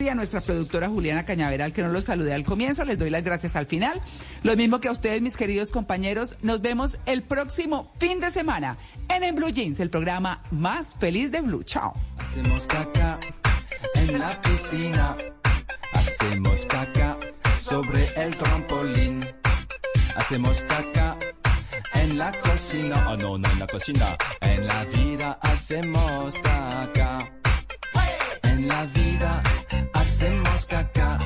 y a nuestra productora Juliana Cañaveral que no los saludé al comienzo, les doy las gracias al final. Lo mismo que a ustedes, mis queridos compañeros, nos vemos el próximo fin de semana en En Blue Jeans, el programa más feliz de Blue. Chao. Hacemos caca en la piscina, hacemos caca sobre el trampolín, hacemos caca en la cocina, oh no, no en la cocina, en la vida hacemos caca, en la vida hacemos caca.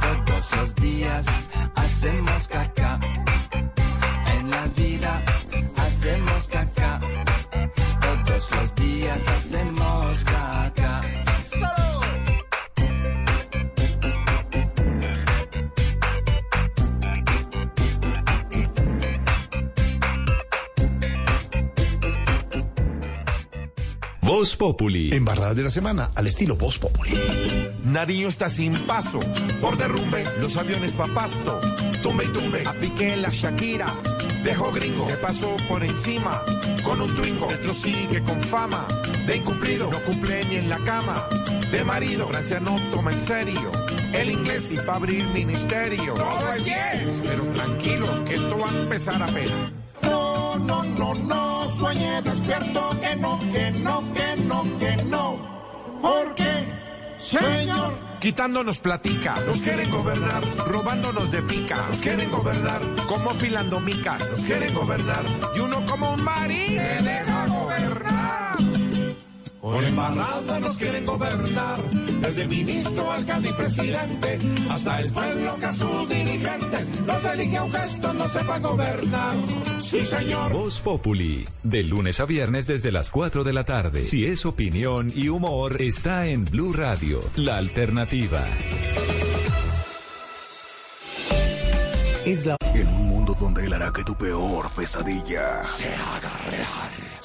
Todos los días hacemos caca. En la vida hacemos caca. Todos los días hacemos caca. Voz Populi. Embarradas de la semana, al estilo Voz Populi. Nariño está sin paso, por derrumbe, los aviones pa' pasto, tumbe y tumbe, a Piqué la Shakira, dejó gringo, le pasó por encima, con un twingo, Petro sigue con fama, de incumplido, no cumple ni en la cama, de marido, Francia no toma en serio, el inglés y pa' abrir ministerio, todo es yes, pero tranquilo, que esto va a empezar apenas. No, no, no, sueñe despierto, que no, que no, que no, que no, porque... Señor. Quitándonos platica, nos quieren gobernar, robándonos de pica, nos quieren gobernar, como filando micas, nos quieren gobernar, y uno como un marín. Se deja gobernar. Por embarrada nos quieren gobernar, desde el ministro, alcalde y presidente, hasta el pueblo que a sus dirigentes los elige a un gesto, no sepa gobernar. Sí, señor. Voz Populi, de lunes a viernes desde las 4 de la tarde. Si es opinión y humor, está en Blue Radio, la alternativa. Es la... En un mundo donde él hará que tu peor pesadilla se haga real.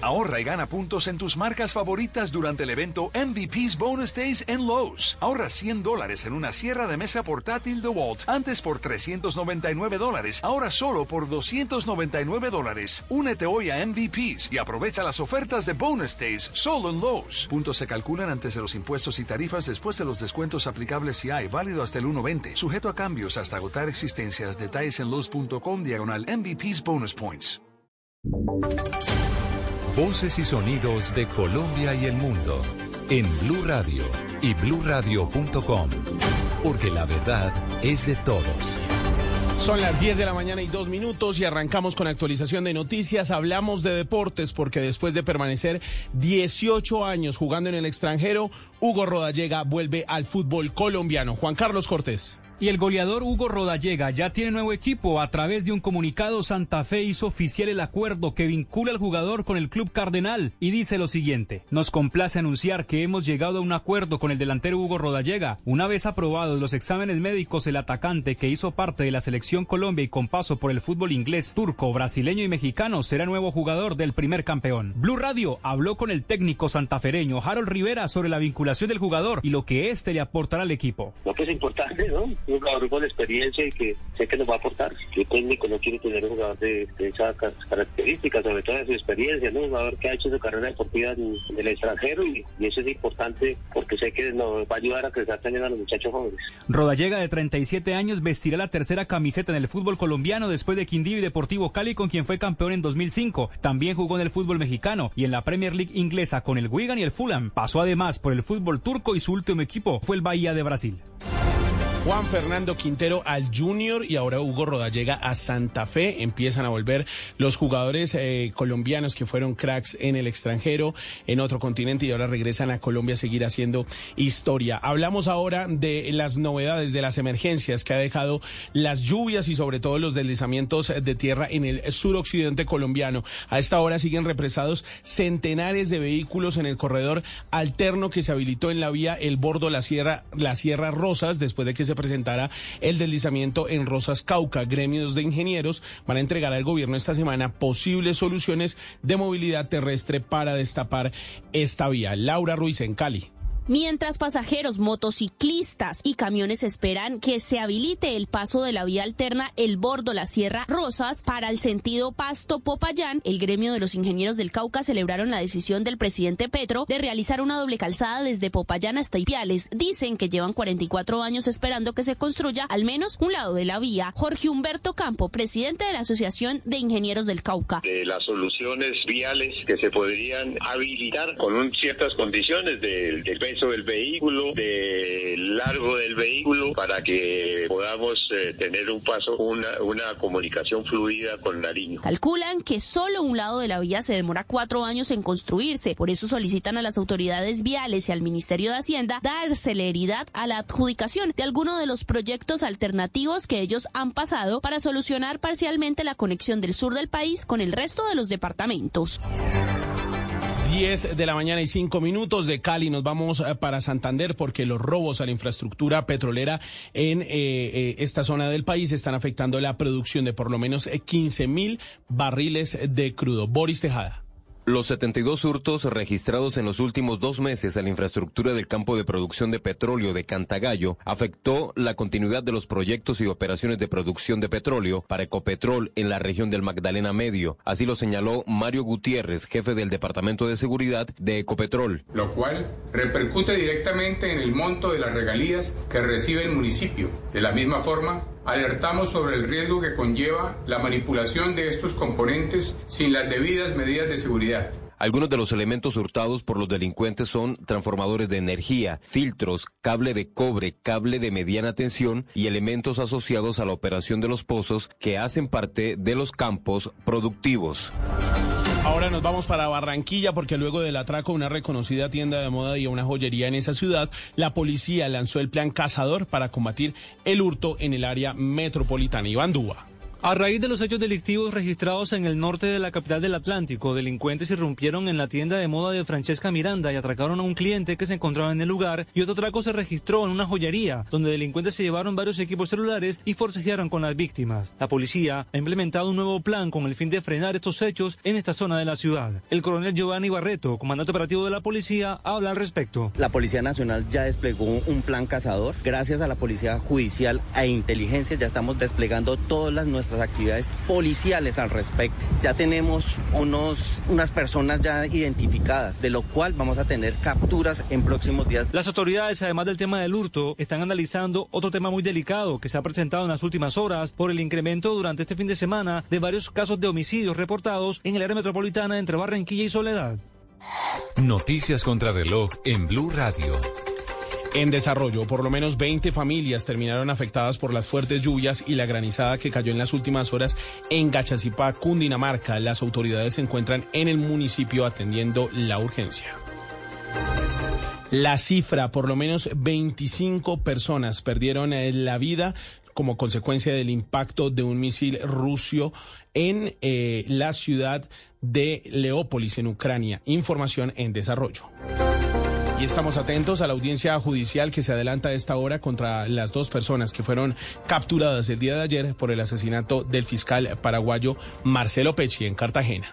Ahorra y gana puntos en tus marcas favoritas durante el evento MVP's Bonus Days en Lowe's. Ahorra 100 dólares en una sierra de mesa portátil DeWalt, antes por 399 dólares, ahora solo por 299 dólares. Únete hoy a MVP's y aprovecha las ofertas de Bonus Days solo en Lowe's. Puntos se calculan antes de los impuestos y tarifas después de los descuentos aplicables si hay, válido hasta el 1.20. Sujeto a cambios hasta agotar existencias. Detalles en Lowe's.com diagonal MVP's Bonus Points. Voces y sonidos de Colombia y el mundo en Blue Radio y bluradio.com, porque la verdad es de todos. Son las 10 de la mañana y dos minutos y arrancamos con actualización de noticias. Hablamos de deportes porque después de permanecer 18 años jugando en el extranjero, Hugo Rodallega vuelve al fútbol colombiano. Juan Carlos Cortés. Y el goleador Hugo Rodallega ya tiene nuevo equipo. A través de un comunicado, Santa Fe hizo oficial el acuerdo que vincula al jugador con el club cardenal y dice lo siguiente. Nos complace anunciar que hemos llegado a un acuerdo con el delantero Hugo Rodallega. Una vez aprobados los exámenes médicos, el atacante que hizo parte de la selección Colombia y con paso por el fútbol inglés, turco, brasileño y mexicano será nuevo jugador del primer campeón. Blue Radio habló con el técnico santafereño Harold Rivera sobre la vinculación del jugador y lo que éste le aportará al equipo. Lo que es importante, ¿no? Un jugador con experiencia y que sé que nos va a aportar. ¿Qué técnico no quiere tener un jugador de, de esas características, sobre todo de su experiencia, ¿no? Un jugador que ha hecho su carrera deportiva en, en el extranjero y, y, eso es importante porque sé que nos va a ayudar a crecer también a los muchachos jóvenes. Rodallega, de 37 años, vestirá la tercera camiseta en el fútbol colombiano después de Quindío y Deportivo Cali, con quien fue campeón en 2005. También jugó en el fútbol mexicano y en la Premier League inglesa con el Wigan y el Fulham. Pasó además por el fútbol turco y su último equipo fue el Bahía de Brasil. Juan Fernando Quintero al Junior y ahora Hugo Rodallega a Santa Fe. Empiezan a volver los jugadores eh, colombianos que fueron cracks en el extranjero, en otro continente y ahora regresan a Colombia a seguir haciendo historia. Hablamos ahora de las novedades, de las emergencias que ha dejado las lluvias y sobre todo los deslizamientos de tierra en el suroccidente colombiano. A esta hora siguen represados centenares de vehículos en el corredor alterno que se habilitó en la vía El Bordo, la Sierra, la Sierra Rosas, después de que se presentara el deslizamiento en Rosas Cauca. Gremios de ingenieros van a entregar al gobierno esta semana posibles soluciones de movilidad terrestre para destapar esta vía. Laura Ruiz en Cali. Mientras pasajeros, motociclistas y camiones esperan que se habilite el paso de la vía alterna El Bordo La Sierra Rosas para el sentido Pasto Popayán, el gremio de los ingenieros del Cauca celebraron la decisión del presidente Petro de realizar una doble calzada desde Popayán hasta Ipiales. Dicen que llevan 44 años esperando que se construya al menos un lado de la vía. Jorge Humberto Campo, presidente de la Asociación de Ingenieros del Cauca. De las soluciones viales que se podrían habilitar con ciertas condiciones del, del vehículo, del largo del vehículo, para que podamos eh, tener un paso, una, una comunicación fluida con Nariño. Calculan que solo un lado de la vía se demora cuatro años en construirse, por eso solicitan a las autoridades viales y al Ministerio de Hacienda dar celeridad a la adjudicación de alguno de los proyectos alternativos que ellos han pasado para solucionar parcialmente la conexión del sur del país con el resto de los departamentos. 10 de la mañana y 5 minutos de Cali nos vamos eh, para Santander porque los robos a la infraestructura petrolera en eh, eh, esta zona del país están afectando la producción de por lo menos 15 mil barriles de crudo. Boris Tejada. Los 72 hurtos registrados en los últimos dos meses a la infraestructura del campo de producción de petróleo de Cantagallo afectó la continuidad de los proyectos y operaciones de producción de petróleo para Ecopetrol en la región del Magdalena Medio. Así lo señaló Mario Gutiérrez, jefe del Departamento de Seguridad de Ecopetrol. Lo cual repercute directamente en el monto de las regalías que recibe el municipio. De la misma forma, alertamos sobre el riesgo que conlleva la manipulación de estos componentes sin las debidas medidas de seguridad. Algunos de los elementos hurtados por los delincuentes son transformadores de energía, filtros, cable de cobre, cable de mediana tensión y elementos asociados a la operación de los pozos que hacen parte de los campos productivos. Ahora nos vamos para Barranquilla porque luego del atraco a una reconocida tienda de moda y a una joyería en esa ciudad, la policía lanzó el plan Cazador para combatir el hurto en el área metropolitana. Iván Dúa. A raíz de los hechos delictivos registrados en el norte de la capital del Atlántico, delincuentes irrumpieron en la tienda de moda de Francesca Miranda y atracaron a un cliente que se encontraba en el lugar y otro atraco se registró en una joyería, donde delincuentes se llevaron varios equipos celulares y forcejearon con las víctimas. La policía ha implementado un nuevo plan con el fin de frenar estos hechos en esta zona de la ciudad. El coronel Giovanni Barreto, comandante operativo de la policía, habla al respecto. La Policía Nacional ya desplegó un plan cazador. Gracias a la Policía Judicial e Inteligencia ya estamos desplegando todas las nuestras actividades policiales al respecto. Ya tenemos unos, unas personas ya identificadas, de lo cual vamos a tener capturas en próximos días. Las autoridades, además del tema del hurto, están analizando otro tema muy delicado que se ha presentado en las últimas horas por el incremento durante este fin de semana de varios casos de homicidios reportados en el área metropolitana entre Barranquilla y Soledad. Noticias contra reloj en Blue Radio en desarrollo. Por lo menos 20 familias terminaron afectadas por las fuertes lluvias y la granizada que cayó en las últimas horas en Gachazipá, Cundinamarca. Las autoridades se encuentran en el municipio atendiendo la urgencia. La cifra, por lo menos 25 personas perdieron eh, la vida como consecuencia del impacto de un misil ruso en eh, la ciudad de Leópolis, en Ucrania. Información en desarrollo. Y estamos atentos a la audiencia judicial que se adelanta a esta hora contra las dos personas que fueron capturadas el día de ayer por el asesinato del fiscal paraguayo Marcelo Pecci en Cartagena.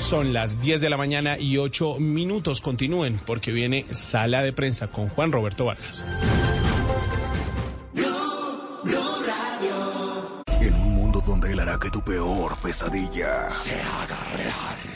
Son las 10 de la mañana y 8 minutos. Continúen porque viene sala de prensa con Juan Roberto Vargas. En un mundo donde él hará que tu peor pesadilla se haga real.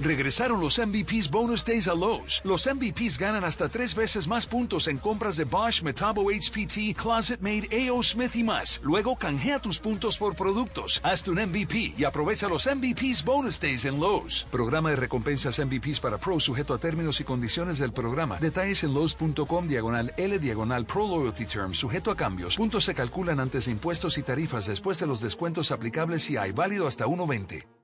Regresaron los MVPs Bonus Days a Lowe's. Los MVPs ganan hasta tres veces más puntos en compras de Bosch, Metabo HPT, Closet Made, AO Smith y más. Luego canjea tus puntos por productos. Hazte un MVP y aprovecha los MVPs Bonus Days en Lowe's. Programa de recompensas MVPs para Pro sujeto a términos y condiciones del programa. Detalles en Lowe's.com diagonal L diagonal Pro Loyalty Term sujeto a cambios. Puntos se calculan antes de impuestos y tarifas después de los descuentos aplicables si hay válido hasta 1.20.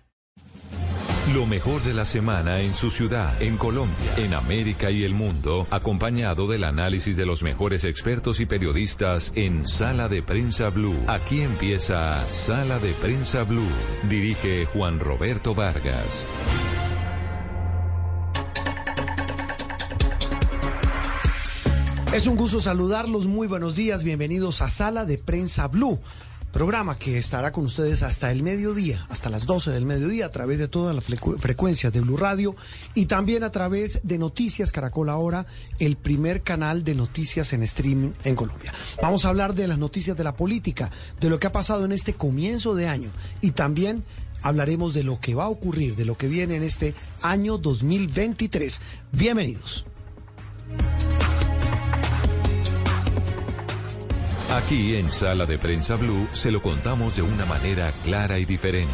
Lo mejor de la semana en su ciudad, en Colombia, en América y el mundo, acompañado del análisis de los mejores expertos y periodistas en Sala de Prensa Blue. Aquí empieza Sala de Prensa Blue. Dirige Juan Roberto Vargas. Es un gusto saludarlos, muy buenos días, bienvenidos a Sala de Prensa Blue, programa que estará con ustedes hasta el mediodía, hasta las 12 del mediodía, a través de todas las frecu- frecuencias de Blue Radio y también a través de Noticias Caracol Ahora, el primer canal de noticias en streaming en Colombia. Vamos a hablar de las noticias de la política, de lo que ha pasado en este comienzo de año y también hablaremos de lo que va a ocurrir, de lo que viene en este año 2023. Bienvenidos. Aquí en Sala de Prensa Blue se lo contamos de una manera clara y diferente.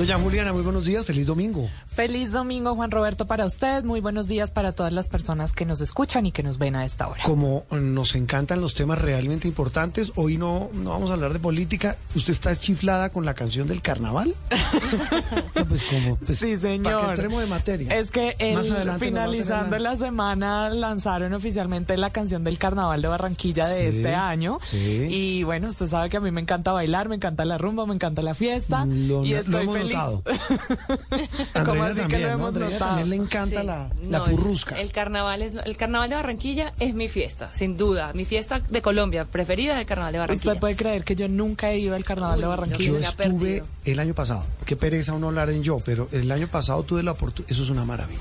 Doña Juliana, muy buenos días, feliz domingo. Feliz domingo, Juan Roberto, para usted. Muy buenos días para todas las personas que nos escuchan y que nos ven a esta hora. Como nos encantan los temas realmente importantes, hoy no, no vamos a hablar de política. ¿Usted está chiflada con la canción del carnaval? No, pues como, pues, Sí, Para que señor. entremos de materia. Es que el- Más adelante finalizando la- la semana lanzaron oficialmente la canción del Carnaval de Barranquilla de Sí, este año. sí. Y bueno, usted sabe que a mí me encanta bailar, me encanta la rumba, me encanta la fiesta. Lo- y estoy feliz. Notado. ¿Cómo Andreina así que también, lo ¿no? hemos notado? también le encanta Sí. la, la No, el- furrusca. El, carnaval es el carnaval de Barranquilla es mi fiesta, sin duda. Mi fiesta de Colombia preferida es el carnaval de Barranquilla. Usted puede creer que yo nunca he ido al Carnaval de Uy, Barranquilla. Yo estuve perdido. el año pasado. Qué pereza uno hablar en yo, pero el año pasado tuve la oportunidad. Eso es una maravilla.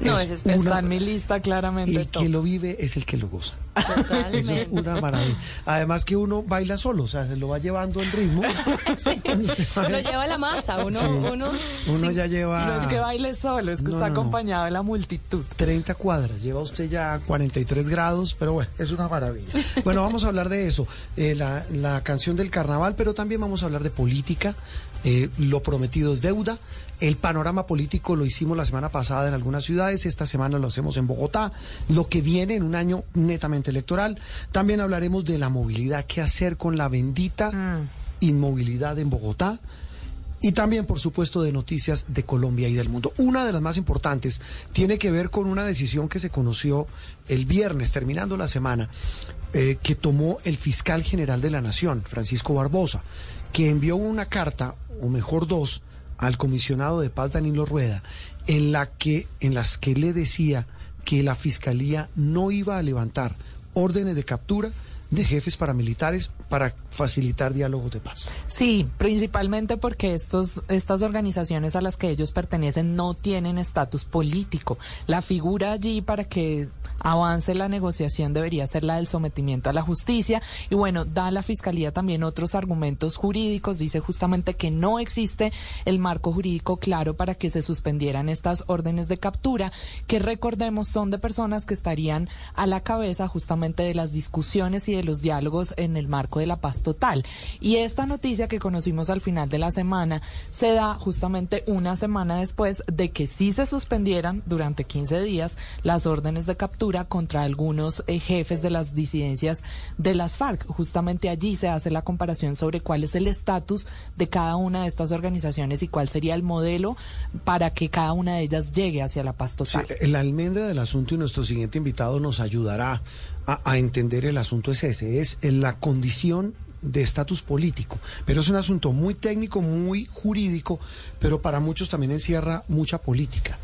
No, Es es una- en mi lista claramente. El top. que lo vive es el que lo goza. Eso es Totalmente. una maravilla. Además que uno baila solo, o sea, se lo va llevando en ritmo. Lo lleva la masa, uno, Sí. uno, Uno sí. ya lleva No es que baile solo, es que No, está no, no. acompañado de la multitud. 30 cuadras, lleva usted ya 43 grados, pero bueno, es una maravilla. Bueno, vamos a hablar de eso, eh, la, la canción del carnaval, pero también vamos a hablar de política, eh, lo prometido es deuda, el panorama político lo hicimos la semana pasada en algunas ciudades, esta semana lo hacemos en Bogotá, lo que viene en un año netamente electoral, también hablaremos de la movilidad, qué hacer con la bendita inmovilidad en Bogotá. Y también, por supuesto, de noticias de Colombia y del mundo. Una de las más importantes tiene que ver con una decisión que se conoció el viernes, terminando la semana, eh, que tomó el fiscal general de la Nación, Francisco Barbosa, que envió una carta, o mejor dos, al comisionado de paz Danilo Rueda, en la que, en las que le decía que la fiscalía no iba a levantar órdenes de captura de jefes paramilitares para facilitar diálogos de paz. Sí, principalmente porque estos, estas organizaciones a las que ellos pertenecen no tienen estatus político. La figura allí para que avance la negociación debería ser la del sometimiento a la justicia. Y bueno, da la Fiscalía también otros argumentos jurídicos. Dice justamente que no existe el marco jurídico claro para que se suspendieran estas órdenes de captura, que recordemos son de personas que estarían a la cabeza justamente de las discusiones y de los diálogos en el marco de la paz total. Y esta noticia que conocimos al final de la semana se da justamente una semana después de que sí se suspendieran durante 15 días las órdenes de captura contra algunos eh, jefes de las disidencias de las FARC. Justamente allí se hace la comparación sobre cuál es el estatus de cada una de estas organizaciones y cuál sería el modelo para que cada una de ellas llegue hacia la paz total. La almendra del asunto y nuestro siguiente invitado nos ayudará a, a entender el asunto es ese, es la condición de estatus político, pero es un asunto muy técnico, muy jurídico, pero para muchos también encierra mucha política.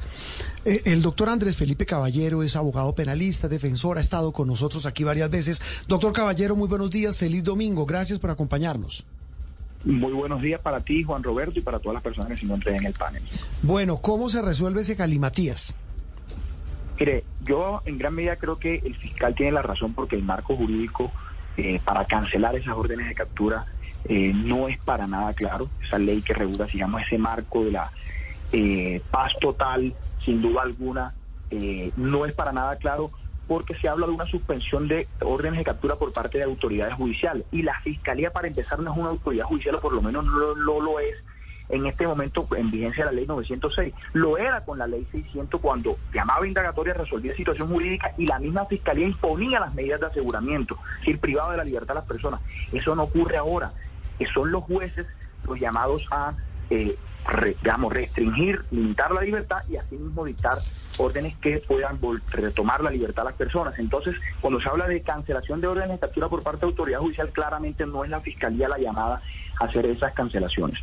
Eh, el doctor Andrés Felipe Caballero es abogado penalista, defensor, ha estado con nosotros aquí varias veces. Doctor Caballero, muy buenos días, feliz domingo, gracias por acompañarnos. Muy buenos días para ti, Juan Roberto, y para todas las personas que se encuentran en el panel. Bueno, ¿cómo se resuelve ese Calimatías? Mire, yo en gran medida creo que el fiscal tiene la razón porque el marco jurídico eh, para cancelar esas órdenes de captura eh, no es para nada claro. Esa ley que regula, digamos, ese marco de la eh, paz total, sin duda alguna, eh, no es para nada claro porque se habla de una suspensión de órdenes de captura por parte de autoridades judiciales. Y la Fiscalía, para empezar, no es una autoridad judicial, o por lo menos no lo, no lo es en este momento en vigencia la ley 906. Lo era con la ley 600 cuando llamaba indagatoria, resolvía situación jurídica y la misma fiscalía imponía las medidas de aseguramiento, sin privado de la libertad a las personas. Eso no ocurre ahora. Que son los jueces los llamados a, eh, digamos, restringir, limitar la libertad y asimismo dictar órdenes que puedan retomar la libertad a las personas. Entonces, cuando se habla de cancelación de órdenes de captura por parte de autoridad judicial, claramente no es la fiscalía la llamada a hacer esas cancelaciones.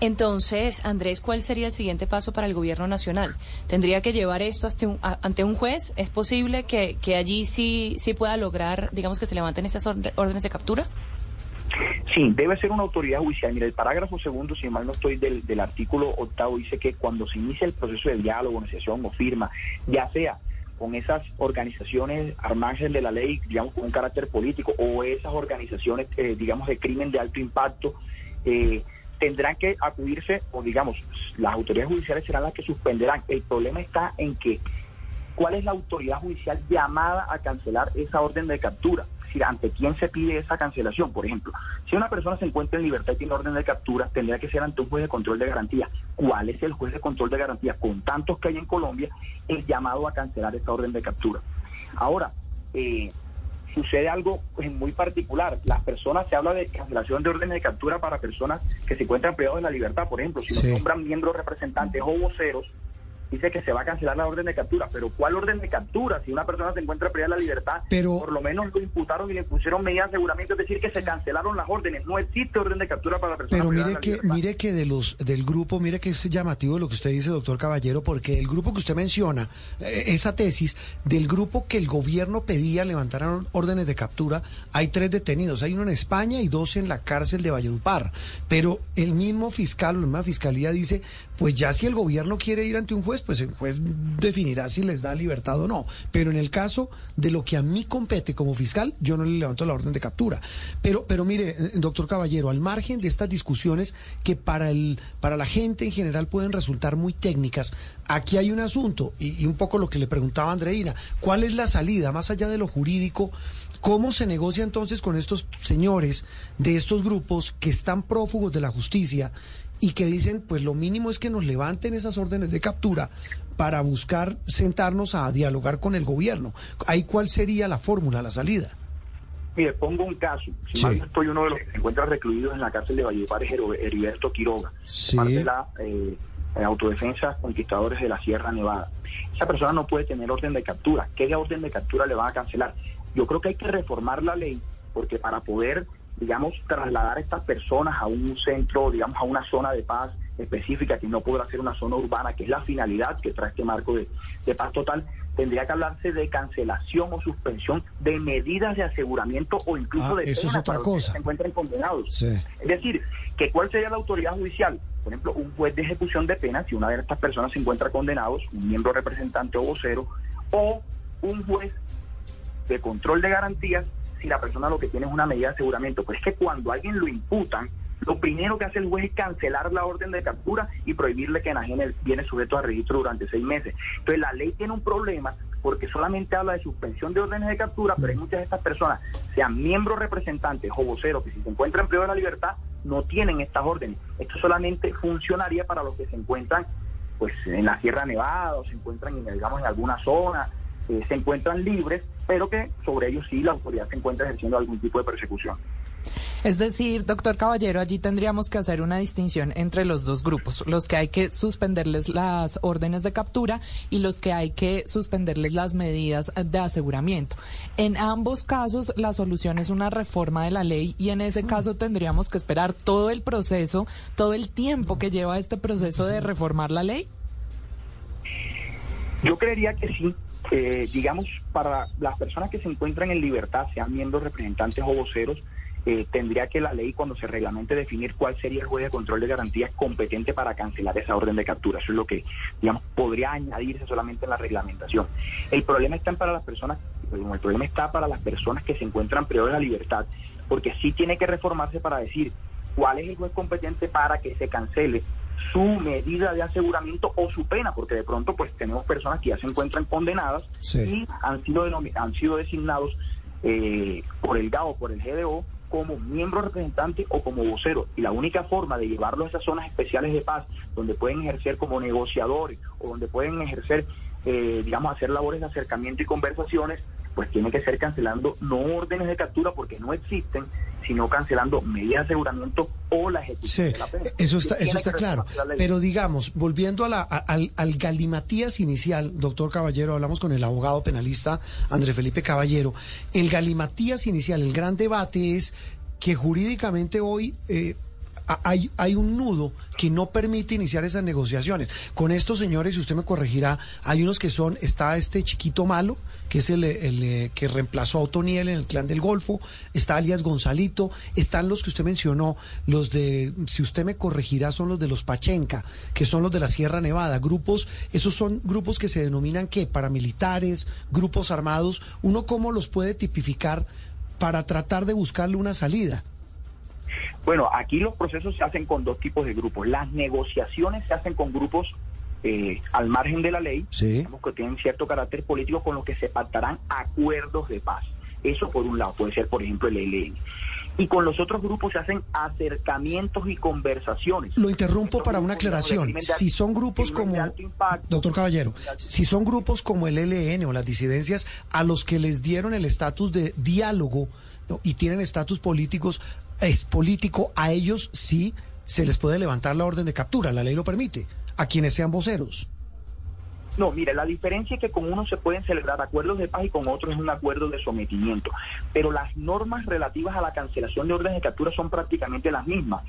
Entonces, Andrés, ¿cuál sería el siguiente paso para el gobierno nacional? ¿Tendría que llevar esto ante un, a, ante un juez? ¿Es posible que, allí sí, pueda lograr, digamos, que se levanten esas órdenes de captura? Sí, debe ser una autoridad judicial. Mira, el parágrafo segundo, si mal no estoy, del, del artículo octavo dice que cuando se inicia el proceso de diálogo, negociación o firma, ya sea con esas organizaciones armajes de la ley, digamos, con un carácter político, o esas organizaciones, eh, digamos, de crimen de alto impacto, eh, tendrán que acudirse, o digamos, las autoridades judiciales serán las que suspenderán. El problema está en que, ¿cuál es la autoridad judicial llamada a cancelar esa orden de captura? Es decir, ¿ante quién se pide esa cancelación? Por ejemplo, si una persona se encuentra en libertad y tiene orden de captura, tendría que ser ante un juez de control de garantía. ¿Cuál es el juez de control de garantía? Con tantos que hay en Colombia, es llamado a cancelar esa orden de captura. Ahora, eh, sucede algo pues, muy particular. Las personas, se habla de cancelación de órdenes de captura para personas que se encuentran privados de la libertad. Por ejemplo, si sí. nos nombran miembros representantes o voceros, dice que se va a cancelar la orden de captura. Pero ¿cuál orden de captura? Si una persona se encuentra privada de la libertad, pero, por lo menos lo imputaron y le pusieron medidas de aseguramiento, es decir, que se cancelaron las órdenes. No existe orden de captura para personas Pero mire que, mire que de los del grupo, mire que es llamativo lo que usted dice, doctor Caballero, porque el grupo que usted menciona, eh, esa tesis, del grupo que el gobierno pedía levantar órdenes de captura, hay tres detenidos. Hay uno en España y dos en la cárcel de Valledupar. Pero el mismo fiscal o la misma fiscalía dice, pues ya si el gobierno quiere ir ante un juez, pues el juez definirá si les da libertad o no. Pero en el caso de lo que a mí compete como fiscal, yo no le levanto la orden de captura. Pero, pero mire, doctor Caballero, al margen de estas discusiones que para el, para la gente en general pueden resultar muy técnicas, aquí hay un asunto, y, y un poco lo que le preguntaba Andreina, ¿cuál es la salida, más allá de lo jurídico? ¿Cómo se negocia entonces con estos señores de estos grupos que están prófugos de la justicia y que dicen, pues lo mínimo es que nos levanten esas órdenes de captura para buscar sentarnos a dialogar con el gobierno. ¿Ahí cuál sería la fórmula, la salida? Mire, pongo un caso. Si sí. mal no estoy uno de los que se encuentra recluidos en la cárcel de Valledupar es Heriberto Quiroga, sí. parte de la eh, autodefensa conquistadores de la Sierra Nevada. Esa persona no puede tener orden de captura. ¿Qué orden de captura le van a cancelar? Yo creo que hay que reformar la ley porque para poder digamos, trasladar a estas personas a un centro, digamos, a una zona de paz específica que no podrá ser una zona urbana, que es la finalidad que trae este marco de, de paz total, tendría que hablarse de cancelación o suspensión de medidas de aseguramiento o incluso Ah, de eso es penas otra para los que cosa. se encuentren condenados. Sí. Es decir, que cuál sería la autoridad judicial, por ejemplo, un juez de ejecución de penas, si una de estas personas se encuentra condenados, un miembro representante o vocero, o un juez de control de garantías si la persona lo que tiene es una medida de aseguramiento. Pues es que cuando alguien lo imputan, lo primero que hace el juez es cancelar la orden de captura y prohibirle que enajene el bienes sujetos a registro durante seis meses. Entonces la ley tiene un problema porque solamente habla de suspensión de órdenes de captura, pero hay muchas de estas personas, sean miembros representantes o voceros, que si se encuentran privado de la libertad, no tienen estas órdenes. Esto solamente funcionaría para los que se encuentran pues en la Sierra Nevada o se encuentran en, digamos en alguna zona, eh, se encuentran libres, pero que sobre ellos sí la autoridad se encuentra ejerciendo algún tipo de persecución. Es decir, doctor Caballero, allí tendríamos que hacer una distinción entre los dos grupos, los que hay que suspenderles las órdenes de captura y los que hay que suspenderles las medidas de aseguramiento. En ambos casos, la solución es una reforma de la ley y en ese caso tendríamos que esperar todo el proceso, todo el tiempo que lleva este proceso de reformar la ley. Yo creería que sí. Eh, digamos, para las personas que se encuentran en libertad, sean miembros representantes o voceros, eh, tendría que la ley, cuando se reglamente, definir cuál sería el juez de control de garantías competente para cancelar esa orden de captura. Eso es lo que, digamos, podría añadirse solamente en la reglamentación. El problema está para las personas, el problema está para las personas que se encuentran privadas de la libertad, porque sí tiene que reformarse para decir cuál es el juez competente para que se cancele su medida de aseguramiento o su pena, porque de pronto pues tenemos personas que ya se encuentran condenadas Sí. y han sido, han sido designados eh, por el GAO, por el GDO, como miembro representante o como vocero. Y la única forma de llevarlos a esas zonas especiales de paz, donde pueden ejercer como negociadores o donde pueden ejercer, eh, digamos, hacer labores de acercamiento y conversaciones, pues tiene que ser cancelando no órdenes de captura porque no existen, sino cancelando medidas de aseguramiento o la ejecución Sí, de la pena. eso está, eso está claro. Pero digamos, volviendo a la, a- al, al galimatías inicial, doctor Caballero, hablamos con el abogado penalista André Felipe Caballero. El galimatías inicial, el gran debate es que jurídicamente hoy eh, hay, hay un nudo que no permite iniciar esas negociaciones. Con estos señores, y usted me corregirá, hay unos que son, está este chiquito malo, que es el, el, eh, que reemplazó a Otoniel en el clan del Golfo, está alias Gonzalito, están los que usted mencionó, los de, si usted me corregirá, son los de los Pachenca, que son los de la Sierra Nevada, grupos, esos son grupos que se denominan ¿qué? Paramilitares, grupos armados, ¿uno cómo los puede tipificar para tratar de buscarle una salida? Bueno, aquí los procesos se hacen con dos tipos de grupos. Las negociaciones se hacen con grupos eh, al margen de la ley, digamos que tienen cierto carácter político con los que se pactarán acuerdos de paz. Eso por un lado, puede ser por ejemplo el ELN. Y con los otros grupos se hacen acercamientos y conversaciones. Lo interrumpo para una aclaración. de Si son grupos como, impacto, doctor Caballero, si son grupos como el LN o las disidencias a los que les dieron el estatus de diálogo y tienen estatus políticos, es político, a ellos sí se les puede levantar la orden de captura, la ley lo permite, a quienes sean voceros. No, mire, la diferencia es que con unos se pueden celebrar acuerdos de paz y con otros es un acuerdo de sometimiento. Pero las normas relativas a la cancelación de órdenes de captura son prácticamente las mismas.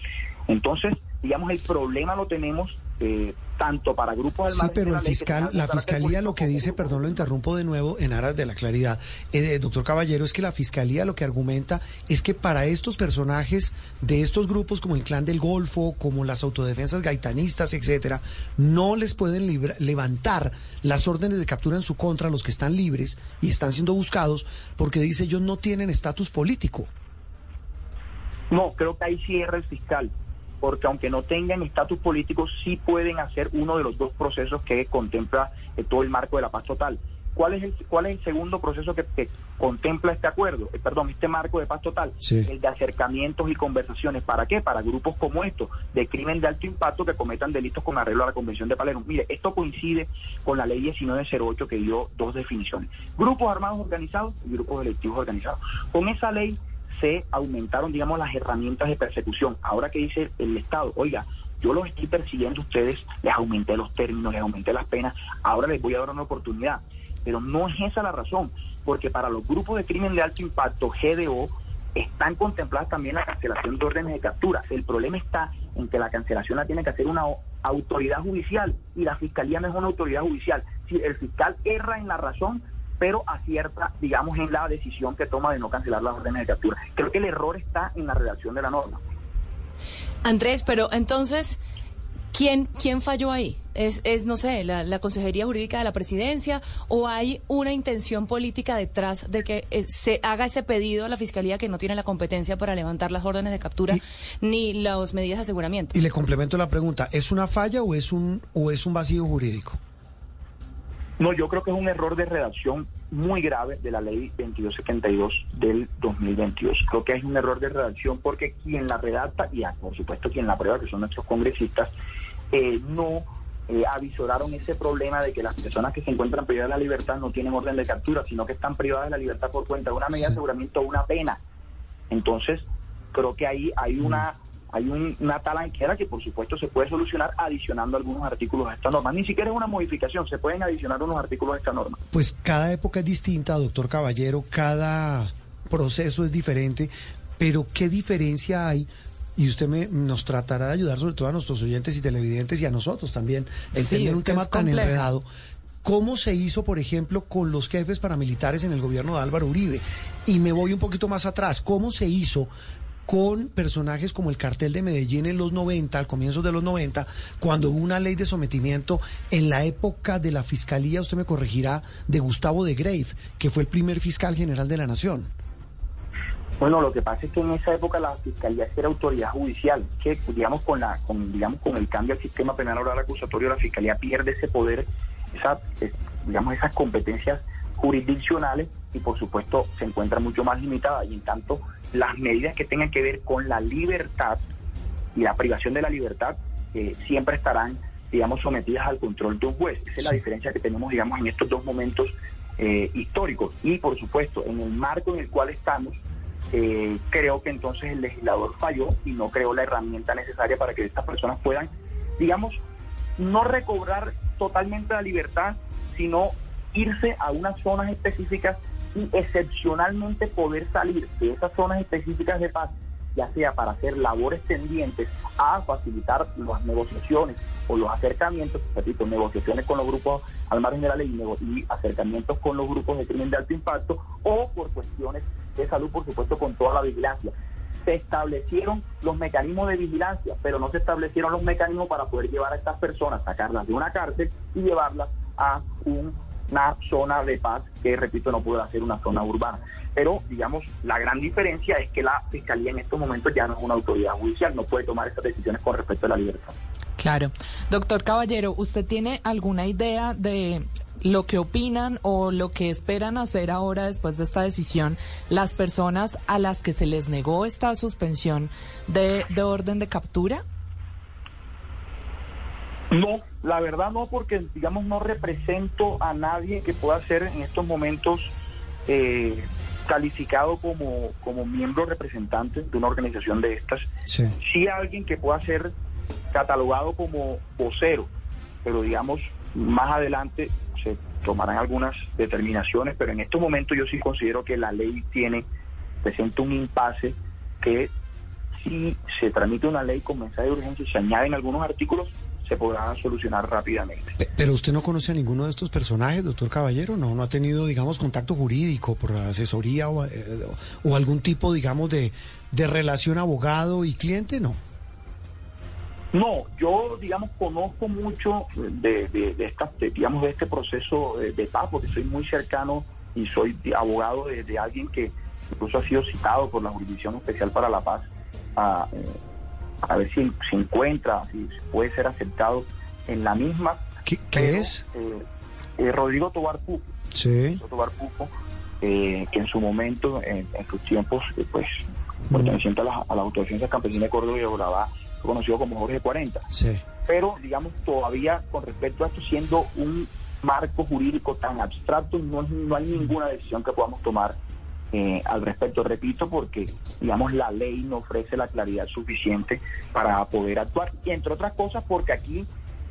Entonces, digamos, el problema lo tenemos eh, tanto para grupos Sí, pero el fiscal, la fiscalía lo que dice, perdón, lo interrumpo de nuevo en aras de la claridad, eh, doctor Caballero, es que la fiscalía lo que argumenta es que para estos personajes de estos grupos como el Clan del Golfo, como las autodefensas gaitanistas, etcétera, no les pueden libra- levantar las órdenes de captura en su contra a los que están libres y están siendo buscados, porque dice ellos no tienen estatus político. No, creo que ahí cierra el fiscal, porque aunque no tengan estatus político, sí pueden hacer uno de los dos procesos que contempla eh, todo el marco de la paz total. ¿Cuál es el, cuál es el segundo proceso que, que contempla este acuerdo? Eh, perdón, este marco de paz total. Sí. El de acercamientos y conversaciones. ¿Para qué? Para grupos como estos, de crimen de alto impacto que cometan delitos con arreglo a la Convención de Palermo. Mire, esto coincide con la ley 1908 que dio dos definiciones. Grupos armados organizados y grupos delictivos organizados. Con esa ley se aumentaron, digamos, las herramientas de persecución. Ahora que dice el Estado, oiga, yo los estoy persiguiendo a ustedes, les aumenté los términos, les aumenté las penas, ahora les voy a dar una oportunidad. Pero no es esa la razón, porque para los grupos de crimen de alto impacto, GDO, están contempladas también la cancelación de órdenes de captura. El problema está en que la cancelación la tiene que hacer una autoridad judicial y la fiscalía no es una autoridad judicial. Si el fiscal erra en la razón, pero acierta, digamos, en la decisión que toma de no cancelar las órdenes de captura. Creo que el error está en la redacción de la norma. Andrés, pero entonces, ¿quién, quién falló ahí? ¿Es, es no sé, la, la, Consejería Jurídica de la Presidencia o hay una intención política detrás de que eh, se haga ese pedido a la Fiscalía que no tiene la competencia para levantar las órdenes de captura ni las medidas de aseguramiento? Y le complemento la pregunta, ¿es una falla o es un, o es un vacío jurídico? No, yo creo que es un error de redacción muy grave de la ley 2272 del 2022. Creo que es un error de redacción porque quien la redacta, y por supuesto quien la prueba, que son nuestros congresistas, eh, no eh, avisoraron ese problema de que las personas que se encuentran privadas de la libertad no tienen orden de captura, sino que están privadas de la libertad por cuenta de una medida de aseguramiento o una pena. Entonces, creo que ahí hay una hay un, una talanquera que por supuesto se puede solucionar adicionando algunos artículos a esta norma. Ni siquiera es una modificación, se pueden adicionar unos artículos a esta norma. Pues cada época es distinta, doctor Caballero, cada proceso es diferente, pero ¿qué diferencia hay? Y usted me, nos tratará de ayudar sobre todo a nuestros oyentes y televidentes y a nosotros también, a entender un tema tan enredado. ¿Cómo se hizo, por ejemplo, con los jefes paramilitares en el gobierno de Álvaro Uribe? Y me voy un poquito más atrás. ¿Cómo se hizo con personajes como el cartel de Medellín en los 90, al comienzo de los 90, cuando hubo una ley de sometimiento en la época de la fiscalía, usted me corregirá, de Gustavo de Grave, que fue el primer fiscal general de la nación. Bueno, lo que pasa es que en esa época la fiscalía era autoridad judicial, que digamos con la, con, digamos con el cambio al sistema penal oral acusatorio, la fiscalía pierde ese poder, esa, digamos esas competencias jurisdiccionales y por supuesto se encuentra mucho más limitada y en tanto las medidas que tengan que ver con la libertad y la privación de la libertad eh, siempre estarán, digamos, sometidas al control de un juez. Esa es la diferencia que tenemos, digamos, en estos dos momentos eh, históricos. Y, por supuesto, en el marco en el cual estamos, eh, creo que entonces el legislador falló y no creó la herramienta necesaria para que estas personas puedan, digamos, no recobrar totalmente la libertad, sino irse a unas zonas específicas y excepcionalmente poder salir de esas zonas específicas de paz, ya sea para hacer labores tendientes a facilitar las negociaciones o los acercamientos, repito, negociaciones con los grupos al margen de la ley y acercamientos con los grupos de crimen de alto impacto o por cuestiones de salud, por supuesto, con toda la vigilancia. Se establecieron los mecanismos de vigilancia, pero no se establecieron los mecanismos para poder llevar a estas personas, sacarlas de una cárcel y llevarlas a un una zona de paz que, repito, no puede ser una zona urbana. Pero, digamos, la gran diferencia es que la Fiscalía en estos momentos ya no es una autoridad judicial, no puede tomar esas decisiones con respecto a la libertad. Claro. Doctor Caballero, ¿usted tiene alguna idea de lo que opinan o lo que esperan hacer ahora después de esta decisión las personas a las que se les negó esta suspensión de, de orden de captura? No, la verdad no, porque digamos no represento a nadie que pueda ser en estos momentos eh, calificado como, como miembro representante de una organización de estas. Sí. sí alguien que pueda ser catalogado como vocero, pero digamos más adelante se tomarán algunas determinaciones, pero en estos momentos yo sí considero que la ley tiene, presenta un impasse que si se tramite una ley con mensaje de urgencia y se añaden algunos artículos, se podrá solucionar rápidamente. Pero usted no conoce a ninguno de estos personajes, doctor Caballero, no, no ha tenido, digamos, contacto jurídico por asesoría o, eh, o algún tipo, digamos, de, de relación abogado y cliente, no. No, yo, digamos, conozco mucho de, de, de esta, digamos, de este proceso de, de, paz, porque soy muy cercano y soy abogado de, alguien que incluso ha sido citado por la Jurisdicción Especial para la Paz a, eh, a ver si se encuentra, si puede ser aceptado en la misma. ¿Qué, qué es? Eh, eh, Rodrigo Tobar Pupo. Sí. Tobar Pupo, eh, que en su momento, en, en sus tiempos, eh, pues, perteneciente a la, a la autodefensa campesina de Córdoba y Urabá, conocido como Jorge 40. Sí. Pero, digamos, todavía con respecto a esto, siendo un marco jurídico tan abstracto, no, no hay ninguna decisión que podamos tomar eh, al respecto. Repito, porque, digamos, la ley no ofrece la claridad suficiente para poder actuar. Y entre otras cosas, porque aquí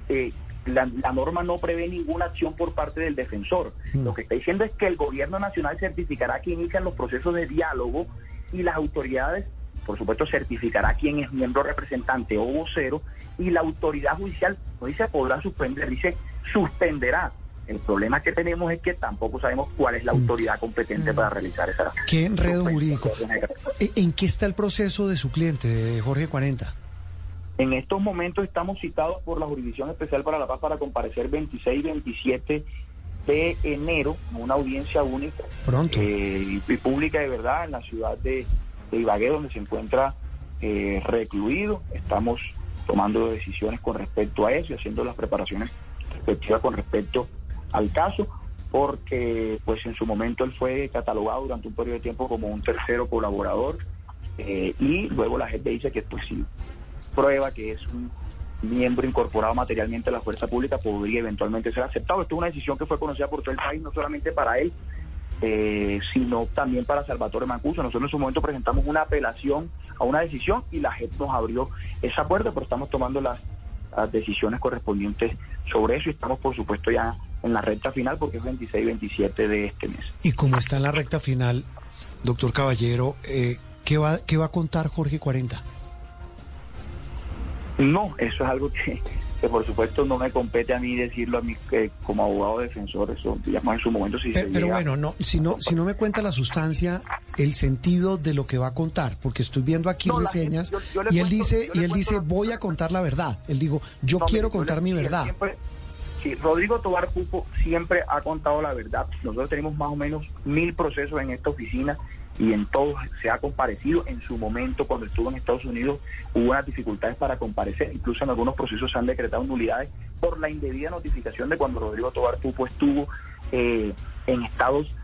eh, la, la, norma no prevé ninguna acción por parte del defensor. Lo que está diciendo es que el gobierno nacional certificará que inician los procesos de diálogo y las autoridades, por supuesto, certificará quién es miembro representante o vocero y la autoridad judicial no dice podrá suspender, dice suspenderá. El problema que tenemos es que tampoco sabemos cuál es la autoridad competente para realizar esa. ¿Qué enredo jurídico? ¿E- ¿En qué está el proceso de su cliente, Jorge 40? En estos momentos estamos citados por la Jurisdicción Especial para la Paz para comparecer 26 y 27 de enero en una audiencia única Pronto. eh, y pública de verdad en la ciudad de, de Ibagué, donde se encuentra eh, recluido. Estamos tomando decisiones con respecto a eso y haciendo las preparaciones respectivas con respecto al caso, porque pues en su momento él fue catalogado durante un periodo de tiempo como un tercero colaborador eh, y luego la gente dice que pues sí prueba que es un miembro incorporado materialmente a la fuerza pública podría eventualmente ser aceptado. Esto es una decisión que fue conocida por todo el país, no solamente para él, eh, sino también para Salvatore Mancuso. Nosotros en su momento presentamos una apelación a una decisión y la JEP nos abrió esa puerta, pero estamos tomando las decisiones correspondientes sobre eso y estamos por supuesto ya en la recta final porque es 26 y 27 de este mes. Y como está en la recta final, doctor Caballero, eh, ¿qué, va, ¿qué va a contar Jorge 40? No, eso es algo que, que por supuesto no me compete a mí decirlo a mí eh, como abogado defensor, eso digamos en su momento si Pero, se pero llega- bueno, no, si no, si no me cuenta la sustancia, el sentido de lo que va a contar, porque estoy viendo aquí No, reseñas gente- yo- yo le y él cuento- dice, y él dice, voy a contar la verdad. Él digo, yo No, quiero mire, yo contar le- mi verdad. siempre- sí, Rodrigo Tobar Pupo siempre ha contado la verdad. Nosotros tenemos más o menos mil procesos en esta oficina y en todos se ha comparecido. En su momento, cuando estuvo en Estados Unidos, hubo unas dificultades para comparecer. Incluso en algunos procesos se han decretado nulidades por la indebida notificación de cuando Rodrigo Tobar Pupo estuvo eh, en Estados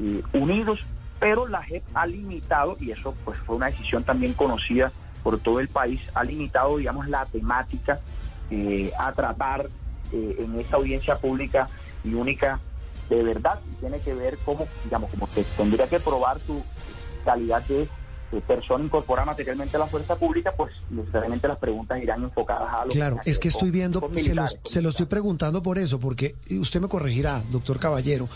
eh, Unidos. Pero la JEP ha limitado, y eso pues fue una decisión también conocida por todo el país, ha limitado, digamos, la temática eh, a tratar eh, en esta audiencia pública y única de verdad y tiene que ver cómo, digamos, como que tendría que probar su calidad de, de persona incorporada materialmente a la fuerza pública, pues necesariamente las preguntas irán enfocadas a lo Claro, tenga es que estoy con- viendo, con se, los- militares. se lo estoy preguntando por eso, porque eh, usted me corregirá, doctor Caballero,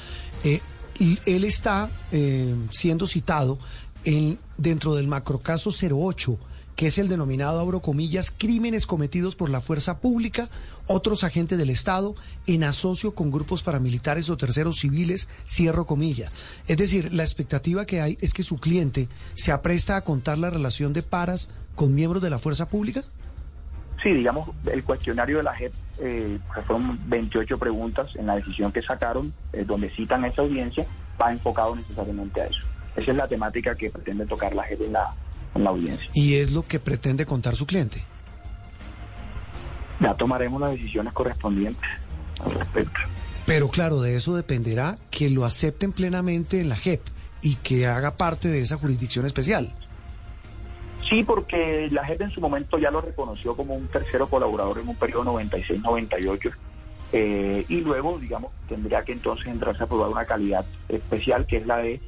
eh, y él está eh, siendo citado en, dentro del macrocaso 08, que es el denominado, abro comillas, crímenes cometidos por la fuerza pública, otros agentes del Estado, en asocio con grupos paramilitares o terceros civiles, cierro comillas. Es decir, la expectativa que hay es que su cliente se apresta a contar la relación de paras con miembros de la fuerza pública. Sí, digamos, el cuestionario de la JEP, eh, que fueron 28 preguntas en la decisión que sacaron, eh, donde citan esa audiencia, va enfocado necesariamente a eso. Esa es la temática que pretende tocar la JEP en la, en la audiencia. Y es lo que pretende contar su cliente. Ya tomaremos las decisiones correspondientes al respecto. Pero claro, de eso dependerá que lo acepten plenamente en la JEP y que haga parte de esa jurisdicción especial. Sí, porque la JEP en su momento ya lo reconoció como un tercero colaborador en un periodo 96-98. eh, y luego, digamos, tendría que entonces entrarse a probar una calidad especial, que es la de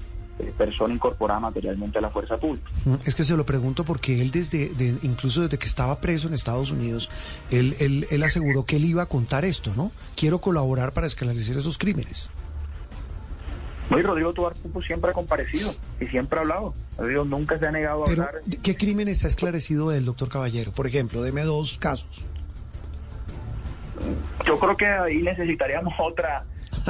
persona incorporada materialmente a la fuerza pública. Mm, Es que se lo pregunto porque él desde, de- incluso desde que estaba preso en Estados Unidos, él, él, él aseguró que él iba a contar esto, ¿no? Quiero colaborar para esclarecer esos crímenes. No, y Rodrigo Tobar siempre ha comparecido y siempre ha hablado. Rodrigo nunca se ha negado a Pero, hablar. ¿de ¿qué crímenes ha esclarecido el doctor Caballero? Por ejemplo, deme dos casos. Yo creo que ahí necesitaríamos otra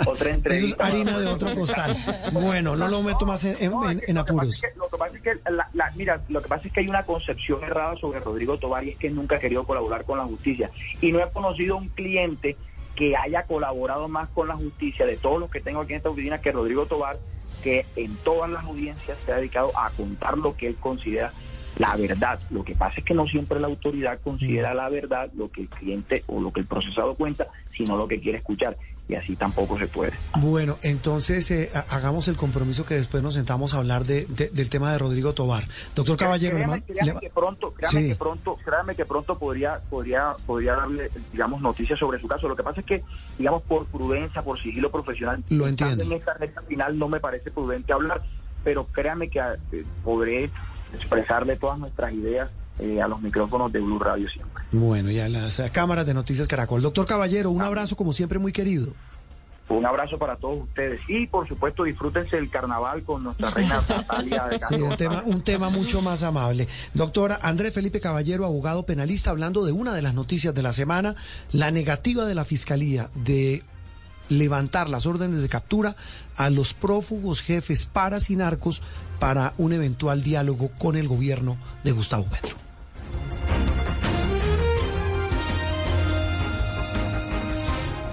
otra Eso es harina de otro costal. Bueno, no lo meto más en, en- en- en apuros. Lo que pasa es que, la- la- mira, lo que pasa es que hay una concepción errada sobre Rodrigo Tobar y es que nunca ha querido colaborar con la justicia. Y no he conocido un cliente que haya colaborado más con la justicia de todos los que tengo aquí en esta oficina que Rodrigo Tobar, que en todas las audiencias se ha dedicado a contar lo que él considera la verdad. Lo que pasa es que no siempre la autoridad considera la verdad lo que el cliente o lo que el procesado cuenta, sino lo que quiere escuchar. Y así tampoco se puede. Bueno, entonces eh, ha- hagamos el compromiso que después nos sentamos a hablar de- de- del tema de Rodrigo Tobar. Doctor Caballero, le créame, créame que pronto, créame Sí. que pronto, créame que pronto podría, podría, podría darle, digamos, noticias sobre su caso. Lo que pasa es que, digamos, por prudencia, por sigilo profesional, Lo entiendo. en esta recta final no me parece prudente hablar, pero créame que eh, podré expresarle todas nuestras ideas eh, a los micrófonos de Blue Radio siempre. Bueno, ya las eh, cámaras de Noticias Caracol. Doctor Caballero, un abrazo como siempre muy querido. Un abrazo para todos ustedes. Y por supuesto, disfrútense el carnaval con nuestra reina Natalia de Sí, un tema, un tema mucho más amable. Doctora André Felipe Caballero, abogado penalista, hablando de una de las noticias de la semana, la negativa de la Fiscalía de levantar las órdenes de captura a los prófugos jefes paras y narcos para un eventual diálogo con el gobierno de Gustavo Petro.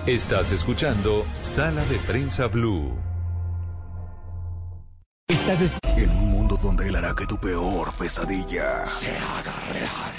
Estás escuchando Sala de Prensa Blue. Estás en un mundo donde él hará que tu peor pesadilla Se haga real.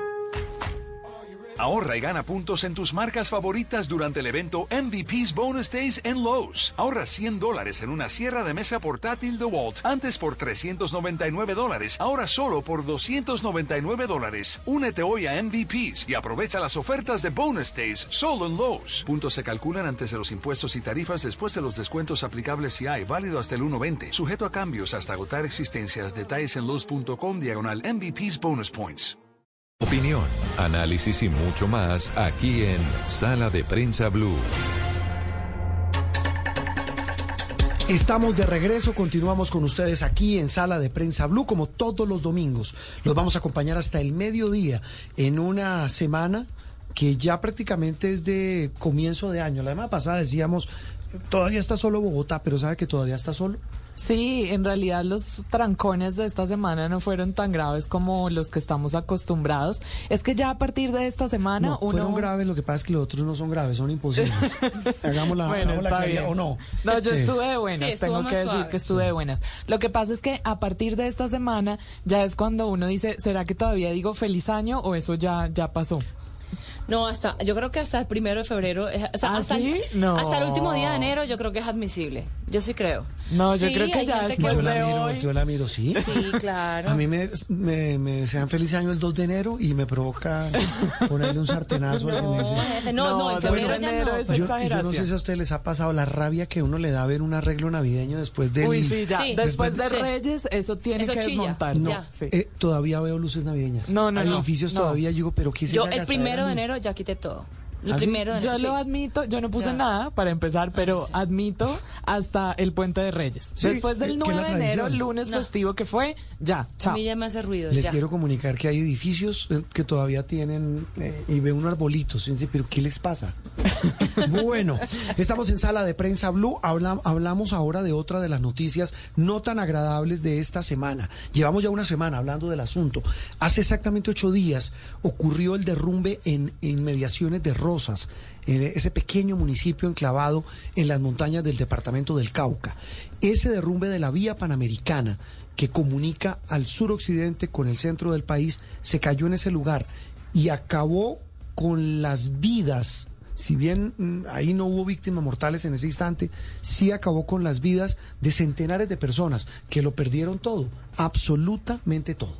Ahorra y gana puntos en tus marcas favoritas durante el evento MVP's Bonus Days en Lowe's. Ahorra 100 dólares en una sierra de mesa portátil DeWalt. Antes por 399 dólares. Ahora solo por 299 dólares. Únete hoy a MVP's y aprovecha las ofertas de Bonus Days solo en Lowe's. Puntos se calculan antes de los impuestos y tarifas después de los descuentos aplicables si hay. Válido hasta el 1.20. Sujeto a cambios hasta agotar existencias. Detalles en Lowe's.com diagonal MVP's Bonus Points. Opinión, análisis y mucho más aquí en Sala de Prensa Blue. Estamos de regreso, continuamos con ustedes aquí en Sala de Prensa Blue, como todos los domingos. Los vamos a acompañar hasta el mediodía en una semana que ya prácticamente es de comienzo de año. La semana pasada decíamos, todavía está solo Bogotá, pero ¿sabe que todavía está solo? Sí, en realidad los trancones de esta semana no fueron tan graves como los que estamos acostumbrados. Es que ya a partir de esta semana No, uno... fueron graves, lo que pasa es que los otros no son graves, son imposibles. hagamos la, Bueno, hagamos la está claridad, bien. ¿o no? No, yo Sí. estuve de buenas, Sí, tengo que decir suave. que estuve de buenas. Lo que pasa es que a partir de esta semana ya es cuando uno dice, ¿será que todavía digo feliz año o eso ya, ya pasó? No, hasta, yo creo que hasta el primero de febrero, eh, ¿Ah, hasta, sí? el, No. hasta el último día de enero, yo creo que es admisible. Yo sí creo. No, yo creo que ya gente después Yo la de miro, hoy. yo la miro, sí. Sí, claro. A mí me, me, me desean feliz año el 2 de enero y me provoca ponerle un sartenazo al que. No, jefe, no, no, en febrero bueno, ya enero no. es Yo, yo no sé si a ustedes les ha pasado la rabia que uno le da a ver un arreglo navideño después del... Uy, sí, ya. Sí. Después de Sí. Reyes, eso tiene Eso que chilla. desmontarse. No, Ya. Sí. eh, todavía veo luces navideñas. No, no, Hay edificios no. todavía, digo, pero ¿qué es Yo el primero de gastadera? Ya quité todo. ¿Ah, sí? primero de Yo lo sí. admito, yo no puse Ya. nada para empezar, pero sí. admito hasta el puente de Reyes. Sí, Después eh, del que es 9 la de enero, lunes No. festivo que fue, ya, A chao. mí ya me hace ruido. Les ya. quiero comunicar que hay edificios eh, que todavía tienen eh, y ve unos arbolitos. Y dice, pero ¿qué les pasa? bueno, estamos en sala de prensa Blue. Habla- hablamos ahora de otra de las noticias no tan agradables de esta semana. Llevamos ya una semana hablando del asunto. Hace exactamente ocho días ocurrió el derrumbe en inmediaciones de Rosas, ese pequeño municipio enclavado en las montañas del departamento del Cauca. Ese derrumbe de la vía panamericana que comunica al suroccidente con el centro del país se cayó en ese lugar y acabó con las vidas. Si bien mm, ahí no hubo víctimas mortales en ese instante, sí acabó con las vidas de centenares de personas que lo perdieron todo, absolutamente todo.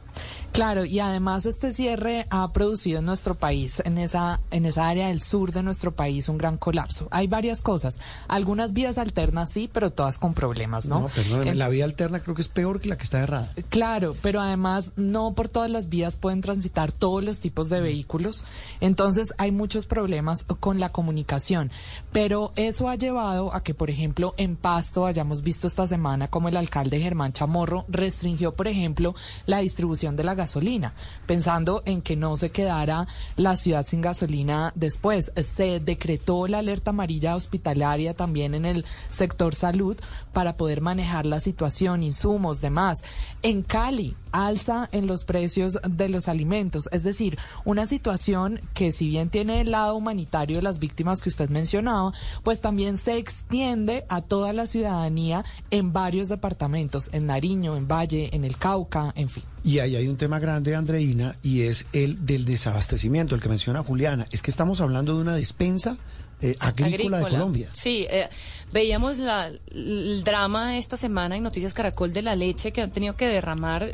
Claro, y además este cierre ha producido en nuestro país, en esa, en esa área del sur de nuestro país, un gran colapso. Hay varias cosas. Algunas vías alternas sí, pero todas con problemas, ¿no? No, perdóneme, En- la vía alterna creo que es peor que la que está errada. Claro, pero además no por todas las vías pueden transitar todos los tipos de vehículos. Entonces hay muchos problemas con la comunicación. Pero eso ha llevado a que, por ejemplo, en Pasto hayamos visto esta semana como el alcalde Germán Chamorro restringió, por ejemplo, la distribución de la gasolina, pensando en que no se quedara la ciudad sin gasolina después. Se decretó la alerta amarilla hospitalaria también en el sector salud para poder manejar la situación, insumos, demás. En Cali, alza en los precios de los alimentos, es decir, una situación que si bien tiene el lado humanitario de las víctimas que usted mencionaba, pues también se extiende a toda la ciudadanía en varios departamentos, en Nariño, en Valle, en el Cauca, en fin. Y ahí hay un tema grande, Andreina, y es el del desabastecimiento, el que menciona Juliana. Es que estamos hablando de una despensa eh, agrícola, de Colombia. Sí, eh, veíamos la, el drama esta semana en Noticias Caracol de la leche que han tenido que derramar,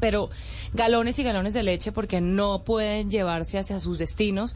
pero galones y galones de leche porque no pueden llevarse hacia sus destinos.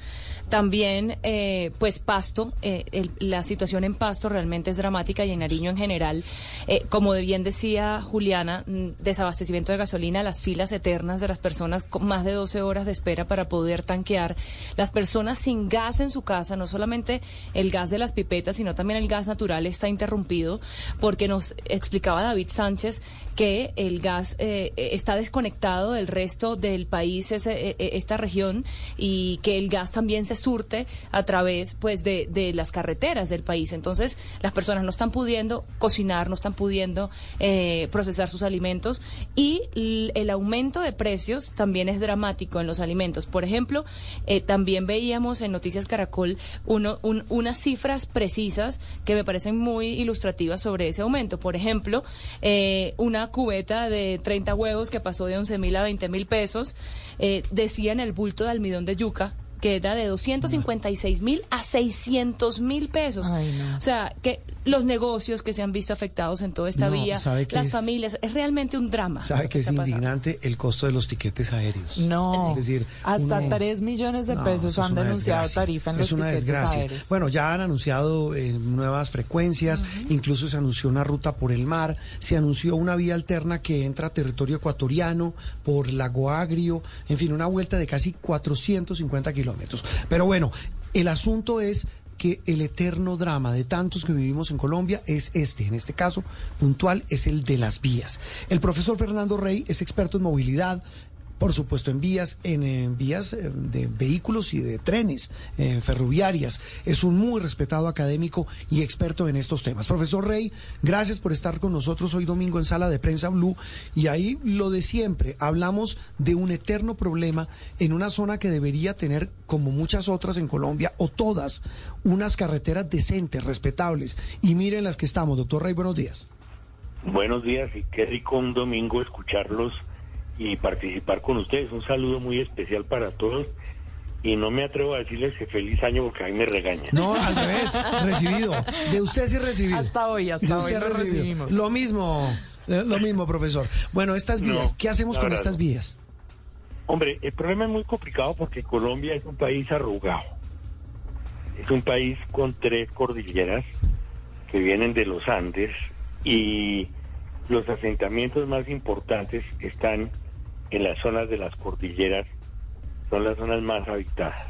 También, eh, pues, Pasto, eh, la situación en Pasto realmente es dramática y en Nariño en general. Eh, como bien decía Juliana, mm, desabastecimiento de gasolina, las filas eternas de las personas con más de 12 horas de espera para poder tanquear. Las personas sin gas en su casa, no solamente el gas de las pipetas, sino también el gas natural está interrumpido porque nos explicaba David Sánchez que el gas está desconectado del resto del país, esta región, y que el gas también se surte a través pues de, las carreteras del país. Entonces las personas no están pudiendo cocinar, no están pudiendo eh, procesar sus alimentos y el aumento de precios también es dramático en los alimentos. Por ejemplo, eh, también veíamos en Noticias Caracol uno, unas cifras precisas que me parecen muy ilustrativas sobre ese aumento. Por ejemplo, eh, una cubeta de 30 huevos que pasó de 11 mil a 20 mil pesos, decía en el bulto de almidón de yuca que era de 256 mil a 600 mil pesos. O sea, que los negocios que se han visto afectados en toda esta vía, las familias, es realmente un drama. ¿Sabe que es indignante el costo de los tiquetes aéreos? No, es decir, hasta 3 millones de pesos han denunciado tarifa en los tiquetes desgracia. aéreos. Bueno, ya han anunciado eh, nuevas frecuencias, incluso se anunció una ruta por el mar, se anunció una vía alterna que entra a territorio ecuatoriano por Lago Agrio, en fin, una vuelta de casi 450 kilómetros. Pero bueno, el asunto es que el eterno drama de tantos que vivimos en Colombia es este, en este caso puntual, es el de las vías. El profesor Fernando Rey es experto en movilidad, por supuesto en vías, en, vías eh, de vehículos y de trenes eh, ferroviarias. Es un muy respetado académico y experto en estos temas. Profesor Rey, gracias por estar con nosotros hoy domingo en Sala de Prensa Blue. Y ahí lo de siempre, hablamos de un eterno problema en una zona que debería tener, como muchas otras en Colombia, o todas, unas carreteras decentes, respetables. Y miren las que estamos. Doctor Rey, buenos días. Buenos días y qué rico un domingo escucharlos y participar con ustedes. Un saludo muy especial para todos. Y no me atrevo a decirles que feliz año porque ahí me regañan. No, al revés, recibido. De usted sí recibido. Hasta hoy, hasta hoy lo recibimos. Lo mismo, eh, lo mismo, profesor. Bueno, estas vías, ¿qué hacemos con estas vías? Hombre, el problema es muy complicado porque Colombia es un país arrugado. Es un país con tres cordilleras que vienen de los Andes y los asentamientos más importantes están en las zonas de las cordilleras son las zonas más habitadas.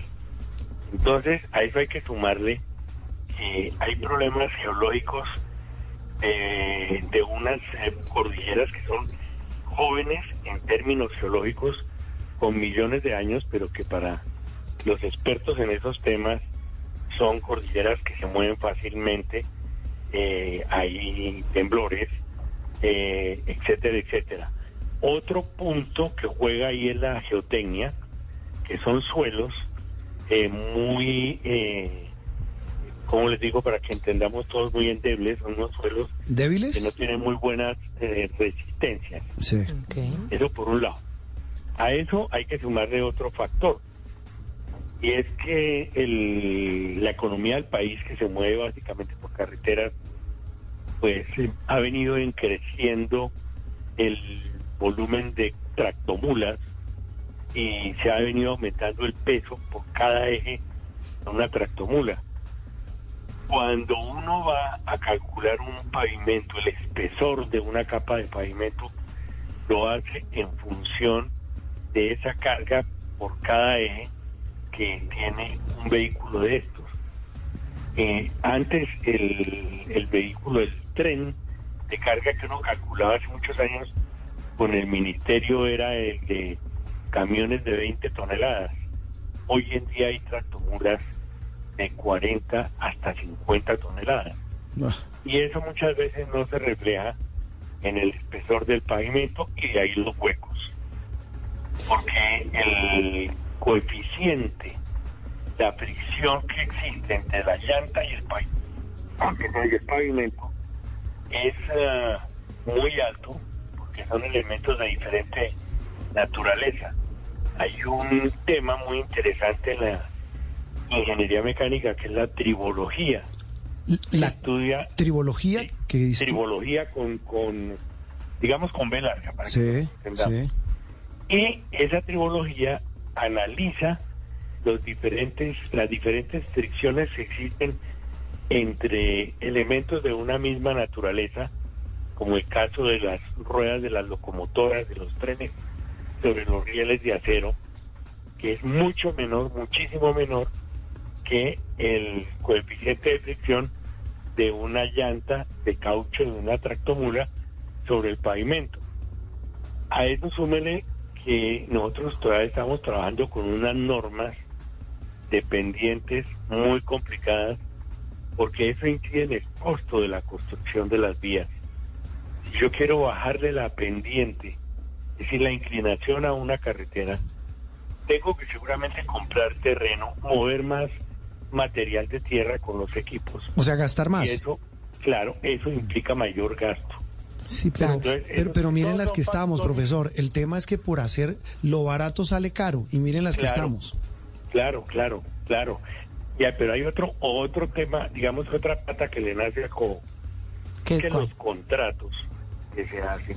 Entonces, a eso hay que sumarle que hay problemas geológicos eh, de unas eh, cordilleras que son jóvenes en términos geológicos, con millones de años, pero que para los expertos en esos temas son cordilleras que se mueven fácilmente, eh, hay temblores, etcétera, etcétera. Otro punto que juega ahí es la geotecnia, que son suelos eh, muy, eh, como les digo, para que entendamos todos muy endebles, son unos suelos débiles que no tienen muy buenas eh, resistencias. Sí. Eso por un lado. A eso hay que sumarle otro factor, y es que el, la economía del país, que se mueve básicamente por carreteras, pues ha venido creciendo el volumen de tractomulas y se ha venido aumentando el peso por cada eje de una tractomula. Cuando uno va a calcular un pavimento, el espesor de una capa de pavimento, lo hace en función de esa carga por cada eje que tiene un vehículo de estos. Eh, antes el, el vehículo, el tren de carga que uno calculaba hace muchos años, con el ministerio era el de camiones de 20 toneladas. Hoy en día hay tractomulas de 40 hasta 50 toneladas. Y eso muchas veces no se refleja en el espesor del pavimento y de ahí los huecos. Porque el coeficiente, la fricción que existe entre la llanta y el pavimento, el pavimento es ah, muy alto que son elementos de diferente naturaleza. Hay un tema muy interesante en la ingeniería mecánica, que es la tribología. La estudia tribología que dice. tribología con, con digamos, con B larga. Para que Sí, entendamos. sí. Y esa tribología analiza los diferentes, las diferentes fricciones que existen entre elementos de una misma naturaleza, como el caso de las ruedas de las locomotoras, de los trenes, sobre los rieles de acero, que es mucho menor, muchísimo menor que el coeficiente de fricción de una llanta de caucho de una tractomula sobre el pavimento. A eso súmele que nosotros todavía estamos trabajando con unas normas dependientes muy complicadas porque eso incide en el costo de la construcción de las vías. Yo quiero bajarle la pendiente, es decir, la inclinación a una carretera, tengo que seguramente comprar terreno, mover más material de tierra con los equipos. O sea, gastar más. Y eso, claro, eso implica mayor gasto. Sí, pero, Entonces, pero, miren las que estamos, profesor. El tema es que por hacer lo barato sale caro. Y miren las que estamos. Claro, claro, claro. Ya, pero hay otro otro tema, digamos otra pata que le nace a Co, ¿Qué es que cuál? los contratos que se hacen.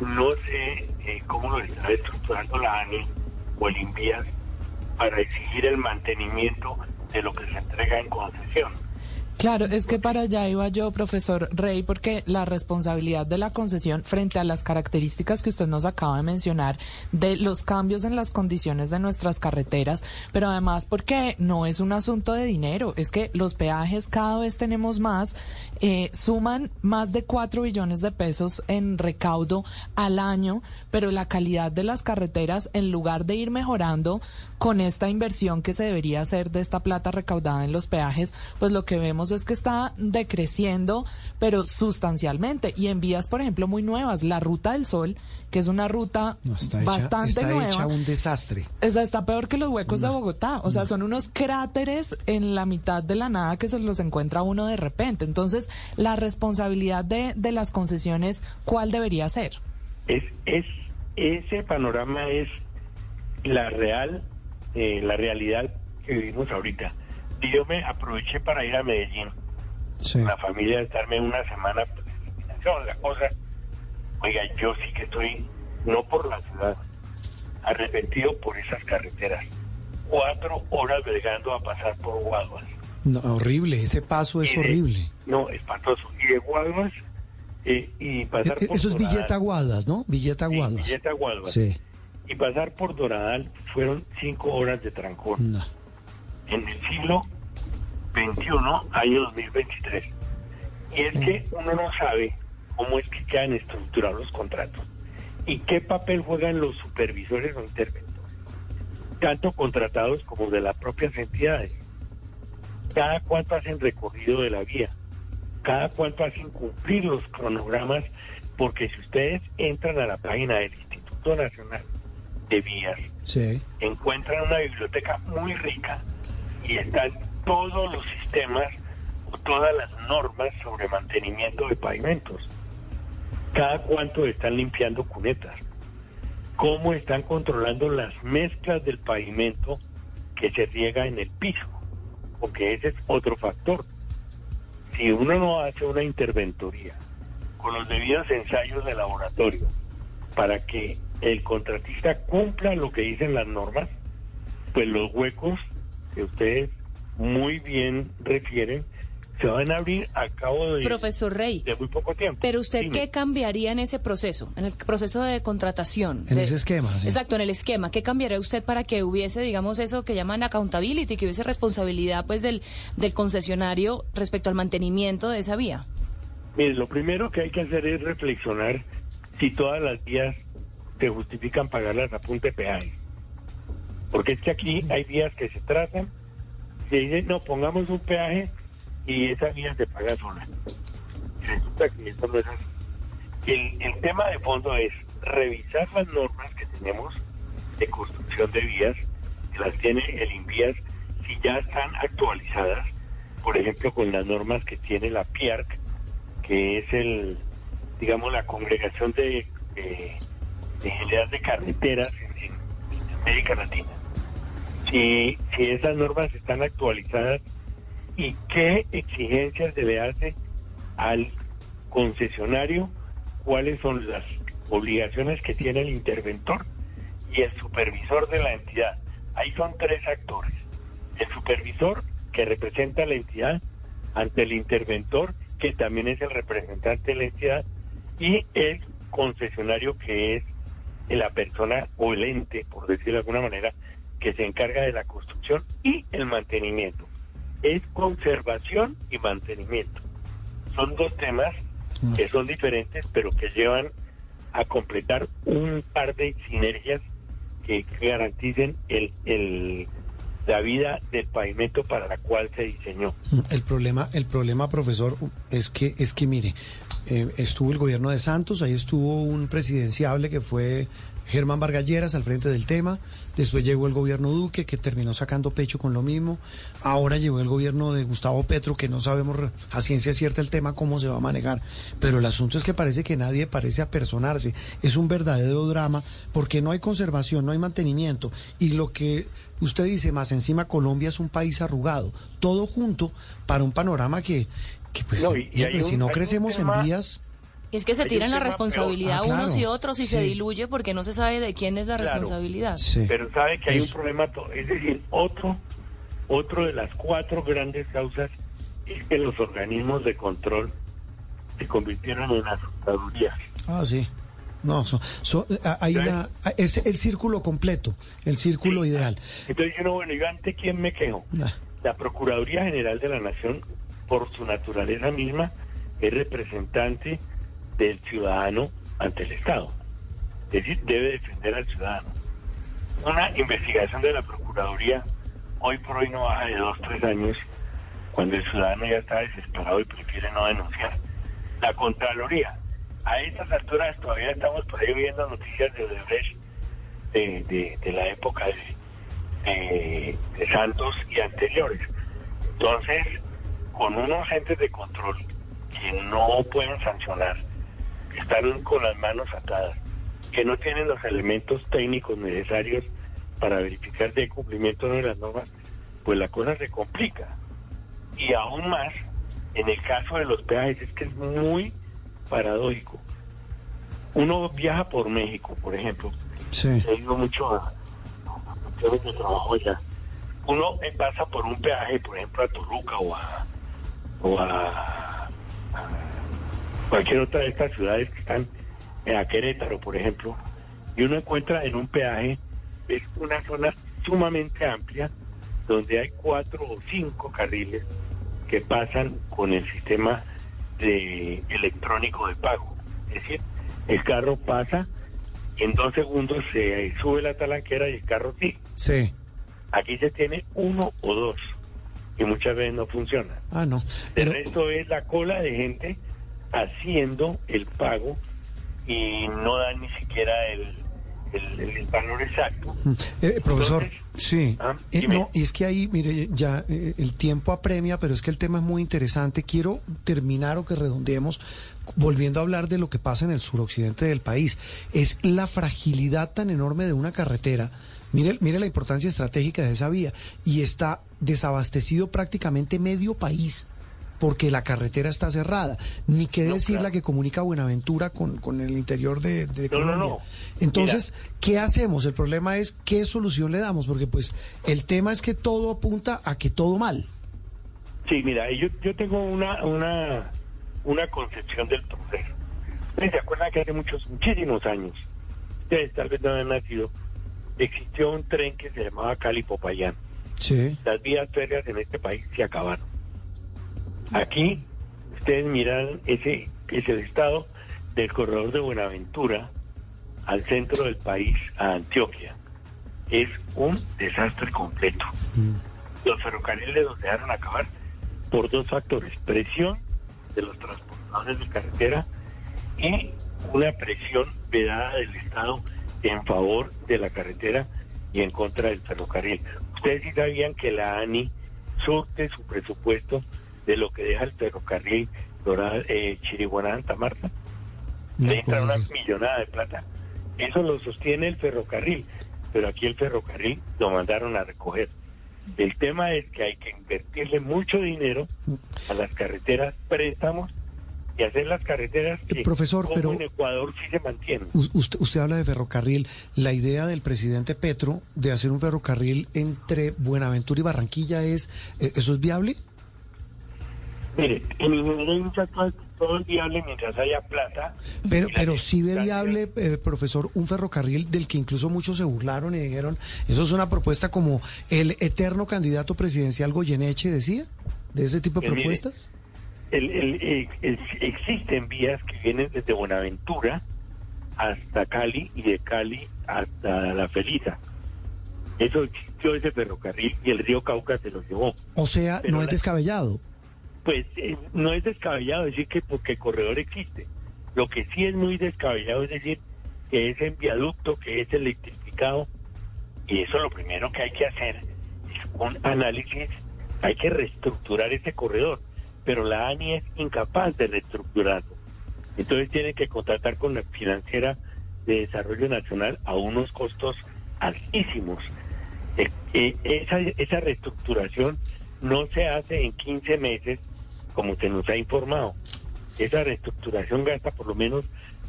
No sé eh, cómo lo está estructurando la ANI o el INVIAS para exigir el mantenimiento de lo que se entrega en concesión. Claro, es que para allá iba yo, profesor Rey, porque la responsabilidad de la concesión frente a las características que usted nos acaba de mencionar de los cambios en las condiciones de nuestras carreteras, pero además porque no es un asunto de dinero, es que los peajes cada vez tenemos más, eh, suman más de cuatro billones de pesos en recaudo al año, pero la calidad de las carreteras, en lugar de ir mejorando con esta inversión que se debería hacer de esta plata recaudada en los peajes, pues lo que vemos es que está decreciendo, pero sustancialmente. Y en vías, por ejemplo, muy nuevas, la Ruta del Sol, que es una ruta No, está hecha, bastante está nueva. hecha un desastre. Está peor que los huecos de Bogotá. O sea, son unos cráteres en la mitad de la nada que se los encuentra uno de repente. Entonces, la responsabilidad de, de las concesiones, ¿cuál debería ser? Es, es ese panorama es la real, eh, la realidad que vivimos ahorita. Y yo me aproveché para ir a Medellín. Sí. La familia estarme una semana pues, la cosa. Oiga, yo sí que estoy, no por la ciudad, arrepentido por esas carreteras. Cuatro horas bregando a pasar por Guaduas. No, horrible, ese paso es de- horrible. No, espantoso. Y de Guaduas eh, y pasar E- por Eso es Doradal. Villeta Aguadas, ¿no? Villeta Sí, Aguadas. Villeta Guaduas. Sí. Y pasar por Doradal fueron cinco horas de trancón. No. En el siglo XXI, año 2023. Y es que uno no sabe cómo es que quedan estructurados los contratos y qué papel juegan los supervisores o interventores, tanto contratados como de las propias entidades. Cada cuánto hacen recorrido de la vía, cada cuánto hacen cumplir los cronogramas, porque si ustedes entran a la página del Instituto Nacional de Vías, Sí. encuentran una biblioteca muy rica y están todos los sistemas o todas las normas sobre mantenimiento de pavimentos. Cada cuánto están limpiando cunetas. Cómo están controlando las mezclas del pavimento que se riega en el piso. Porque ese es otro factor. Si uno no hace una interventoría con los debidos ensayos de laboratorio para que el contratista cumpla lo que dicen las normas, pues los huecos que ustedes muy bien refieren se van a abrir a cabo de, Profesor Rey. de muy poco tiempo. Pero usted Dime. qué cambiaría en ese proceso, en el proceso de contratación. En de- ese esquema, sí. Exacto, en el esquema. ¿Qué cambiaría usted para que hubiese, digamos, eso que llaman accountability, que hubiese responsabilidad pues del, del concesionario respecto al mantenimiento de esa vía? Mire, lo primero que hay que hacer es reflexionar si todas las vías se justifican pagarlas a punta de peaje. Porque es que aquí hay vías que se tratan, se dice, no, pongamos un peaje y esa vía se paga sola. Resulta que eso no es así. El, el tema de fondo es revisar las normas que tenemos de construcción de vías, que las tiene el INVIAS, si ya están actualizadas, por ejemplo, con las normas que tiene la PIARC, que es el, digamos, la congregación de, de, de carreteras en, en América Latina. Si, si esas normas están actualizadas y qué exigencias se le hace al concesionario, cuáles son las obligaciones que tiene el interventor y el supervisor de la entidad. Ahí son tres actores. El supervisor, que representa a la entidad, ante el interventor, que también es el representante de la entidad, y el concesionario, que es la persona o el ente, por decirlo de alguna manera, que se encarga de la construcción y el mantenimiento. Es conservación y mantenimiento. Son dos temas que son diferentes, pero que llevan a completar un par de sinergias que garanticen el, el, la vida del pavimento para la cual se diseñó. El problema, el problema, profesor, es que, es que mire, eh, estuvo el gobierno de Santos, ahí estuvo un presidenciable que fue Germán Vargalleras al frente del tema, después llegó el gobierno Duque que terminó sacando pecho con lo mismo, ahora llegó el gobierno de Gustavo Petro que no sabemos a ciencia cierta el tema cómo se va a manejar, pero el asunto es que parece que nadie parece apersonarse, es un verdadero drama porque no hay conservación, no hay mantenimiento y lo que usted dice más encima Colombia es un país arrugado, todo junto para un panorama que, que pues, No, y- y hay si un- no crecemos tema- en vías... Es que se tiran la responsabilidad peor. Ah, unos y claro. otros y Sí. se diluye porque no se sabe de quién es la Claro. responsabilidad. Pero sabe que hay Eso. un problema, es decir, otro, otro de las cuatro grandes causas es que los organismos de control se convirtieron en asustadurías. Ah, sí. No, so- so- a- hay una, es el círculo completo, el círculo ideal. Entonces yo no, bueno, yo ante quién me quejo. Ah. La Procuraduría General de la Nación, por su naturaleza misma, es representante del ciudadano ante el Estado. Es decir, debe defender al ciudadano. Una investigación de la Procuraduría hoy por hoy no baja de dos, tres años, cuando el ciudadano ya está desesperado y prefiere no denunciar. La Contraloría, a estas alturas todavía estamos por ahí viendo noticias de Odebrecht de, la época de, de, Santos y anteriores. Entonces, con unos entes de control que no pueden sancionar, están con las manos atadas, que no tienen los elementos técnicos necesarios para verificar si hay cumplimiento de las normas, pues la cosa se complica. Y aún más, en el caso de los peajes, es que es muy paradójico. Uno viaja por México, por ejemplo, Sí. he ido mucho a de trabajo allá. Uno pasa por un peaje, por ejemplo, a Toluca o a, o a, a cualquier otra de estas ciudades que están, a Querétaro, por ejemplo, y uno encuentra en un peaje, es una zona sumamente amplia, donde hay cuatro o cinco carriles que pasan con el sistema de electrónico de pago. Es decir, el carro pasa, en dos segundos se sube la talanquera y el carro sigue. Sí. Aquí se tiene uno o dos y muchas veces no funciona. Ah, no. El resto es la cola de gente haciendo el pago y no dan ni siquiera el, el- el valor exacto. Eh, profesor, sí. Ah, Eh, no, y es que ahí, mire, ya eh, el tiempo apremia, pero es que el tema es muy interesante. Quiero terminar o que redondeemos volviendo a hablar de lo que pasa en el suroccidente del país. Es la fragilidad tan enorme de una carretera. Mire, mire la importancia estratégica de esa vía. Y está desabastecido prácticamente medio país porque la carretera está cerrada. Ni qué decir la que comunica Buenaventura con, con el interior de, de No, Colombia. no. Entonces, ¿qué hacemos? El problema es qué solución le damos, porque pues el tema es que todo apunta a que todo mal. Sí, mira, yo, yo tengo una, una, una concepción del proceso. Ustedes se acuerdan que hace muchos, muchísimos años, ustedes tal vez no habían nacido, existió un tren que se llamaba Cali Popayán. Sí. Las vías férreas en este país se acabaron. Aquí, ustedes miran, ese es el estado del corredor de Buenaventura al centro del país, a Antioquia. Es un desastre completo. Los ferrocarriles los dejaron acabar por dos factores, presión de los transportadores de carretera y una presión vedada del Estado en favor de la carretera y en contra del ferrocarril. Ustedes sí sabían que la ANI surte su presupuesto de lo que deja el ferrocarril eh, Chiriguaná Santa Marta. Le entra una millonada de plata. Eso lo sostiene el ferrocarril, pero aquí el ferrocarril lo mandaron a recoger. El tema es que hay que invertirle mucho dinero a las carreteras, préstamos y hacer las carreteras que Eh, profesor, como pero- en Ecuador sí se mantienen. Usted, usted habla de ferrocarril. La idea del presidente Petro de hacer un ferrocarril entre Buenaventura y Barranquilla es, eh, ¿eso es viable? Mire, en ingeniería industrial todo es viable mientras haya plata. Pero, pero sí ve viable, eh, profesor, un ferrocarril del que incluso muchos se burlaron y dijeron, eso es una propuesta como el eterno candidato presidencial Goyeneche decía, de ese tipo de Pues mire, propuestas. El- el- el- existen vías que vienen desde Buenaventura hasta Cali y de Cali hasta La Felita. Eso existió ese ferrocarril y el río Cauca se lo llevó. O sea, pero no es la- descabellado. Pues eh, no es descabellado decir que porque el corredor existe. Lo que sí es muy descabellado es decir que es en viaducto, que es electrificado. Y eso lo primero que hay que hacer es un análisis. Hay que reestructurar ese corredor. Pero la ANI es incapaz de reestructurarlo. Entonces tiene que contratar con la financiera de desarrollo nacional a unos costos altísimos. Eh, eh, esa, esa reestructuración no se hace en 15 meses como se nos ha informado. Esa reestructuración gasta por lo menos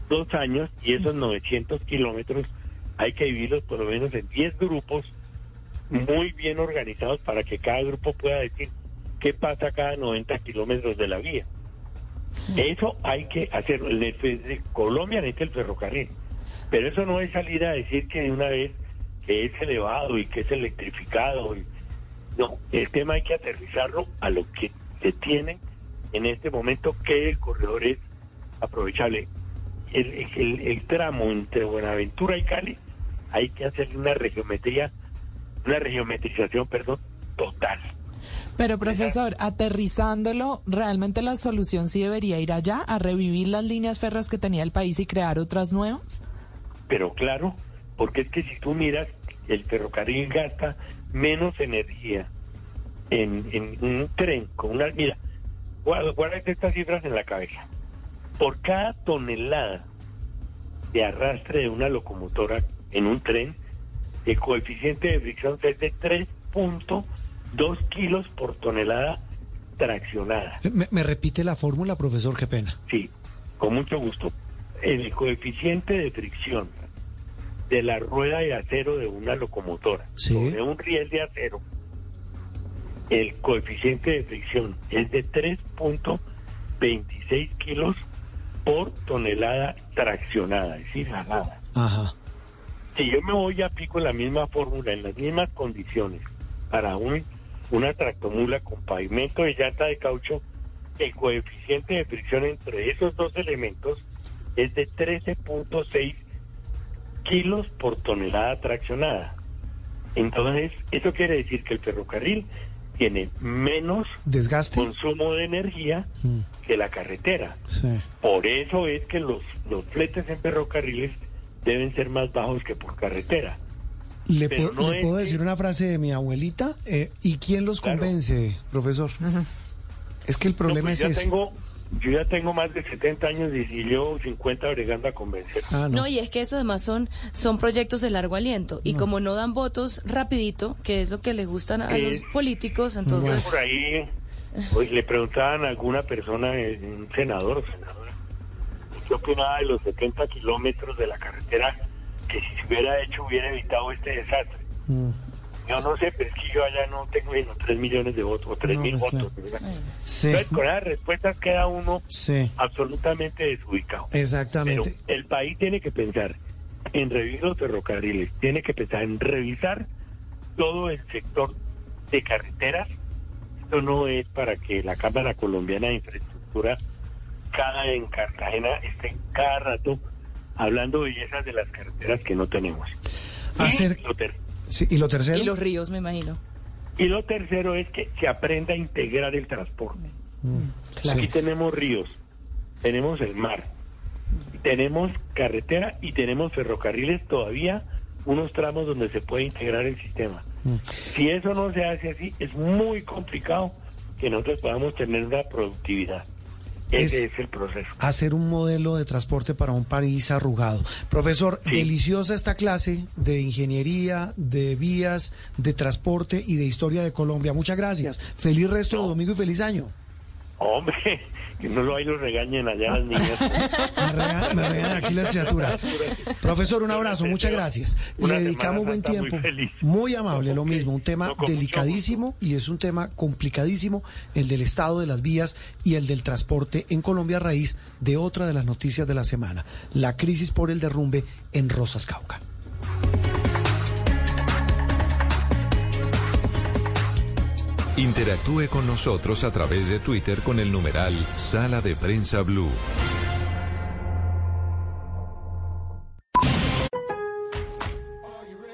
dos años y esos 900 kilómetros hay que dividirlos por lo menos en 10 grupos muy bien organizados para que cada grupo pueda decir qué pasa cada 90 kilómetros de la vía. Eso hay que hacerlo. Colombia necesita el ferrocarril, pero eso no es salir a decir que de una vez que es elevado y que es electrificado. y- no, el tema hay que aterrizarlo a lo que se tiene en este momento, que el corredor es aprovechable. El, el- el tramo entre Buenaventura y Cali hay que hacerle una regiometría, una regiometrización, perdón, total. Pero profesor, aterrizándolo, realmente la solución sí debería ir allá, a revivir las líneas férreas que tenía el país y crear otras nuevas. Pero claro, porque es que si tú miras, el ferrocarril gasta menos energía en, en un tren con una... Mira, guárdate estas cifras en la cabeza. Por cada tonelada de arrastre de una locomotora en un tren, el coeficiente de fricción es de 3.2 kilos por tonelada traccionada. ¿Me, me repite la fórmula, profesor? Qué pena. Sí, con mucho gusto. El coeficiente de fricción de la rueda de acero de una locomotora Sí. sobre un riel de acero, el coeficiente de fricción es de 3.26 kilos por tonelada traccionada, es decir, jalada. Ajá. Si yo me voy a aplico la misma fórmula, en las mismas condiciones, para un, una tractomula con pavimento de llanta de caucho, el coeficiente de fricción entre esos dos elementos es de 13.6 kilos por tonelada traccionada. Entonces, eso quiere decir que el ferrocarril tiene menos Desgaste. consumo de energía Mm, que la carretera. sí. Por eso es que los, los fletes en ferrocarriles deben ser más bajos que por carretera. ¿Le, puedo, no le es puedo que- decir una frase de mi abuelita? Eh, ¿Y quién los convence, profesor? Es que el problema No, pues es ese. tengo, yo ya tengo más de 70 años y, yo 50 bregando a convencer. Ah, No. y es que eso además son, son proyectos de largo aliento. Y como no dan votos rapidito, que es lo que les gustan a Eh, los políticos, Por entonces... ahí hoy le preguntaban a alguna persona, eh, un senador o senadora, ¿qué opinaba de los 70 kilómetros de la carretera que si se hubiera hecho hubiera evitado este desastre? Mm. Yo no sé, pero es que yo allá no tengo sino 3 millones de votos o 3 No, mil pues, votos. claro. Sí. Entonces, con esas respuestas queda uno Sí, absolutamente desubicado. Pero exactamente. el país tiene que pensar en revivir los ferrocarriles, tiene que pensar en revisar todo el sector de carreteras. Esto no es para que la Cámara Colombiana de Infraestructura cada en Cartagena esté cada rato hablando bellezas de las carreteras que no tenemos. Y Hacer- lo ter- Sí, ¿Y lo tercero? Y los ríos, me imagino. y lo tercero es que se aprenda a integrar el transporte. Mm, Aquí tenemos ríos, tenemos el mar, tenemos carretera y tenemos ferrocarriles todavía, unos tramos donde se puede integrar el sistema. Mm. Si eso no se hace así, es muy complicado que nosotros podamos tener una productividad. Ese es, el proceso. Hacer un modelo de transporte para un país arrugado. Profesor, deliciosa esta clase de ingeniería, de vías, de transporte y de historia de Colombia. Muchas gracias. Feliz resto de domingo y feliz año. Hombre, que no lo hay los regañen allá las niñas. me, regañan, aquí las criaturas. Profesor, un abrazo, muchas gracias. Le dedicamos buen tiempo. Muy, amable, lo mismo. Un tema delicadísimo y es un tema complicadísimo, el del estado de las vías y el del transporte en Colombia a raíz de otra de las noticias de la semana, la crisis por el derrumbe en Rosas Cauca. Interactúe con nosotros a través de Twitter con el numeral Sala de Prensa Blue.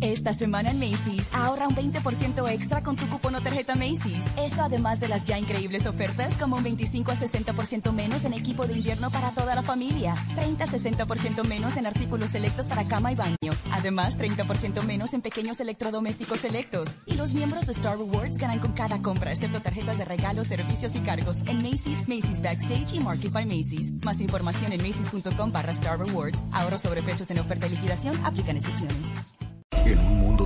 Esta semana en Macy's, ahorra un 20% extra con tu cupón o tarjeta Macy's. Esto además de las ya increíbles ofertas como un 25 a 60% menos en equipo de invierno para toda la familia, 30 a 60% menos en artículos selectos para cama y baño, además 30% menos en pequeños electrodomésticos selectos. Y los miembros de Star Rewards ganan con cada compra, excepto tarjetas de regalos, servicios y cargos en Macy's, Macy's Backstage y Market by Macy's. Más información en macy's.com barra Star Rewards. Ahorro sobre precios en oferta y liquidación, aplican excepciones.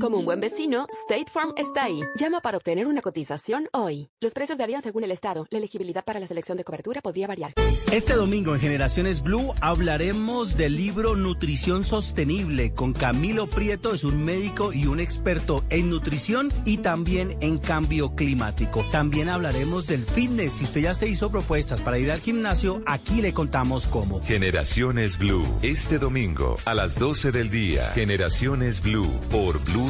Como un buen vecino, State Farm está ahí. Llama para obtener una cotización hoy. Los precios varían según el estado. La elegibilidad para la selección de cobertura podría variar. Este domingo en Generaciones Blue hablaremos del libro Nutrición Sostenible con Camilo Prieto, es un médico y un experto en nutrición y también en cambio climático. También hablaremos del fitness. Si usted ya se hizo propuestas para ir al gimnasio, aquí le contamos cómo. Generaciones Blue, este domingo a las 12 del día. Generaciones Blue por Blue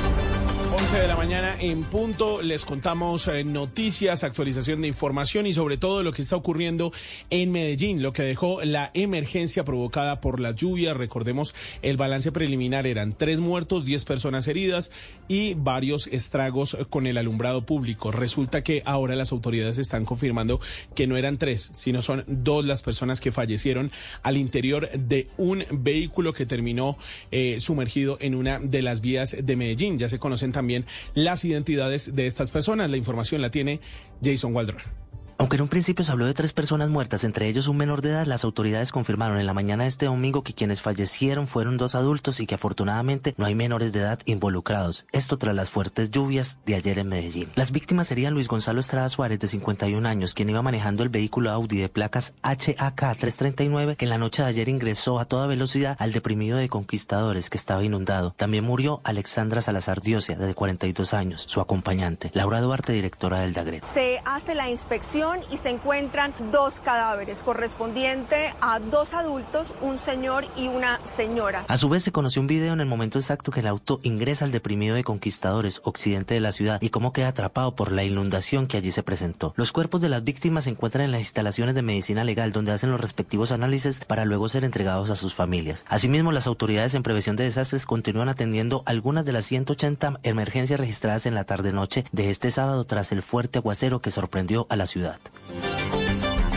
11 de la mañana en punto les contamos eh, noticias, actualización de información y sobre todo lo que está ocurriendo en Medellín, lo que dejó la emergencia provocada por las lluvias. Recordemos, el balance preliminar eran tres muertos, diez personas heridas y varios estragos con el alumbrado público. Resulta que ahora las autoridades están confirmando que no eran tres, sino son dos las personas que fallecieron al interior de un vehículo que terminó eh, sumergido en una de las vías de Medellín. Ya se conocen también también las identidades de estas personas. La información la tiene Jason Waldron. Aunque en un principio se habló de tres personas muertas, entre ellos un menor de edad, las autoridades confirmaron en la mañana de este domingo que quienes fallecieron fueron dos adultos y que afortunadamente no hay menores de edad involucrados. Esto tras las fuertes lluvias de ayer en Medellín. Las víctimas serían Luis Gonzalo Estrada Suárez, de 51 años, quien iba manejando el vehículo Audi de placas HAK 339, que en la noche de ayer ingresó a toda velocidad al deprimido de Conquistadores, que estaba inundado. También murió Alexandra Salazar Diosia, de 42 años, su acompañante. Laura Duarte, directora del DAGRET. Se hace la inspección y se encuentran dos cadáveres correspondiente a dos adultos, un señor y una señora. A su vez se conoció un video en el momento exacto que el auto ingresa al deprimido de Conquistadores, occidente de la ciudad, y cómo queda atrapado por la inundación que allí se presentó. Los cuerpos de las víctimas se encuentran en las instalaciones de medicina legal donde hacen los respectivos análisis para luego ser entregados a sus familias. Asimismo, las autoridades en prevención de desastres continúan atendiendo algunas de las 180 emergencias registradas en la tarde-noche de este sábado tras el fuerte aguacero que sorprendió a la ciudad. Цитат.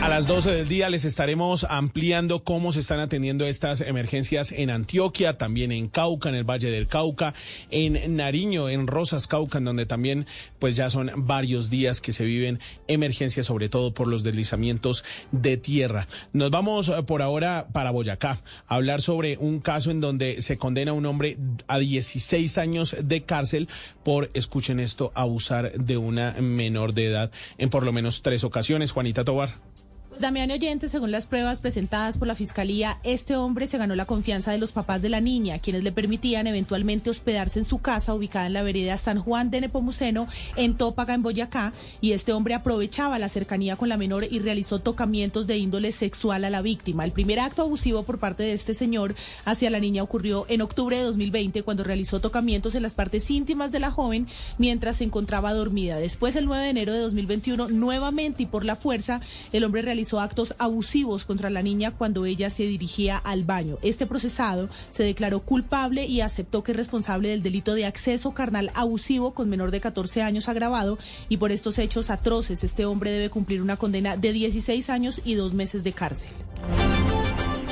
A las 12 del día les estaremos ampliando cómo se están atendiendo estas emergencias en Antioquia, también en Cauca, en el Valle del Cauca, en Nariño, en Rosas Cauca, en donde también pues ya son varios días que se viven emergencias, sobre todo por los deslizamientos de tierra. Nos vamos eh, por ahora para Boyacá a hablar sobre un caso en donde se condena a un hombre a 16 años de cárcel por, escuchen esto, abusar de una menor de edad en por lo menos tres ocasiones. Juanita Tobar. Damián Oyente, según las pruebas presentadas por la Fiscalía, este hombre se ganó la confianza de los papás de la niña, quienes le permitían eventualmente hospedarse en su casa ubicada en la vereda San Juan de Nepomuceno, en Tópaga, en Boyacá, y este hombre aprovechaba la cercanía con la menor y realizó tocamientos de índole sexual a la víctima. El primer acto abusivo por parte de este señor hacia la niña ocurrió en octubre de 2020, cuando realizó tocamientos en las partes íntimas de la joven mientras se encontraba dormida. Después, el 9 de enero de 2021, nuevamente y por la fuerza, el hombre realizó actos abusivos contra la niña cuando ella se dirigía al baño. Este procesado se declaró culpable y aceptó que es responsable del delito de acceso carnal abusivo con menor de 14 años agravado y por estos hechos atroces este hombre debe cumplir una condena de 16 años y dos meses de cárcel.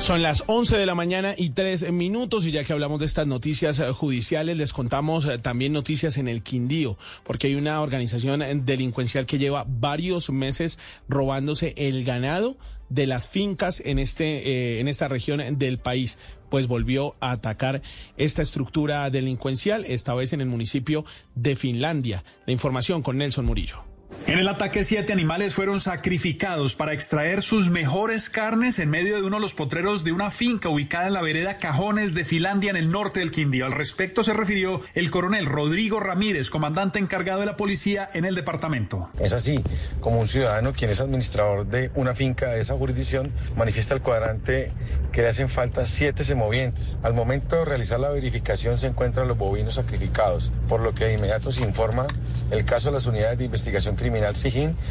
Son las 11 de la mañana y tres minutos y ya que hablamos de estas noticias eh, judiciales, les contamos eh, también noticias en el Quindío, porque hay una organización eh, delincuencial que lleva varios meses robándose el ganado de las fincas en este en esta región del país pues volvió a atacar esta estructura delincuencial esta vez en el municipio de Finlandia. La información con Nelson Murillo en el ataque, siete animales fueron sacrificados para extraer sus mejores carnes en medio de uno de los potreros de una finca ubicada en la vereda Cajones de Finlandia, en el norte del Quindío. Al respecto se refirió el coronel Rodrigo Ramírez, comandante encargado de la policía en el departamento. Es así, como un ciudadano quien es administrador de una finca de esa jurisdicción, manifiesta el cuadrante que le hacen falta siete semovientes. Al momento de realizar la verificación se encuentran los bovinos sacrificados, por lo que de inmediato se informa el caso de las unidades de investigación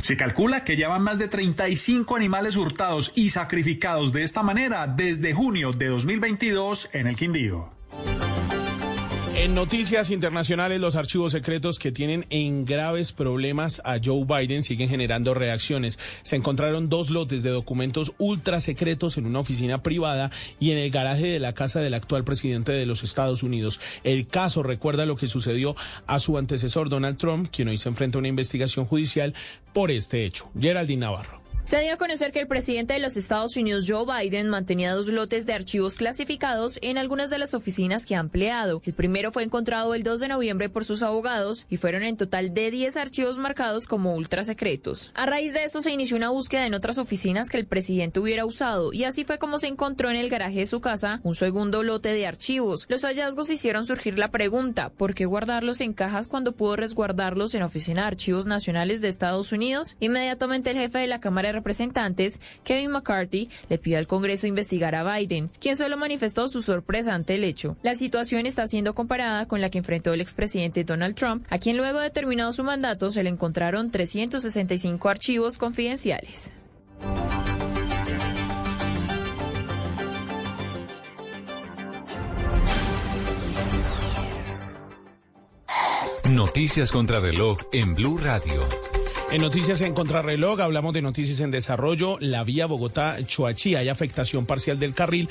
Se calcula que ya van más de 35 animales hurtados y sacrificados de esta manera desde junio de 2022 en el Quindío. En noticias internacionales, los archivos secretos que tienen en graves problemas a Joe Biden siguen generando reacciones. Se encontraron dos lotes de documentos ultra secretos en una oficina privada y en el garaje de la casa del actual presidente de los Estados Unidos. El caso recuerda lo que sucedió a su antecesor Donald Trump, quien hoy se enfrenta a una investigación judicial por este hecho. Geraldine Navarro. Se dio a conocer que el presidente de los Estados Unidos, Joe Biden, mantenía dos lotes de archivos clasificados en algunas de las oficinas que ha empleado. El primero fue encontrado el 2 de noviembre por sus abogados y fueron en total de 10 archivos marcados como ultra secretos. A raíz de esto se inició una búsqueda en otras oficinas que el presidente hubiera usado y así fue como se encontró en el garaje de su casa un segundo lote de archivos. Los hallazgos hicieron surgir la pregunta, ¿por qué guardarlos en cajas cuando pudo resguardarlos en Oficina de Archivos Nacionales de Estados Unidos? Inmediatamente el jefe de la Cámara Representantes, Kevin McCarthy, le pidió al Congreso investigar a Biden, quien solo manifestó su sorpresa ante el hecho. La situación está siendo comparada con la que enfrentó el expresidente Donald Trump, a quien luego de terminado su mandato se le encontraron 365 archivos confidenciales. Noticias contra reloj en Blue Radio. En Noticias en Contrarreloj hablamos de noticias en desarrollo. La vía Bogotá-Choachí hay afectación parcial del carril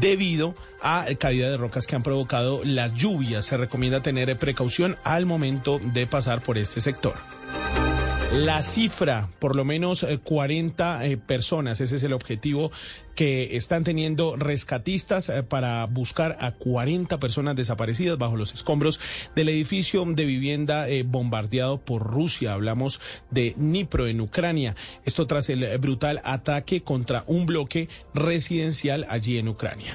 debido a caída de rocas que han provocado las lluvias. Se recomienda tener precaución al momento de pasar por este sector. La cifra, por lo menos 40 eh, eh, personas, ese es el objetivo que están teniendo rescatistas eh, para buscar a 40 personas desaparecidas bajo los escombros del edificio de vivienda eh, bombardeado por Rusia. Hablamos de Dnipro en Ucrania. Esto tras el brutal ataque contra un bloque residencial allí en Ucrania.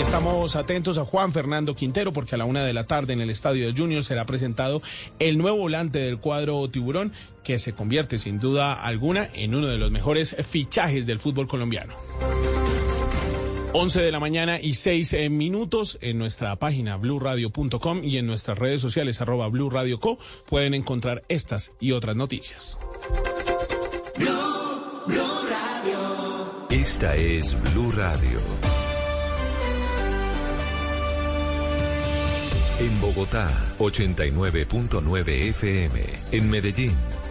Estamos atentos a Juan Fernando Quintero porque a la una de la tarde en el estadio de Junior será presentado el nuevo volante del cuadro tiburón que se convierte sin duda alguna en uno de los mejores fichajes del fútbol colombiano. 11 de la mañana y 6 eh, minutos en nuestra página blurradio.com y en nuestras redes sociales arroba blurradioco pueden encontrar estas y otras noticias. Esta es Blue Radio. En Bogotá, 89.9 FM. En Medellín.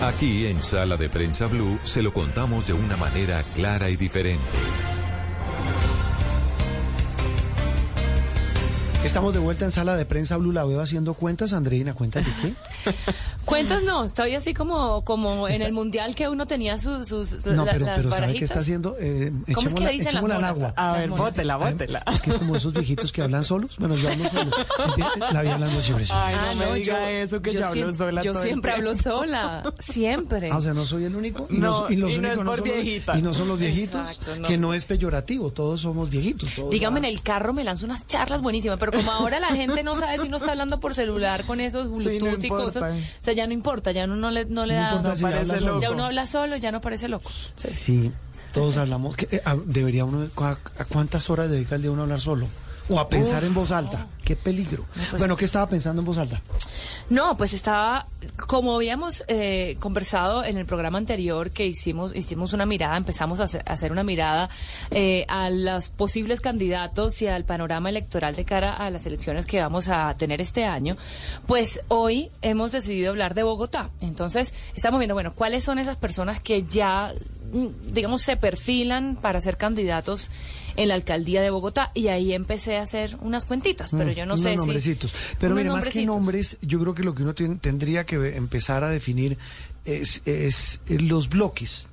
Aquí en Sala de Prensa Blue se lo contamos de una manera clara y diferente. Estamos de vuelta en Sala de Prensa Blue. La veo haciendo cuentas, Andreina. ¿Cuentas de qué? Cuentas no, estoy así como, como en el mundial que uno tenía sus, sus No, la- pero, las pero ¿sabe qué está haciendo? Eh, ¿Cómo es que le dicen las monas? agua. A ver, Las monas. bótela, bótela. Es que es como esos viejitos que hablan solos. Bueno, yo hablo solo. La vi hablando siempre. Ay, no Ah, me no, diga yo- eso, que yo yo, hablo sola yo siempre hablo sola, siempre. Ah, o sea, no soy el único. Y No, y los y no únicos es por son viejita. y no son los viejitos. Exacto, no que no es peyorativo. Todos somos viejitos. todos Dígame, en el carro me lanzo unas charlas buenísimas, pero como ahora la gente no sabe si uno está hablando por celular con esos Bluetooth y cosas, o sea, ya no importa, ya uno no le, no le No da, importa si parece solo. loco. ya uno habla solo, ya no parece loco. Sí, todos hablamos. que, eh, ah, debería uno. ¿A, a cuántas horas dedica el día uno a hablar solo? O a pensar Uf, en voz alta. Qué peligro. pues- bueno, ¿qué estaba pensando en voz alta? No, pues estaba, como habíamos eh, conversado en el programa anterior que hicimos, hicimos una mirada, empezamos a hacer, a hacer una mirada eh, a los posibles candidatos y al panorama electoral de cara a las elecciones que vamos a tener este año, pues hoy hemos decidido hablar de Bogotá. Entonces, estamos viendo, bueno, cuáles son esas personas que ya, mm, digamos, se perfilan para ser candidatos en la alcaldía de Bogotá y ahí empecé a hacer unas cuentitas, pero Mm, yo no unos sé si... nombrecitos. Pero unos mire, más que nombres, yo creo que lo que uno tendría que empezar a definir es, es, los bloques.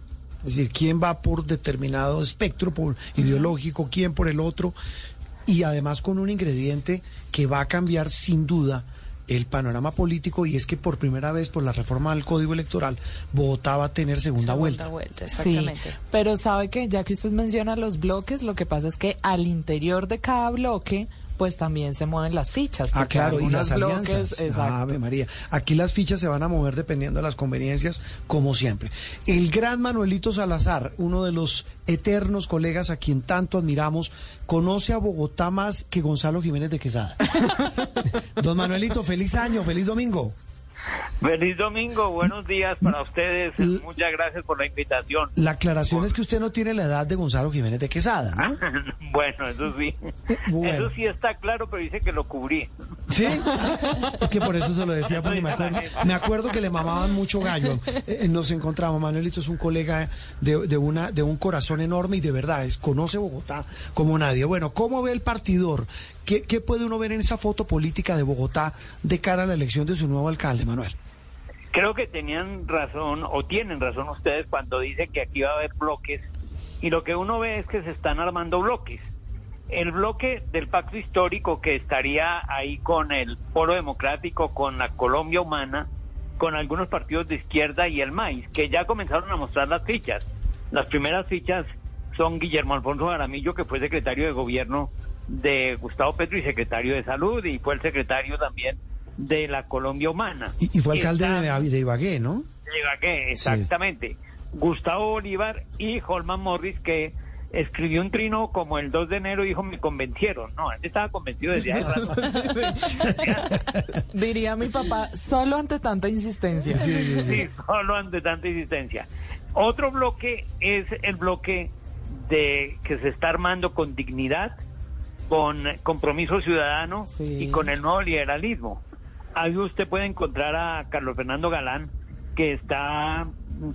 Es decir, quién va por determinado espectro por ideológico, quién por el otro. Y además con un ingrediente que va a cambiar sin duda el panorama político y es que por primera vez por la reforma del Código Electoral Bogotá va a tener segunda, vuelta. vuelta, Sí, exactamente. pero sabe que ya que usted menciona los bloques, lo que pasa es que al interior de cada bloque, pues también se mueven las fichas. Ah, claro, y las bloques, alianzas. exacto. Ave María. Aquí las fichas se van a mover dependiendo de las conveniencias, como siempre. El gran Manuelito Salazar, uno de los eternos colegas a quien tanto admiramos, conoce a Bogotá más que Gonzalo Jiménez de Quesada. Don Manuelito, feliz año, feliz domingo. Feliz domingo, buenos días para ustedes. Muchas gracias por la invitación. La aclaración es que usted no tiene la edad de Gonzalo Jiménez de Quesada, ¿no? bueno, eso sí. Bueno. Eso sí está claro, pero dice que lo cubrí. ¿Sí? Es que por eso se lo decía, porque me acuerdo, me acuerdo que le mamaban mucho gallo. Eh, Nos encontramos, Manuelito es un colega de, de una, de un corazón enorme y de verdad, es, conoce Bogotá como nadie. Bueno, ¿cómo ve el partidor? ¿Qué, ¿Qué puede uno ver en esa foto política de Bogotá de cara a la elección de su nuevo alcalde, Manuel? Creo que tenían razón, o tienen razón ustedes cuando dicen que aquí va a haber bloques, y lo que uno ve es que se están armando bloques. El bloque del pacto histórico que estaría ahí con el Foro Democrático, con la Colombia Humana, con algunos partidos de izquierda y el MAIS, que ya comenzaron a mostrar las fichas. Las primeras fichas son Guillermo Alfonso Jaramillo, que fue secretario de gobierno de Gustavo Petro y secretario de salud, y fue el secretario también de la Colombia Humana. Y, y fue alcalde Está- de, de Ibagué, ¿no? de Ibagué, exactamente. Gustavo Bolívar y Holman Morris, que escribió un trino como el 2 de enero y dijo, me convencieron. No, él estaba convencido desde hace rato. Diría mi papá, solo ante tanta insistencia. Sí, solo ante tanta insistencia. Otro bloque es el bloque de que se está armando con dignidad, con compromiso ciudadano y con el nuevo liberalismo. Ahí usted puede encontrar a Carlos Fernando Galán, que está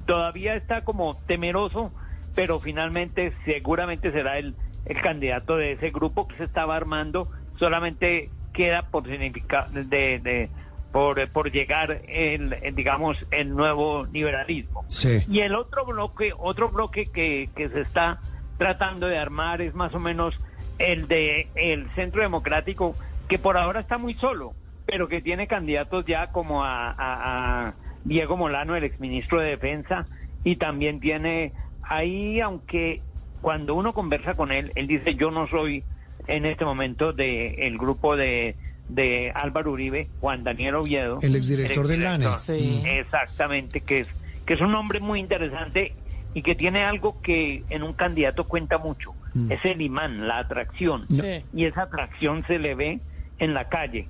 todavía está como temeroso, pero finalmente seguramente será el, el candidato de ese grupo que se estaba armando. Solamente queda por significar de, de- por, por llegar el, el, digamos el nuevo liberalismo. Sí. Y el otro bloque, otro bloque que, que se está tratando de armar es más o menos el de el Centro Democrático, que por ahora está muy solo, pero que tiene candidatos ya como a, a- a Diego Molano, el exministro de Defensa, y también tiene ahí, aunque cuando uno conversa con él, él dice yo no soy en este momento de el grupo de de Álvaro Uribe, Juan Daniel Oviedo, El exdirector del exdirector. LANE. Sí. Exactamente, que es, que es un hombre muy interesante y que tiene algo que en un candidato cuenta mucho. Mm. Es el imán, la atracción. Sí. Y esa atracción se le ve en la calle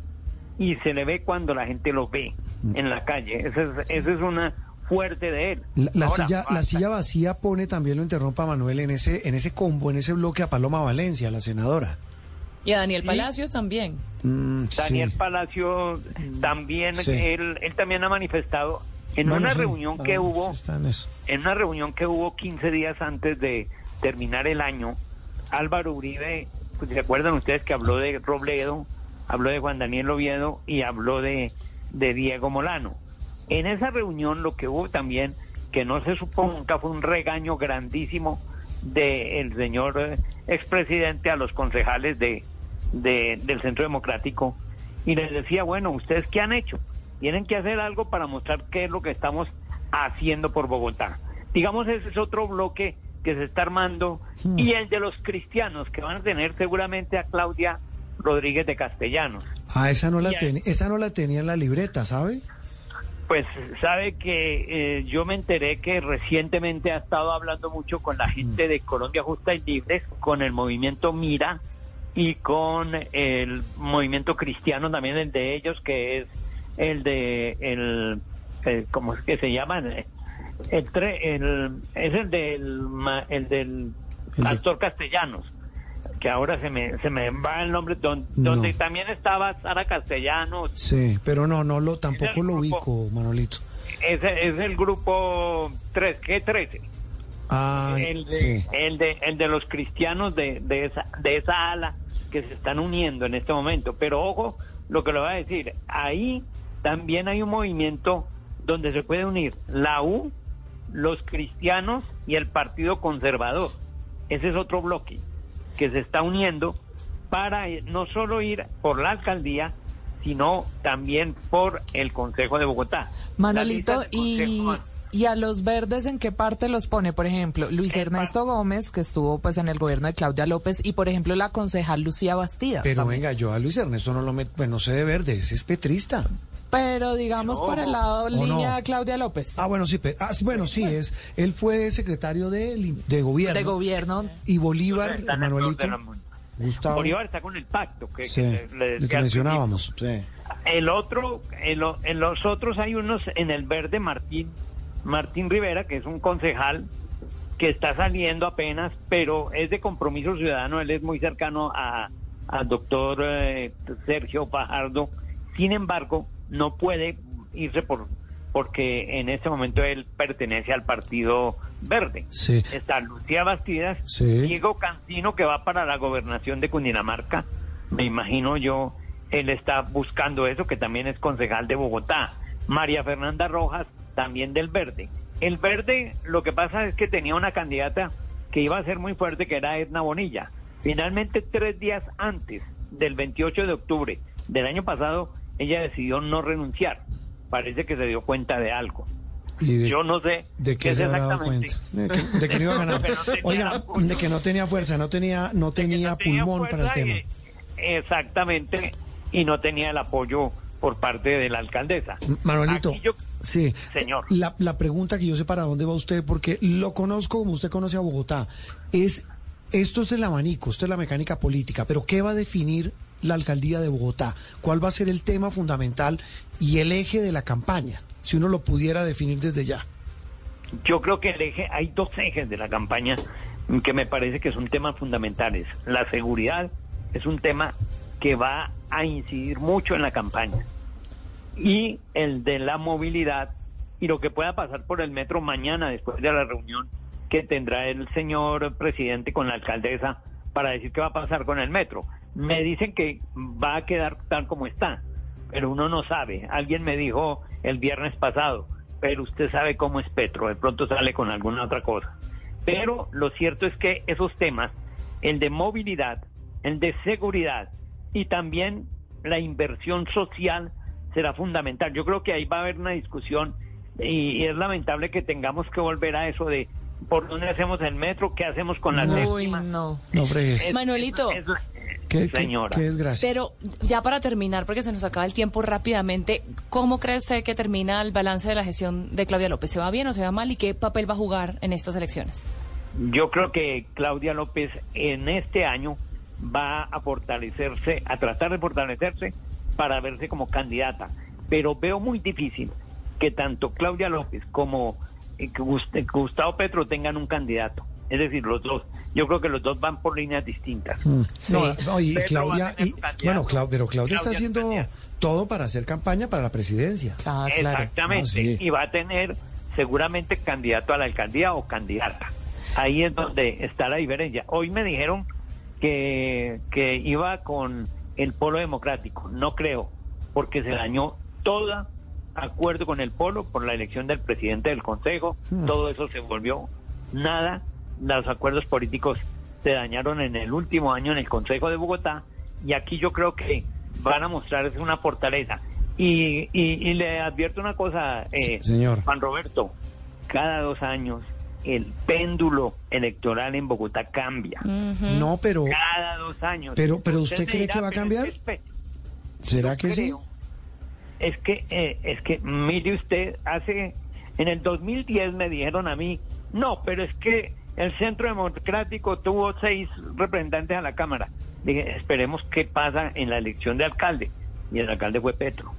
y se le ve cuando la gente lo ve en la calle. Esa es, esa es una fuerte de él. La, la Ahora, silla, la silla vacía pone también lo interrumpa Manuel en ese en ese combo, en ese bloque a Paloma Valencia, la senadora. Y a Daniel Sí. Palacios también. Mm, sí. Daniel Palacio también, Sí. él, él también ha manifestado en Bueno, una sí. reunión Ah, que hubo, en en una reunión que hubo 15 días antes de terminar el año, Álvaro Uribe, pues, ¿se acuerdan ustedes que habló de Robledo, habló de Juan Daniel Oviedo y habló de, de Diego Molano? En esa reunión lo que hubo también, que no se supo nunca, fue un regaño grandísimo del señor eh, expresidente a los concejales de, de- del Centro Democrático y les decía, bueno, ¿ustedes qué han hecho? Tienen que hacer algo para mostrar qué es lo que estamos haciendo por Bogotá. Digamos, ese es otro bloque que se está armando y el de los cristianos que van a tener seguramente a Claudia Rodríguez de Castellanos. Ah, esa no la tenía, esa no la tenía en la libreta, ¿sabe? Pues sabe que eh, yo me enteré que recientemente ha estado hablando mucho con la gente de Colombia Justa y Libre, con el movimiento Mira y con el movimiento cristiano también el de ellos que es el de el, el- ¿cómo es que se llama? El, tre- el- es el del el del de- pastor Castellanos que ahora se me se me va el nombre don- No. donde también estaba Sara Castellanos Sí, pero no, no lo, tampoco lo grupo. ubico, Manolito. ese es el grupo 3, G13. Ah, el, de, sí. el, de, el de los cristianos de, de, esa, de esa ala que se están uniendo en este momento. Pero ojo, lo que le voy a decir, ahí también hay un movimiento donde se puede unir la U, los cristianos y el Partido Conservador. Ese es otro bloque que se está uniendo para eh, no solo ir por la alcaldía, sino también por el Consejo de Bogotá. Manolito, y, y a los verdes, ¿en qué parte los pone? Por ejemplo, Luis Ernesto Gómez, que estuvo pues en el gobierno de Claudia López, y por ejemplo la concejal Lucía Bastidas. Pero también. venga, yo a Luis Ernesto no lo meto, bueno, no sé de verde, ese es petrista. Pero digamos por el lado ¿O línea no? Claudia López. Ah, bueno, sí, ah, bueno, sí, es, él fue secretario de, de gobierno. De gobierno. Y Bolívar, el Manuelito. Gustavo, Bolívar está con el pacto que, le- le el decía que mencionábamos. Sí. El otro, en, lo- en los otros hay unos en el verde Martín, Martín Rivera, que es un concejal que está saliendo apenas, pero es de compromiso ciudadano, él es muy cercano a, al doctor eh, Sergio Fajardo, sin embargo, no puede irse por porque en este momento él pertenece al Partido Verde. Sí. Está Lucía Bastidas, Sí. Diego Cancino, que va para la gobernación de Cundinamarca. Me imagino yo, él está buscando eso, que también es concejal de Bogotá. María Fernanda Rojas, también del Verde. El Verde, lo que pasa es que tenía una candidata que iba a ser muy fuerte, que era Edna Bonilla. Finalmente, tres días antes del 28 de octubre del año pasado, ella decidió no renunciar. Parece que se dio cuenta de algo. ¿Y de- Yo no sé ¿De qué se habrá dado exactamente. cuenta? De que, de que no iba a ganar. No Oiga, de que no tenía fuerza, no tenía, no tenía pulmón para el tema. y- exactamente, y no tenía el apoyo por parte de la alcaldesa. Manuelito, yo- sí. Señor. La, la pregunta que yo sé para dónde va usted, porque lo conozco como usted conoce a Bogotá, es, esto es el abanico, esto es la mecánica política, pero ¿qué va a definir la alcaldía de Bogotá? ¿Cuál va a ser el tema fundamental y el eje de la campaña? Si uno lo pudiera definir desde ya. Yo creo que el eje, hay dos ejes de la campaña que me parece que son temas fundamentales. La seguridad es un tema que va a incidir mucho en la campaña. Y el de la movilidad y lo que pueda pasar por el metro mañana después de la reunión que tendrá el señor presidente con la alcaldesa para decir qué va a pasar con el metro. Me dicen que va a quedar tal como está, pero uno no sabe. Alguien me dijo el viernes pasado, pero usted sabe cómo es Petro, de pronto sale con alguna otra cosa. Pero lo cierto es que esos temas, el de movilidad, el de seguridad y también la inversión social será fundamental. Yo creo que ahí va a haber una discusión y, es lamentable que tengamos que volver a eso de por dónde hacemos el metro, qué hacemos con la Uy, séptima. no. No fregues. Es- Manuelito. es- ¿Qué, qué- señora. qué desgracia. Pero ya para terminar, porque se nos acaba el tiempo rápidamente, ¿cómo cree usted que termina el balance de la gestión de Claudia López? ¿Se va bien o se va mal? ¿Y qué papel va a jugar en estas elecciones? Yo creo que Claudia López en este año va a fortalecerse, a tratar de fortalecerse para verse como candidata. Pero veo muy difícil que tanto Claudia López como eh, Gustavo Petro tengan un candidato. Es decir, los dos. Yo creo que los dos van por líneas distintas. Mm. No, no, y Claudia, y- bueno, Clau- pero Claudia está Claudia haciendo todo para hacer campaña para la presidencia. Exactamente. Ah, sí. Y va a tener seguramente candidato a la alcaldía o candidata. Ahí es donde está la diferencia. Hoy me dijeron que, que iba con el polo democrático. No creo, porque se dañó todo acuerdo con el polo por la elección del presidente del consejo. Hmm. Todo eso se volvió nada. Los acuerdos políticos se dañaron en el último año en el Consejo de Bogotá y aquí yo creo que van a mostrarse una fortaleza. Y, y, y le advierto una cosa, eh, Sí, señor. Juan Roberto, cada dos años el péndulo electoral en Bogotá cambia. No, pero Cada dos años. Pero- pero ¿usted cree que va a "Pero cambiar? es que espe- ¿será que sí? Es que, eh, es que, mire usted, hace, en el 2010 me dijeron a mí, no, pero es que el Centro Democrático tuvo seis representantes a la Cámara. Dije, esperemos qué pasa en la elección de alcalde. Y el alcalde fue Petro.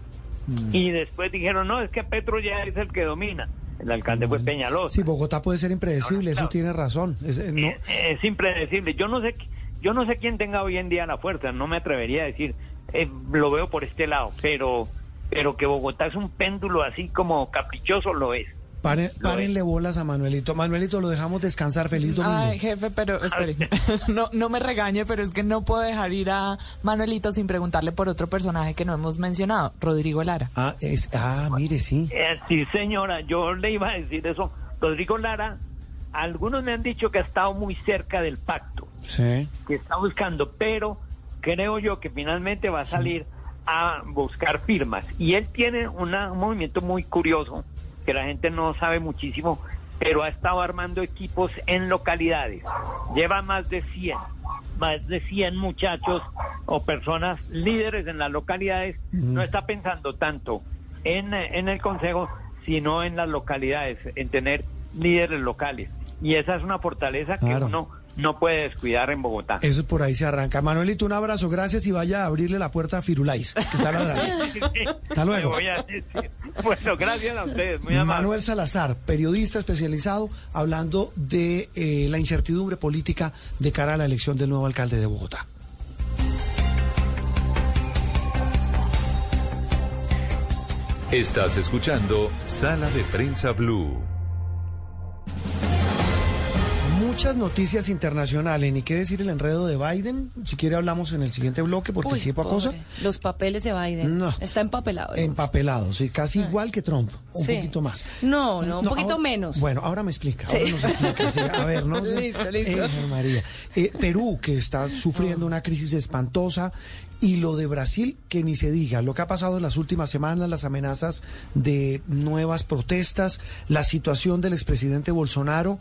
Mm. Y después dijeron, no, es que Petro ya es el que domina. El alcalde fue Peñalosa. Sí, Bogotá puede ser impredecible, eso tiene razón. Es, eh, no, Es, es impredecible. Yo no sé, yo no sé quién tenga hoy en día la fuerza. No me atrevería a decir, eh, lo veo por este lado, pero, pero que Bogotá es un péndulo así como caprichoso lo es. Pare- párenle bolas a Manuelito. Manuelito, lo dejamos descansar. Feliz domingo. Ay, jefe, pero espere, no, no me regañe, pero es que no puedo dejar ir a Manuelito sin preguntarle por otro personaje que no hemos mencionado, Rodrigo Lara. Ah, es, ah, mire, sí. Eh, sí, señora, yo le iba a decir eso. Rodrigo Lara, algunos me han dicho que ha estado muy cerca del pacto. Sí. que está buscando, pero creo yo que finalmente va a salir a buscar firmas. Y él tiene una- un movimiento muy curioso, que la gente no sabe muchísimo, pero ha estado armando equipos en localidades. Lleva más de 100, más de 100 muchachos o personas líderes en las localidades. No está pensando tanto en, en el Consejo, sino en las localidades, en tener líderes locales. Y esa es una fortaleza Claro. que uno no puede descuidar en Bogotá. Eso por ahí se arranca. Manuelito, un abrazo, gracias y vaya a abrirle la puerta a Firulais, que está ladrando. Hasta luego. Le voy a decir. Bueno, gracias a ustedes, muy amable. Manuel Salazar, periodista especializado, hablando de eh, la incertidumbre política de cara a la elección del nuevo alcalde de Bogotá. Estás escuchando Sala de Prensa Blue. Muchas noticias internacionales, ni qué decir el enredo de Biden. Si quiere hablamos en el siguiente bloque porque Uy, tiempo acosa. pobre. Los papeles de Biden. No. Está empapelado. ¿no? Empapelado, sí, casi igual que Trump, un Sí. poquito más. No, no, un poquito ahora- menos. Bueno, ahora me explica. Sí. Ahora nos explica, sí. A ver, ¿no? Listo, listo. Eh, María. Eh, Perú, que está sufriendo una crisis espantosa. Y lo de Brasil, que ni se diga, lo que ha pasado en las últimas semanas, las amenazas de nuevas protestas, la situación del expresidente Bolsonaro,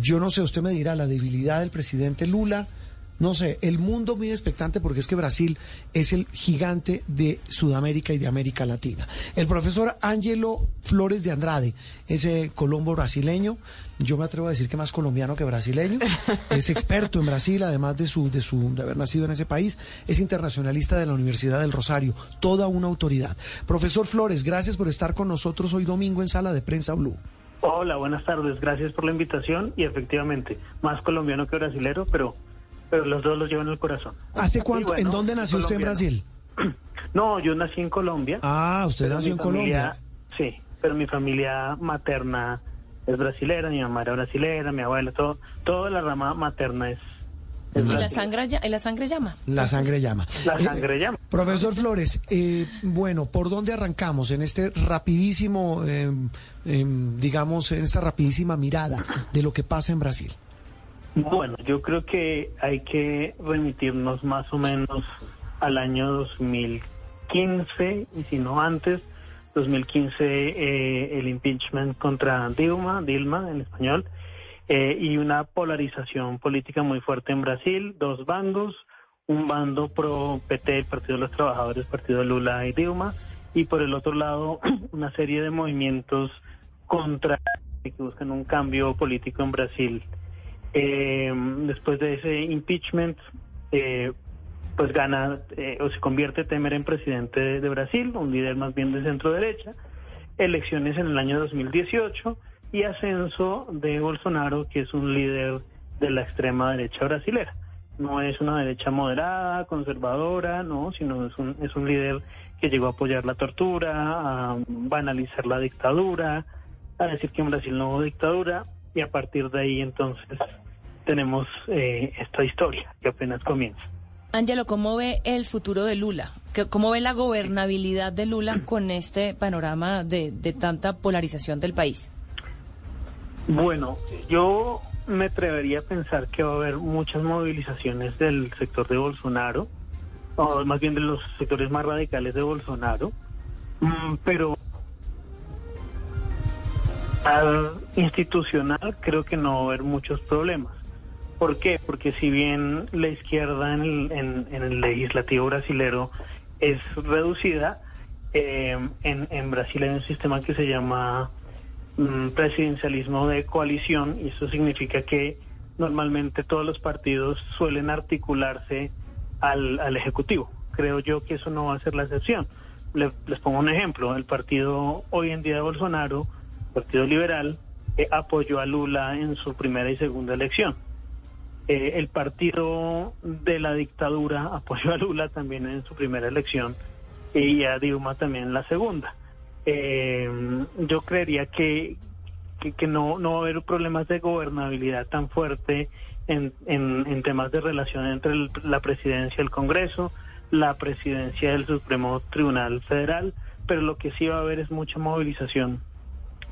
yo no sé, usted me dirá, la debilidad del presidente Lula, no sé, el mundo muy expectante porque es que Brasil es el gigante de Sudamérica y de América Latina. El profesor Ángelo Flores de Andrade, ese colombo brasileño, yo me atrevo a decir que más colombiano que brasileño, es experto en Brasil, además de su, de su, de haber nacido en ese país, es internacionalista de la Universidad del Rosario, toda una autoridad. Profesor Flores, gracias por estar con nosotros hoy domingo en Sala de Prensa Blue. Hola, buenas tardes, gracias por la invitación y efectivamente, más colombiano que brasilero, pero pero los dos los llevo en el corazón. ¿Hace cuánto? ¿En dónde nació usted en Brasil? No, yo nací en Colombia. Ah, usted nació en Colombia. Sí, pero mi familia materna es brasilera, mi mamá era brasilera, mi abuela, todo, toda la rama materna es... y la sangre, la sangre llama. La sangre llama. La sangre llama. Profesor Flores, eh, bueno, ¿por dónde arrancamos en este rapidísimo, eh, eh, digamos, en esta rapidísima mirada de lo que pasa en Brasil? Bueno, yo creo que hay que remitirnos más o menos al año 2015, y si no antes, 2015 eh, el impeachment contra Dilma, Dilma en español, eh, y una polarización política muy fuerte en Brasil, dos bandos, un bando pro PT, el Partido de los Trabajadores, Partido Lula y Dilma, y por el otro lado una serie de movimientos contra que buscan un cambio político en Brasil. Eh, después de ese impeachment, eh, pues gana eh, o se convierte Temer en presidente de, Brasil, un líder más bien de centro derecha, elecciones en el año 2018 y ascenso de Bolsonaro, que es un líder de la extrema derecha brasilera. No es una derecha moderada, conservadora, no, sino es un, es un líder que llegó a apoyar la tortura, a banalizar la dictadura, a decir que en Brasil no hubo dictadura, y a partir de ahí entonces tenemos eh, esta historia que apenas comienza. Ángelo, ¿cómo ve el futuro de Lula? ¿Cómo ve la gobernabilidad de Lula con este panorama de, tanta polarización del país? Bueno, yo me atrevería a pensar que va a haber muchas movilizaciones del sector de Bolsonaro, o más bien de los sectores más radicales de Bolsonaro, mm, pero al institucional creo que no va a haber muchos problemas. ¿Por qué? Porque si bien la izquierda en el, legislativo brasilero es reducida, eh, en, Brasil hay un sistema que se llama presidencialismo de coalición y eso significa que normalmente todos los partidos suelen articularse al, Ejecutivo. Creo yo que eso no va a ser la excepción. les pongo un ejemplo. El partido hoy en día de Bolsonaro, Partido Liberal, eh, apoyó a Lula en su primera y segunda elección eh, el partido de la dictadura apoyó a Lula también en su primera elección y a Dilma también en la segunda. Eh, yo creería que, que, no, no va a haber problemas de gobernabilidad tan fuerte en, en, temas de relación entre la presidencia y el Congreso, la presidencia del Supremo Tribunal Federal, pero lo que sí va a haber es mucha movilización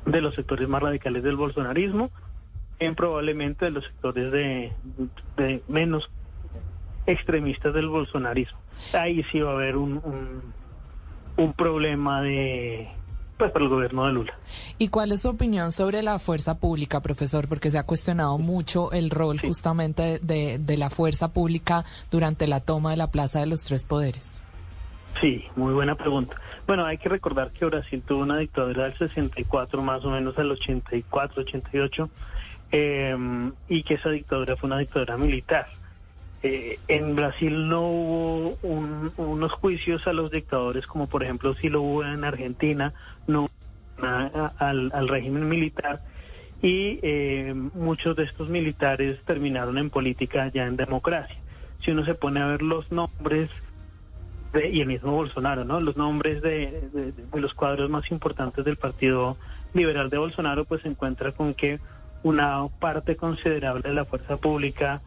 de los sectores más radicales del bolsonarismo en probablemente de los sectores de, menos extremistas del bolsonarismo. Ahí sí va a haber un, un, problema de pues para el gobierno de Lula. ¿Y cuál es su opinión sobre la fuerza pública, profesor? Porque se ha cuestionado mucho el rol justamente de, de la fuerza pública durante la toma de la Plaza de los Tres Poderes. Sí, muy buena pregunta. Bueno, hay que recordar que Brasil tuvo una dictadura del 64 más o menos al 84, 88 Em, y que esa dictadura fue una dictadura militar. Eh, en Brasil no hubo unos juicios a los dictadores como por ejemplo si lo hubo en Argentina, no al, régimen militar y em, muchos de estos militares terminaron en política ya en democracia. Si uno se pone a ver los nombres de, y el mismo Bolsonaro, ¿no? Los nombres de, de los cuadros más importantes del Partido Liberal de Bolsonaro, pues se encuentra con que una parte considerable de la fuerza pública,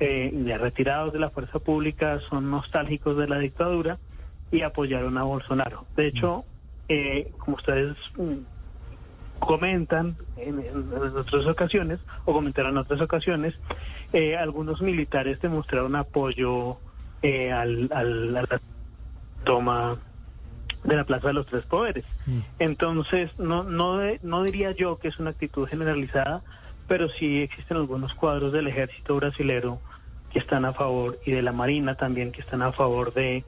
eh, de retirados de la fuerza pública, son nostálgicos de la dictadura y apoyaron a Bolsonaro. De hecho, eh, como ustedes mm, comentan en, otras ocasiones, o comentaron en otras ocasiones, eh, algunos militares demostraron apoyo eh, al, al- a la toma de la Plaza de los Tres Poderes. Entonces, no, no, de- no diría yo que es una actitud generalizada, pero sí existen algunos cuadros del ejército brasilero que están a favor y de la Marina también que están a favor de,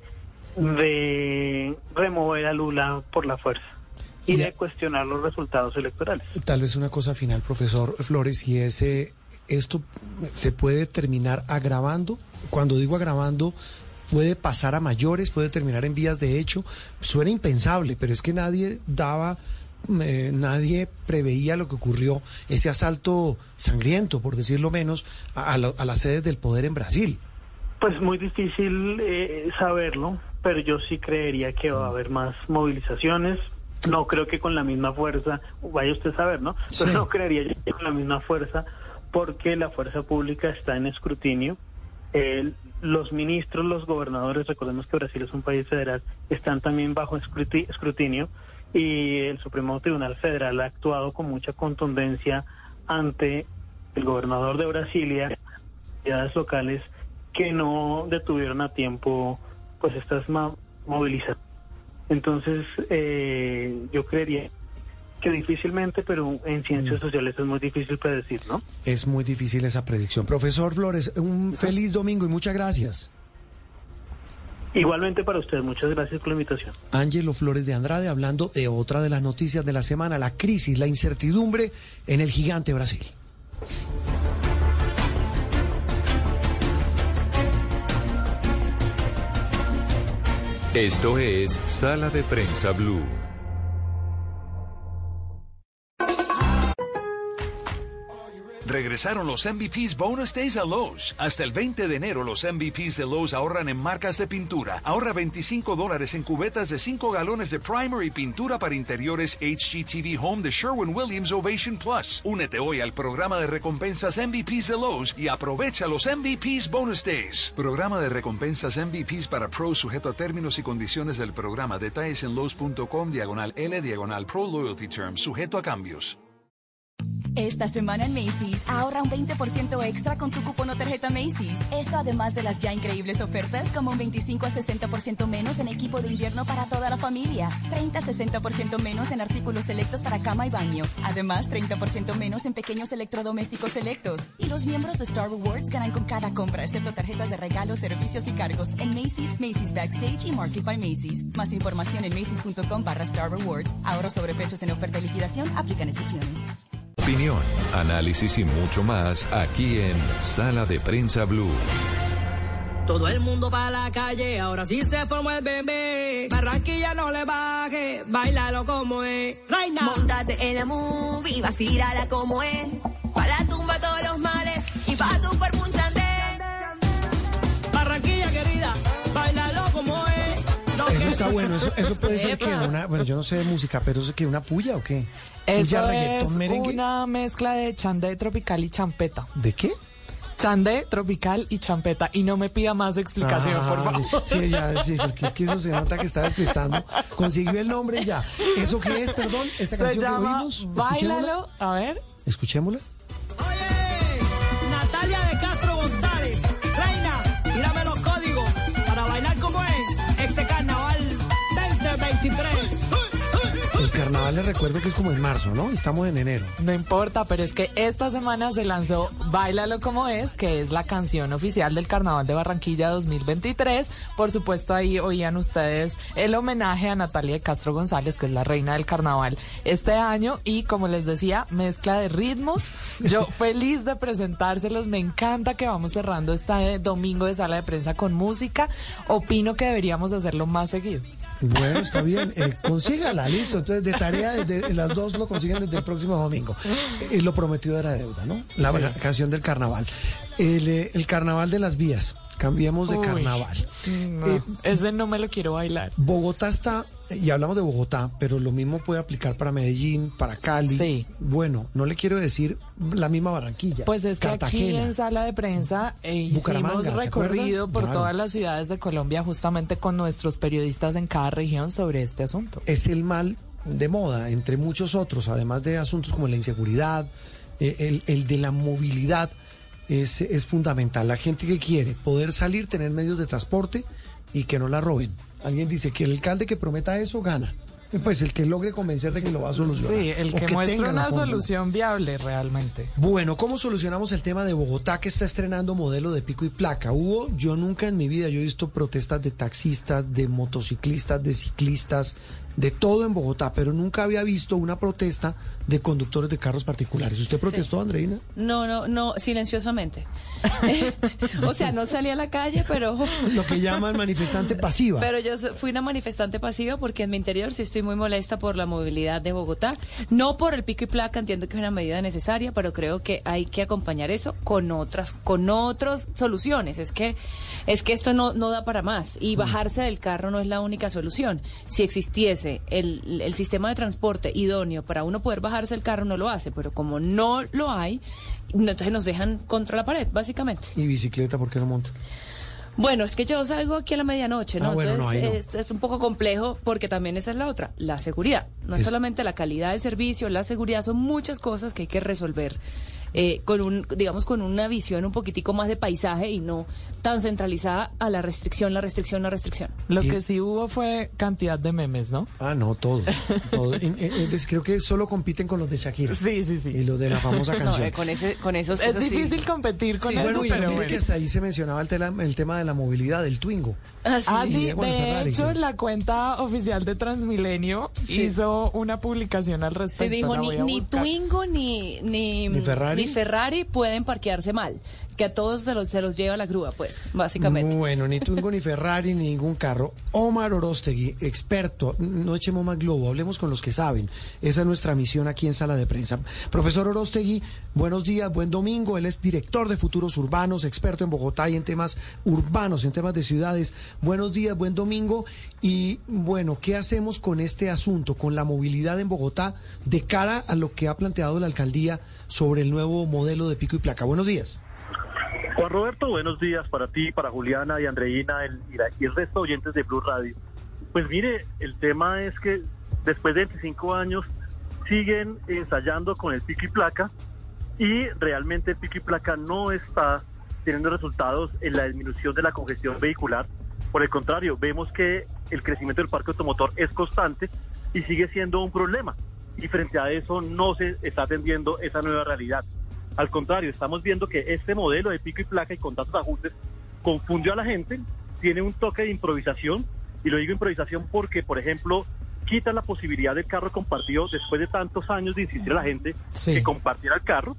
de remover a Lula por la fuerza y de cuestionar los resultados electorales. Tal vez una cosa final, profesor Flores, y es, eh, esto se puede terminar agravando. Cuando digo agravando, puede pasar a mayores, puede terminar en vías de hecho. Suena impensable, pero es que nadie daba, eh, nadie preveía lo que ocurrió, ese asalto sangriento, por decirlo menos, a, a la- a las sedes del poder en Brasil. Pues muy difícil eh, saberlo, pero yo sí creería que va a haber más movilizaciones. No creo que con la misma fuerza, vaya usted a saber, ¿no? Pero Sí. no creería yo que con la misma fuerza, porque la fuerza pública está en escrutinio. Eh, los ministros, los gobernadores, recordemos que Brasil es un país federal, están también bajo escruti- escrutinio y el Supremo Tribunal Federal ha actuado con mucha contundencia ante el gobernador de Brasilia, autoridades locales que no detuvieron a tiempo pues estas movilizaciones. Entonces, eh, yo creería que difícilmente, pero en ciencias sociales es muy difícil predecir, ¿no? Es muy difícil esa predicción. Profesor Flores, un feliz domingo y muchas gracias. Igualmente para usted, muchas gracias por la invitación. Ángelo Flores de Andrade hablando de otra de las noticias de la semana, la crisis, la incertidumbre en el gigante Brasil. Esto es Sala de Prensa Blue. Regresaron los MVPs Bonus Days a Lowe's. Hasta el 20 de enero los MVPs de Lowe's ahorran en marcas de pintura. Ahorra 25 dólares en cubetas de 5 galones de primer y pintura para interiores HGTV Home de Sherwin-Williams Ovation Plus. Únete hoy al programa de recompensas MVPs de Lowe's y aprovecha los MVPs Bonus Days. Programa de recompensas MVPs para pros sujeto a términos y condiciones del programa. Detalles en Lowe's.com diagonal L diagonal Pro Loyalty Terms. Sujeto a cambios. Esta semana en Macy's, ahorra un 20% extra con tu cupón o tarjeta Macy's. Esto además de las ya increíbles ofertas como un 25 a 60% menos en equipo de invierno para toda la familia, 30 a 60% menos en artículos selectos para cama y baño, además 30% menos en pequeños electrodomésticos selectos. Y los miembros de Star Rewards ganan con cada compra, excepto tarjetas de regalos, servicios y cargos en Macy's, Macy's Backstage y Market by Macy's. Más información en macy's.com barra Star Rewards. Ahorro sobre precios en oferta y liquidación, aplican excepciones. Opinión, análisis y mucho más aquí en Sala de Prensa Blue. Todo el mundo para la calle, ahora sí se formó el bebé. Barranquilla no le baje, bailalo como es. Reina. Montate en la movie, vacílala como es. Pa' la tumba todos los males y pa' tu cuerpo está bueno, eso, eso puede ser que una, bueno, yo no sé de música, pero es que una puya o qué? Eso ¿Puya, es merengue? una mezcla de chandé tropical y champeta. ¿De qué? Chandé, tropical y champeta. Y no me pida más explicación, Ah, por favor. Sí, sí, ya, sí, porque es que eso se nota que está despistando. Consiguió el nombre ya. ¿Eso qué es, perdón? Esa Se canción que llama oímos. Escuchémosla. Báilalo. A ver. Escuchémosla. Natalia de Les recuerdo que es como en marzo, ¿no? Estamos en enero. No importa, pero es que esta semana se lanzó Báilalo como es, que es la canción oficial del Carnaval de Barranquilla 2023. Por supuesto, ahí oían ustedes el homenaje a Natalia de Castro González, que es la reina del carnaval este año. Y como les decía, mezcla de ritmos. Yo feliz de presentárselos. Me encanta que vamos cerrando este domingo de sala de prensa con música. Opino que deberíamos hacerlo más seguido. Bueno, está bien. Eh, consígala, listo. Entonces, de tarea, desde, las dos lo consiguen desde el próximo domingo. Eh, lo prometido era deuda, ¿no? La Sí. la canción del carnaval. El, eh, el carnaval de las vías. Cambiemos de Uy, carnaval. no, Eh, ese no me lo quiero bailar. Bogotá está, y hablamos de Bogotá, pero lo mismo puede aplicar para Medellín, para Cali. Sí. Bueno, no le quiero decir la misma Barranquilla. Pues es que aquí Cartagena. en sala de prensa eh, hicimos ¿se recorrido por Claro. todas las ciudades de Colombia justamente con nuestros periodistas en cada región sobre este asunto. es el mal de moda, entre muchos otros, además de asuntos como la inseguridad, eh, el, el de la movilidad. Es, es fundamental. La gente que quiere poder salir, tener medios de transporte y que no la roben. Alguien dice que el alcalde que prometa eso gana. Pues el que logre convencer de que lo va a solucionar. Sí, el que, muestra la una solución viable realmente. Bueno, ¿cómo solucionamos el tema de Bogotá que está estrenando modelo de pico y placa? Hubo, yo nunca en mi vida, yo he visto protestas de taxistas, de motociclistas, de ciclistas, de todo en Bogotá, pero nunca había visto una protesta de conductores de carros particulares. ¿Usted protestó, Andreina? No, no, no, silenciosamente. o sea, no salí a la calle, pero... Lo que llaman manifestante pasiva. Pero yo fui una manifestante pasiva porque en mi interior sí estoy muy molesta por la movilidad de Bogotá. No por el pico y placa, entiendo que es una medida necesaria, pero creo que hay que acompañar eso con otras, con otras soluciones. Es que, es que esto no, no da para más. Y bajarse del carro no es la única solución. Si existiese el, el sistema de transporte idóneo para uno poder bajarse del carro, no lo hace. Pero como no lo hay, entonces nos dejan contra la pared, básicamente. ¿Y bicicleta por qué no monta? Bueno, es que yo salgo aquí a la medianoche, ¿no? Ah, bueno, Entonces no. es, es un poco complejo porque también esa es la otra, la seguridad. No es Es- solamente la calidad del servicio, la seguridad, son muchas cosas que hay que resolver eh, con un, digamos, con una visión un poquitico más de paisaje y no tan centralizada a la restricción, la restricción, la restricción. Lo que sí hubo fue cantidad de memes, ¿no? Ah, no, todo. todo. En- en- en- creo que solo compiten con los de Shakira. Sí, sí, sí. Y los de la famosa No, canción. eh, con ese, con esos Es sí. difícil competir con Sí, eso, Bueno, y pero bueno. que hasta ahí se mencionaba el, tela- el tema de la movilidad del Twingo. Ah, sí. Ah, sí, Y, bueno, de Ferrari, hecho, la cuenta oficial de Transmilenio Sí. hizo una publicación al respecto. Se dijo la ni. Twingo ni, ni, ¿Ni Ferrari? ni Ferrari pueden parquearse mal. Que a todos se los, se los lleva la grúa, pues, básicamente. Bueno, ni Twingo, ni Ferrari, ni ningún carro. Omar Orostegui, experto, no echemos más globo, hablemos con los que saben. Esa es nuestra misión aquí en Sala de Prensa. Profesor Orostegui, buenos días, buen domingo. Él es director de Futuros Urbanos, experto en Bogotá y en temas urbanos, en temas de ciudades. Buenos días, buen domingo. Y bueno, ¿qué hacemos con este asunto, con la movilidad en Bogotá de cara a lo que ha planteado la alcaldía sobre el nuevo modelo de pico y placa? Buenos días. Juan Roberto, buenos días para ti, para Juliana y Andreina el- y, el resto de oyentes de Blue Radio. Pues mire, el tema es que después de 25 años siguen ensayando con el pico y placa y realmente el pico y placa no está teniendo resultados en la disminución de la congestión vehicular. Por el contrario, vemos que el crecimiento del parque automotor es constante y sigue siendo un problema. Y frente a eso no se está atendiendo esa nueva realidad. Al contrario, estamos viendo que este modelo de pico y placa y con tantos ajustes confundió a la gente, tiene un toque de improvisación, y lo digo improvisación porque, por ejemplo, quita la posibilidad del carro compartido después de tantos años de insistir a la gente Sí. que compartiera el carro,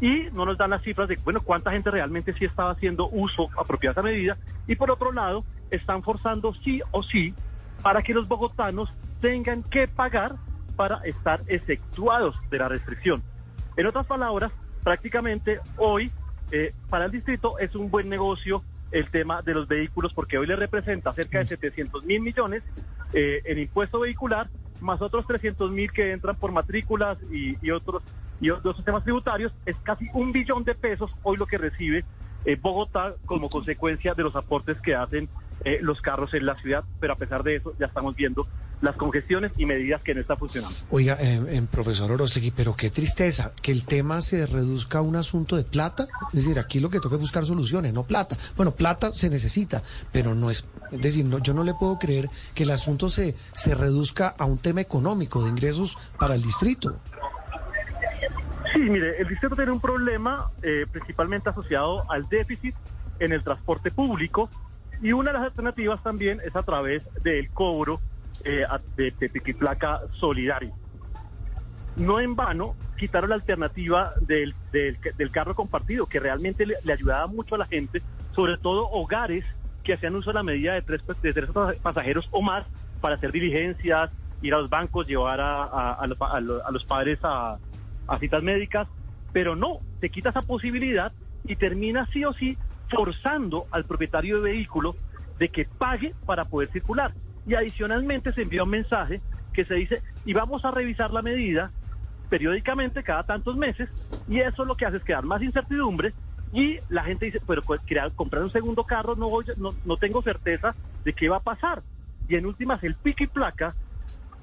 y no nos dan las cifras de, bueno, cuánta gente realmente sí estaba haciendo uso apropiado de esa medida, y por otro lado, están forzando sí o sí para que los bogotanos tengan que pagar para estar exceptuados de la restricción. En otras palabras, prácticamente hoy eh, para el distrito es un buen negocio el tema de los vehículos porque hoy le representa cerca de 700 mil millones eh, en impuesto vehicular, más otros 300 mil que entran por matrículas y, y otros y otros sistemas tributarios, es casi un billón de pesos hoy lo que recibe eh, Bogotá como consecuencia de los aportes que hacen eh, los carros en la ciudad, pero a pesar de eso ya estamos viendo las congestiones y medidas que no están funcionando. Oiga, eh, eh, profesor Orostegui, pero qué tristeza que el tema se reduzca a un asunto de plata. Es decir, aquí lo que toca es buscar soluciones, no plata. Bueno, plata se necesita, pero no es. Es decir, no, yo no le puedo creer que el asunto se, se reduzca a un tema económico de ingresos para el distrito. Sí, mire, el distrito tiene un problema eh, principalmente asociado al déficit en el transporte público y una de las alternativas también es a través del cobro eh, de, de pico y placa solidario. No en vano quitaron la alternativa del, del, carro compartido, que realmente le, ayudaba mucho a la gente, sobre todo hogares que hacían uso de la medida de tres, de tres pasajeros o más para hacer diligencias, ir a los bancos, llevar a, a- a los, a los- padres a, citas médicas, pero no, se quita esa posibilidad y termina sí o sí forzando al propietario de vehículo de que pague para poder circular. Y adicionalmente se envía un mensaje que se dice, y vamos a revisar la medida periódicamente cada tantos meses, y eso lo que hace es crear más incertidumbre y la gente dice, pero crear- comprar un segundo carro no, voy, no, no tengo certeza de qué va a pasar. Y en últimas, el pico y placa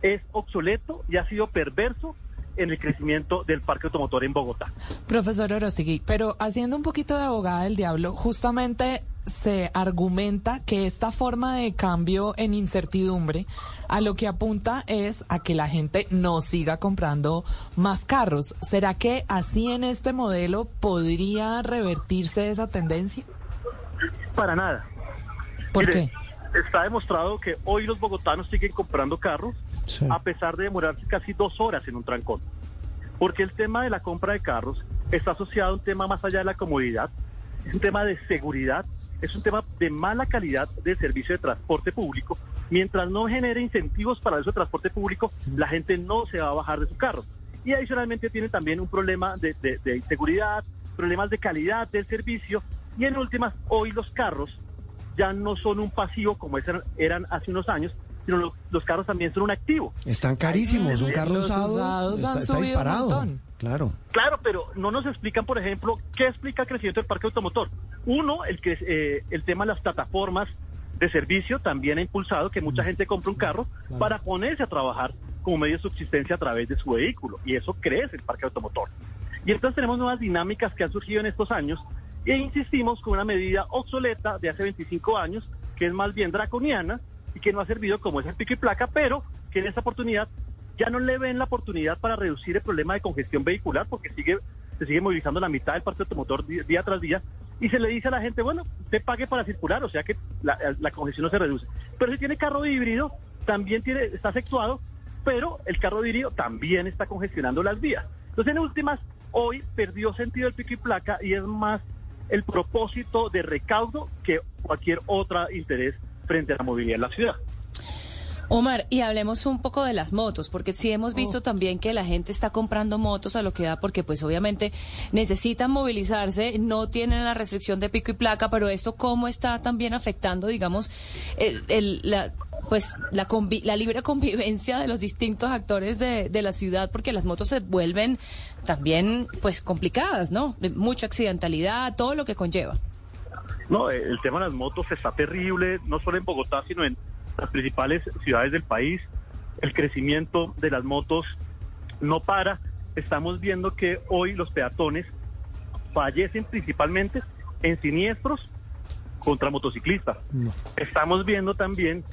es obsoleto y ha sido perverso en el crecimiento del parque automotor en Bogotá. Profesor Orostegui, pero haciendo un poquito de abogada del diablo, justamente se argumenta que esta forma de cambio en incertidumbre a lo que apunta es a que la gente no siga comprando más carros. ¿Será que así en este modelo podría revertirse esa tendencia? Para nada. ¿Por Mire, qué? Está demostrado que hoy los bogotanos siguen comprando carros a pesar de demorarse casi dos horas en un trancón. Porque el tema de la compra de carros está asociado a un tema más allá de la comodidad, es un tema de seguridad, es un tema de mala calidad de servicio de transporte público. Mientras no genere incentivos para eso de transporte público, la gente no se va a bajar de su carro. Y adicionalmente tiene también un problema de, de, de inseguridad, problemas de calidad del servicio. Y en últimas, hoy los carros ya no son un pasivo como eran, eran hace unos años, sino los, los carros también son un activo. Están carísimos, un carro Los usado usados está, han está un disparado. montón. Claro. Claro, pero no nos explican, por ejemplo, qué explica el crecimiento del parque automotor. Uno, el que eh, el tema de las plataformas de servicio también ha impulsado que mucha gente compre un carro para ponerse a trabajar como medio de subsistencia a través de su vehículo y eso crece el parque automotor. Y entonces tenemos nuevas dinámicas que han surgido en estos años e insistimos con una medida obsoleta de hace 25 años que es más bien draconiana y que no ha servido como es el pico y placa, pero que en esta oportunidad ya no le ven la oportunidad para reducir el problema de congestión vehicular porque sigue se sigue movilizando la mitad del parque automotor día, día tras día y se le dice a la gente, bueno, usted pague para circular, o sea que la, congestión no se reduce. Pero si tiene carro híbrido, también tiene, está sexuado, pero el carro híbrido también está congestionando las vías. Entonces, en últimas, hoy perdió sentido el pico y placa y es más el propósito de recaudo que cualquier otro interés frente a la movilidad en la ciudad. Omar, y hablemos un poco de las motos, porque sí hemos visto también que la gente está comprando motos a lo que da, porque pues obviamente necesitan movilizarse, no tienen la restricción de pico y placa, pero esto cómo está también afectando, digamos, el, el- la pues la, convi- la libre convivencia de los distintos actores de, de la ciudad, porque las motos se vuelven también pues complicadas, ¿no? Mucha accidentalidad, todo lo que conlleva. No, eh, el tema de las motos está terrible, no solo en Bogotá, sino en las principales ciudades del país. El crecimiento de las motos no para. Estamos viendo que hoy los peatones fallecen principalmente en siniestros contra motociclistas. Estamos viendo también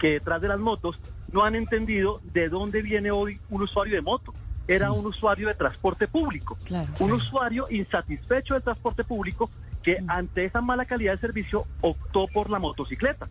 que detrás de las motos no han entendido de dónde viene hoy un usuario de moto. Era un usuario de transporte público, un usuario insatisfecho del transporte público que ante esa mala calidad de servicio optó por la motocicleta.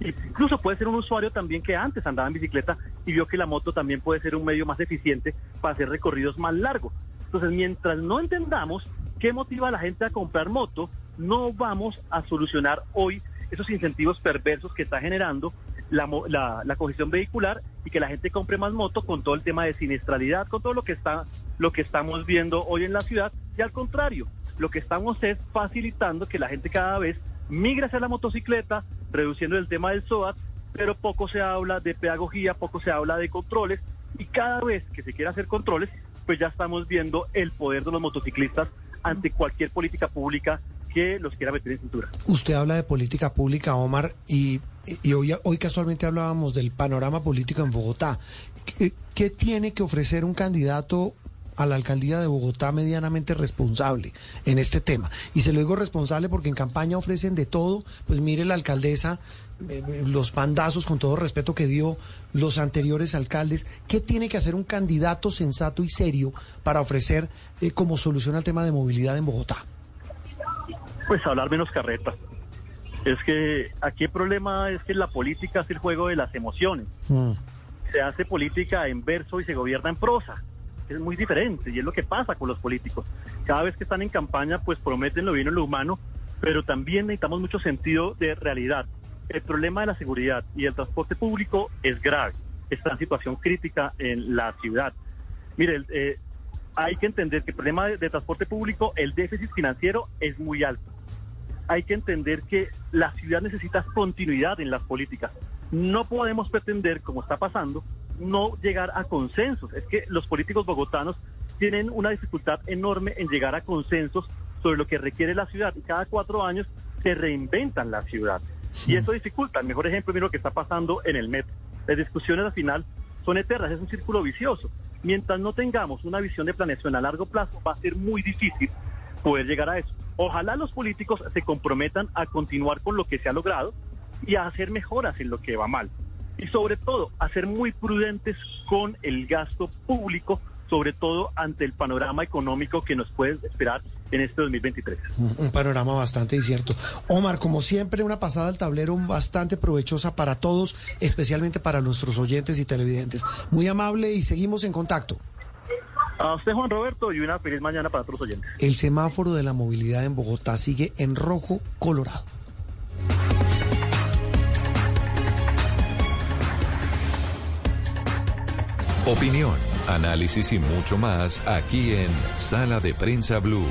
Incluso puede ser un usuario también que antes andaba en bicicleta y vio que la moto también puede ser un medio más eficiente para hacer recorridos más largos. Entonces, mientras no entendamos qué motiva a la gente a comprar moto, no vamos a solucionar hoy esos incentivos perversos que está generando la, la, la congestión vehicular y que la gente compre más moto con todo el tema de siniestralidad, con todo lo que está lo que estamos viendo hoy en la ciudad y al contrario, lo que estamos es facilitando que la gente cada vez migre hacia la motocicleta, reduciendo el tema del SOAT, pero poco se habla de pedagogía, poco se habla de controles y cada vez que se quiera hacer controles, pues ya estamos viendo el poder de los motociclistas ante cualquier política pública que los quiera meter en cintura. Usted habla de política pública, Omar, y, y hoy, hoy casualmente hablábamos del panorama político en Bogotá. ¿Qué, tiene que ofrecer un candidato a la alcaldía de Bogotá medianamente responsable en este tema? Y se lo digo responsable porque en campaña ofrecen de todo. Pues mire la alcaldesa, eh, eh, los pandazos con todo respeto que dio los anteriores alcaldes. ¿Qué tiene que hacer un candidato sensato y serio para ofrecer eh, como solución al tema de movilidad en Bogotá? Pues hablar menos carreta. Es que aquí el problema es que la política es el juego de las emociones. Mm. Se hace política en verso y se gobierna en prosa. Es muy diferente y es lo que pasa con los políticos. Cada vez que están en campaña, pues prometen lo bien y lo humano, pero también necesitamos mucho sentido de realidad. El problema de la seguridad y el transporte público es grave. Está en situación crítica en la ciudad. Mire, eh, hay que entender que el problema de, de transporte público, el déficit financiero es muy alto. Hay que entender que la ciudad necesita continuidad en las políticas. No podemos pretender, como está pasando, no llegar a consensos. Es que los políticos bogotanos tienen una dificultad enorme en llegar a consensos sobre lo que requiere la ciudad y cada cuatro años se reinventan la ciudad. Y eso dificulta. El mejor ejemplo es lo que está pasando en el metro. Las discusiones al final son eternas, es un círculo vicioso. Mientras no tengamos una visión de planeación a largo plazo, va a ser muy difícil poder llegar a eso. Ojalá los políticos se comprometan a continuar con lo que se ha logrado y a hacer mejoras en lo que va mal. Y sobre todo, a ser muy prudentes con el gasto público sobre todo ante el panorama económico que nos puede esperar en este 2023. Un panorama bastante incierto. Omar, como siempre, una pasada al tablero bastante provechosa para todos, especialmente para nuestros oyentes y televidentes. Muy amable y seguimos en contacto. A usted, Juan Roberto, y una feliz mañana para todos los oyentes. El semáforo de la movilidad en Bogotá sigue en rojo colorado. Opinión, análisis y mucho más aquí en Sala de Prensa Blue.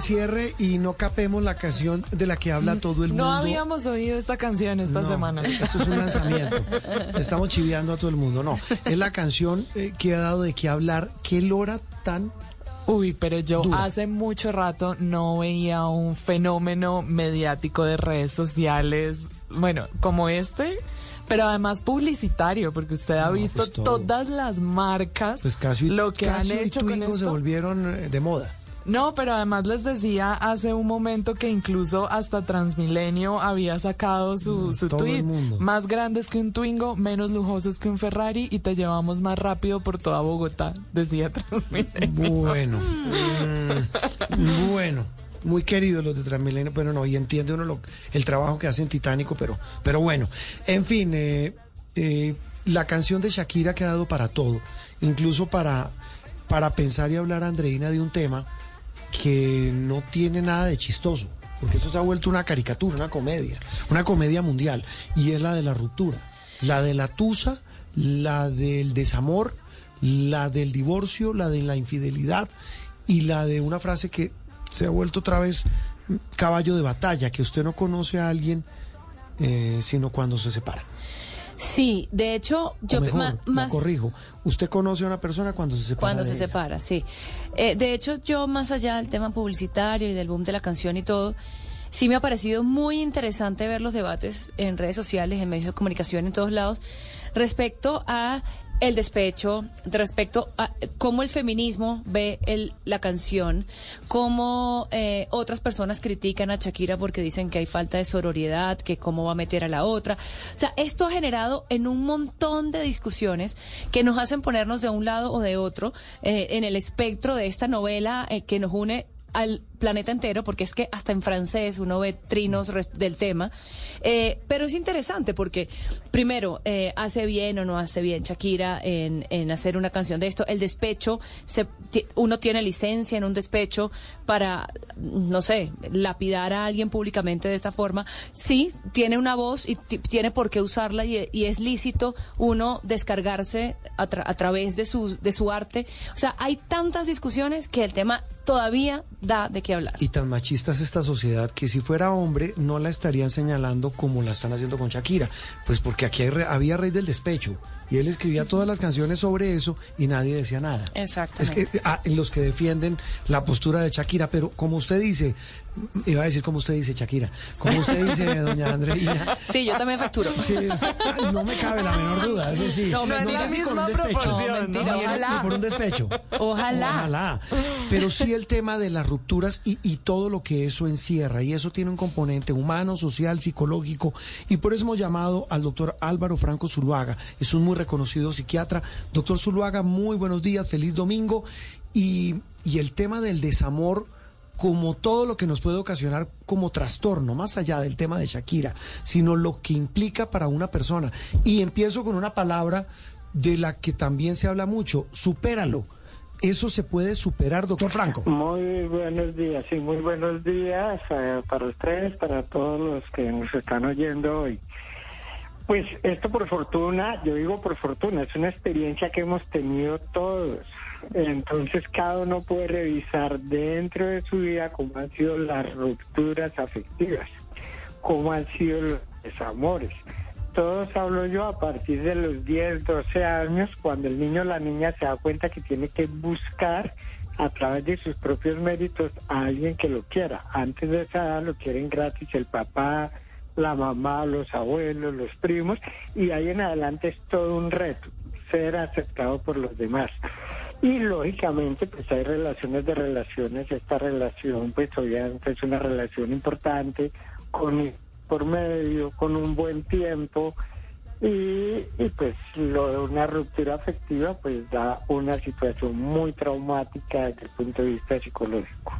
De cierre y no capemos la canción de la que habla todo el mundo. No habíamos oído esta canción esta No, semana. Esto es un lanzamiento. Estamos chiveando a todo el mundo. No, es la canción eh, que ha dado de qué hablar. ¿Qué lora tan Uy, pero yo Dura. hace mucho rato no veía un fenómeno mediático de redes sociales, bueno, como este, pero además publicitario, porque usted ha No, visto pues todo. todas las marcas, Pues casi, lo que casi han hecho con Twingo se esto. volvieron eh, de moda. No, pero además les decía hace un momento que incluso hasta Transmilenio había sacado su, su tweet. Más grandes que un Twingo, menos lujosos que un Ferrari y te llevamos más rápido por toda Bogotá, decía Transmilenio. Bueno, mm, bueno, muy queridos los de Transmilenio, pero no, y entiende uno lo- el trabajo que hacen Titánico, pero, pero bueno, en fin, eh, eh, la canción de Shakira ha quedado para todo, incluso para, para pensar y hablar, Andreina, de un tema que no tiene nada de chistoso, porque eso se ha vuelto una caricatura, una comedia, una comedia mundial, y es la de la ruptura, la de la tusa, la del desamor, la del divorcio, la de la infidelidad y la de una frase que se ha vuelto otra vez caballo de batalla, que usted no conoce a alguien eh, sino cuando se separa. Sí, de hecho, yo o mejor, ma- la más corrijo, usted conoce a una persona cuando se separa. cuando de se ella. separa, sí. Eh, de hecho, yo más allá del tema publicitario y del boom de la canción y todo, sí me ha parecido muy interesante ver los debates en redes sociales, en medios de comunicación, en todos lados, respecto a el despecho, respecto a cómo el feminismo ve el, la canción, cómo eh, otras personas critican a Shakira porque dicen que hay falta de sororidad, que cómo va a meter a la otra. O sea, esto ha generado en un montón de discusiones que nos hacen ponernos de un lado o de otro eh, en el espectro de esta novela eh, que nos une al planeta entero, porque es que hasta en francés uno ve trinos del tema. Eh, pero es interesante porque, primero, eh, hace bien o no hace bien Shakira en, en hacer una canción de esto. El despecho, se, uno tiene licencia en un despecho para, no sé, lapidar a alguien públicamente de esta forma. Sí, tiene una voz y ti- tiene por qué usarla y, es lícito uno descargarse a, a través de su, de su arte. O sea, hay tantas discusiones que el tema todavía da de qué hablar. Y tan machista es esta sociedad que si fuera hombre no la estarían señalando como la están haciendo con Shakira. Pues porque aquí hay había Rey del Despecho y él escribía todas las canciones sobre eso y nadie decía nada. Es Exactamente. que ah, los que defienden la postura de Shakira, pero como usted dice, iba a decir como usted dice Shakira, como usted dice doña Andreina. Sí, yo también facturo. Sí, es- ay, no me cabe la menor duda, eso sí. No, sé si un despecho. No, mentira, Ni- ojalá. ni por un despecho. Ojalá. Ojalá. Pero sí el tema de las rupturas y, y todo lo que eso encierra. Y eso tiene un componente humano, social, psicológico. Y por eso hemos llamado al doctor Álvaro Franco Zuluaga. Es un muy reconocido psiquiatra. Doctor Zuluaga, muy buenos días, feliz domingo. Y, y el tema del desamor como todo lo que nos puede ocasionar como trastorno, más allá del tema de Shakira, sino lo que implica para una persona. Y empiezo con una palabra de la que también se habla mucho, supéralo. Eso se puede superar, doctor Franco. Muy buenos días, sí, muy buenos días eh, para ustedes, para todos los que nos están oyendo hoy. Pues esto por fortuna, yo digo por fortuna, es una experiencia que hemos tenido todos. Entonces cada uno puede revisar dentro de su vida cómo han sido las rupturas afectivas, cómo han sido los desamores. Todos hablo yo a partir de los 10, 12 años, cuando el niño o la niña se da cuenta que tiene que buscar a través de sus propios méritos a alguien que lo quiera. Antes de esa edad lo quieren gratis el papá, la mamá, los abuelos, los primos, y ahí en adelante es todo un reto, ser aceptado por los demás. Y lógicamente, pues hay relaciones de relaciones, esta relación pues obviamente es una relación importante, con por medio, con un buen tiempo, y, pues lo de una ruptura afectiva pues da una situación muy traumática desde el punto de vista psicológico.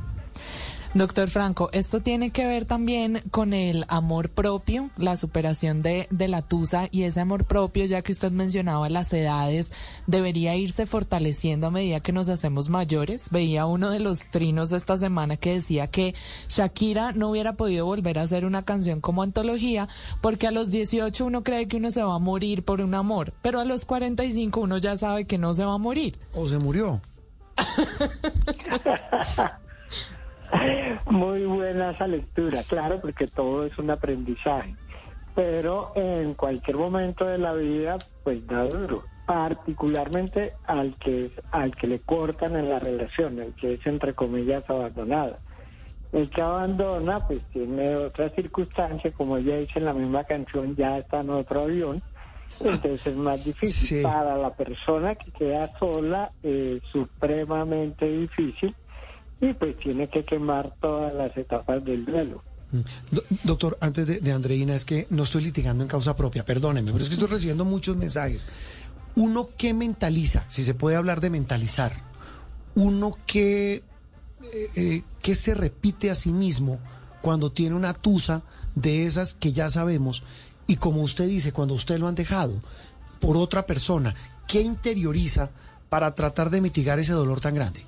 Doctor Franco, esto tiene que ver también con el amor propio, la superación de, de, la tusa y ese amor propio, ya que usted mencionaba las edades, debería irse fortaleciendo a medida que nos hacemos mayores. Veía uno de los trinos esta semana que decía que Shakira no hubiera podido volver a hacer una canción como antología porque a los 18 uno cree que uno se va a morir por un amor, pero a los 45 uno ya sabe que no se va a morir. ¿O se murió? Muy buena esa lectura, claro, porque todo es un aprendizaje. Pero en cualquier momento de la vida, pues da duro, particularmente al que al que le cortan en la relación, el que es entre comillas abandonado. El que abandona, pues tiene otra circunstancia, como ya dice en la misma canción, ya está en otro avión, entonces es más difícil. Sí. Para la persona que queda sola, es supremamente difícil y pues tiene que quemar todas las etapas del duelo. Do- doctor, antes de, Andreina, es que no estoy litigando en causa propia, perdóneme, pero es que estoy recibiendo muchos mensajes. Uno que mentaliza, si se puede hablar de mentalizar, uno que, eh, eh, se repite a sí mismo cuando tiene una tusa de esas que ya sabemos, y como usted dice, cuando usted lo han dejado por otra persona, ¿qué interioriza para tratar de mitigar ese dolor tan grande?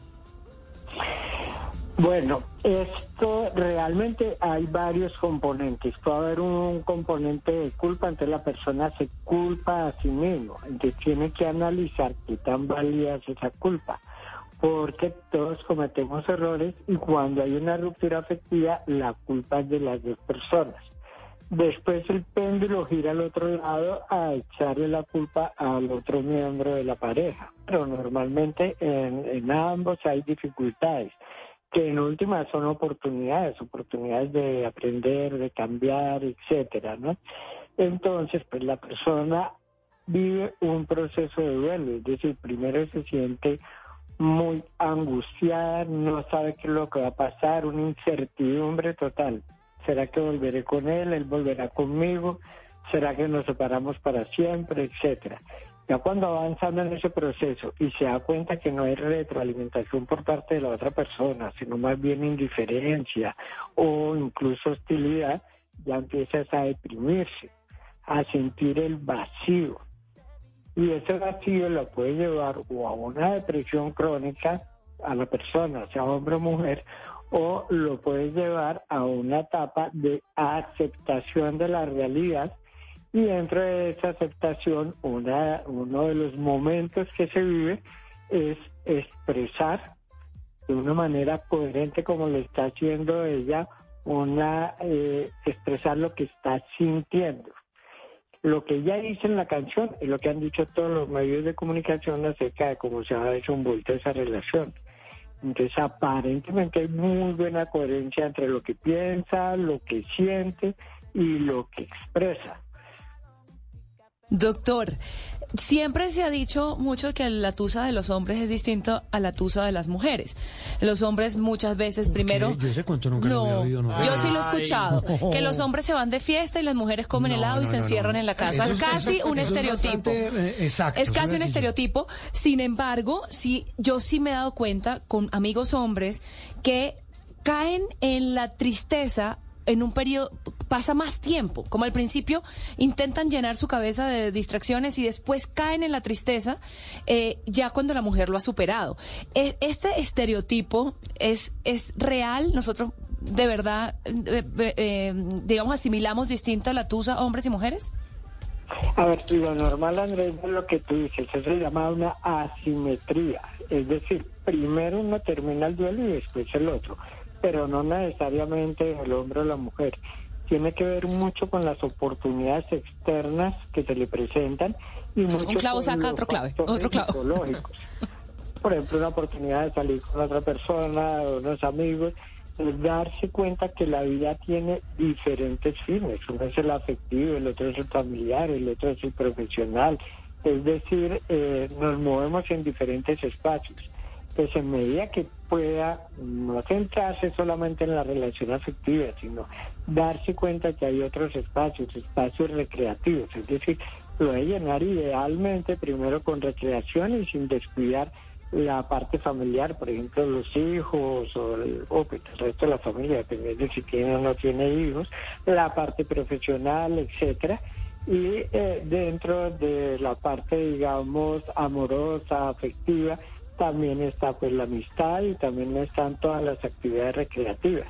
Bueno, esto realmente hay varios componentes. Puede haber un componente de culpa, entonces la persona se culpa a sí mismo. Entonces tiene que analizar qué tan válida es esa culpa. Porque todos cometemos errores y cuando hay una ruptura afectiva, la culpa es de las dos personas. Después el péndulo gira al otro lado a echarle la culpa al otro miembro de la pareja. Pero normalmente en, en ambos hay dificultades que en última son oportunidades, oportunidades de aprender, de cambiar, etcétera, ¿no? Entonces, pues la persona vive un proceso de duelo, es decir, primero se siente muy angustiada, no sabe qué es lo que va a pasar, una incertidumbre total. ¿Será que volveré con él? ¿Él volverá conmigo? ¿Será que nos separamos para siempre? Etcétera. Ya cuando avanzando en ese proceso y se da cuenta que no hay retroalimentación por parte de la otra persona, sino más bien indiferencia o incluso hostilidad, ya empiezas a deprimirse, a sentir el vacío. Y ese vacío lo puede llevar o a una depresión crónica a la persona, sea hombre o mujer, o lo puede llevar a una etapa de aceptación de la realidad y dentro de esa aceptación, una, uno de los momentos que se vive es expresar de una manera coherente como lo está haciendo ella, una eh, expresar lo que está sintiendo. Lo que ella dice en la canción es lo que han dicho todos los medios de comunicación acerca de cómo se ha hecho envuelta esa relación. Entonces, aparentemente hay muy buena coherencia entre lo que piensa, lo que siente y lo que expresa. Doctor, siempre se ha dicho mucho que la tusa de los hombres es distinto a la tusa de las mujeres. Los hombres muchas veces primero... Yo ese cuento nunca lo había oído. No. Yo sí lo he escuchado, no. que los hombres se van de fiesta y las mujeres comen No, helado y no, se no, encierran no. en la casa. Eso es es- casi eso- un eso es estereotipo. bastante, eh, exacto, es casi un estereotipo. Sin embargo, sí, yo sí me he dado cuenta con amigos hombres que caen en la tristeza en un periodo, pasa más tiempo. Como al principio intentan llenar su cabeza de distracciones y después caen en la tristeza eh, ya cuando la mujer lo ha superado. E- Este estereotipo es, es real. Nosotros de verdad, eh, eh, eh, digamos, asimilamos distinta la tusa hombres y mujeres. A ver, lo normal, Andrés, es lo que tú dices, eso se llama una asimetría. Es decir, primero uno termina el duelo y después el otro, pero no necesariamente el hombre o la mujer. Tiene que ver mucho con las oportunidades externas que se le presentan y mucho Un clavo con saca los otro clave, otro clavo. Por ejemplo, una oportunidad de salir con otra persona, unos amigos, es darse cuenta que la vida tiene diferentes fines. Uno es el afectivo, el otro es el familiar, el otro es el profesional. Es decir, eh, nos movemos en diferentes espacios. Pues en medida que pueda no centrarse solamente en la relación afectiva, sino darse cuenta que hay otros espacios, espacios recreativos. Es decir, lo de llenar idealmente primero con recreación y sin descuidar la parte familiar, por ejemplo, los hijos o el, o pues, el resto de la familia, dependiendo de si tiene o no tiene hijos, la parte profesional, etcétera. Y eh, dentro de la parte, digamos, amorosa, afectiva, también está pues la amistad y también están todas las actividades recreativas.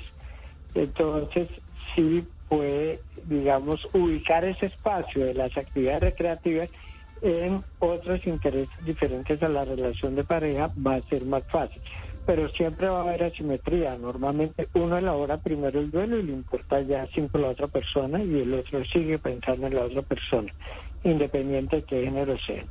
Entonces, sí puede, digamos, ubicar ese espacio de las actividades recreativas en otros intereses diferentes a la relación de pareja va a ser más fácil. Pero siempre va a haber asimetría. Normalmente uno elabora primero el duelo y le importa ya cinco la otra persona y el otro sigue pensando en la otra persona, independiente de qué género sea.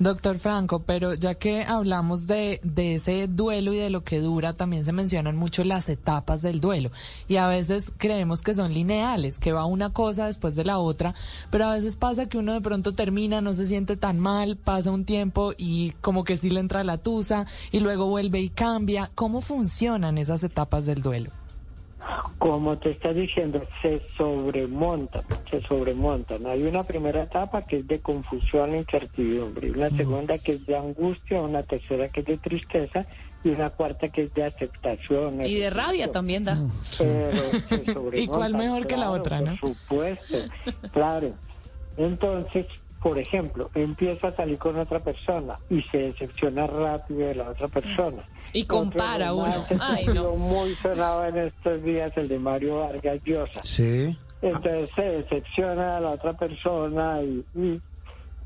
Doctor Franco, pero ya que hablamos de, de ese duelo y de lo que dura, también se mencionan mucho las etapas del duelo. Y a veces creemos que son lineales, que va una cosa después de la otra, pero a veces pasa que uno de pronto termina, no se siente tan mal, pasa un tiempo y como que sí le entra la tusa y luego vuelve y cambia. ¿Cómo funcionan esas etapas del duelo? Como te está diciendo, se sobremontan, se sobremontan. Hay una primera etapa que es de confusión e incertidumbre, una segunda que es de angustia, una tercera que es de tristeza y una cuarta que es de aceptación. Y de rabia también da. Pero se sobremontan, ¿Y cuál mejor que la otra, no? Por supuesto, claro. Entonces, por ejemplo, empieza a salir con otra persona y se decepciona rápido de la otra persona. Y compara Otro uno. Ay, no. muy sonado en estos días, el de Mario Vargas Llosa. Sí. Entonces se decepciona a la otra persona y, y,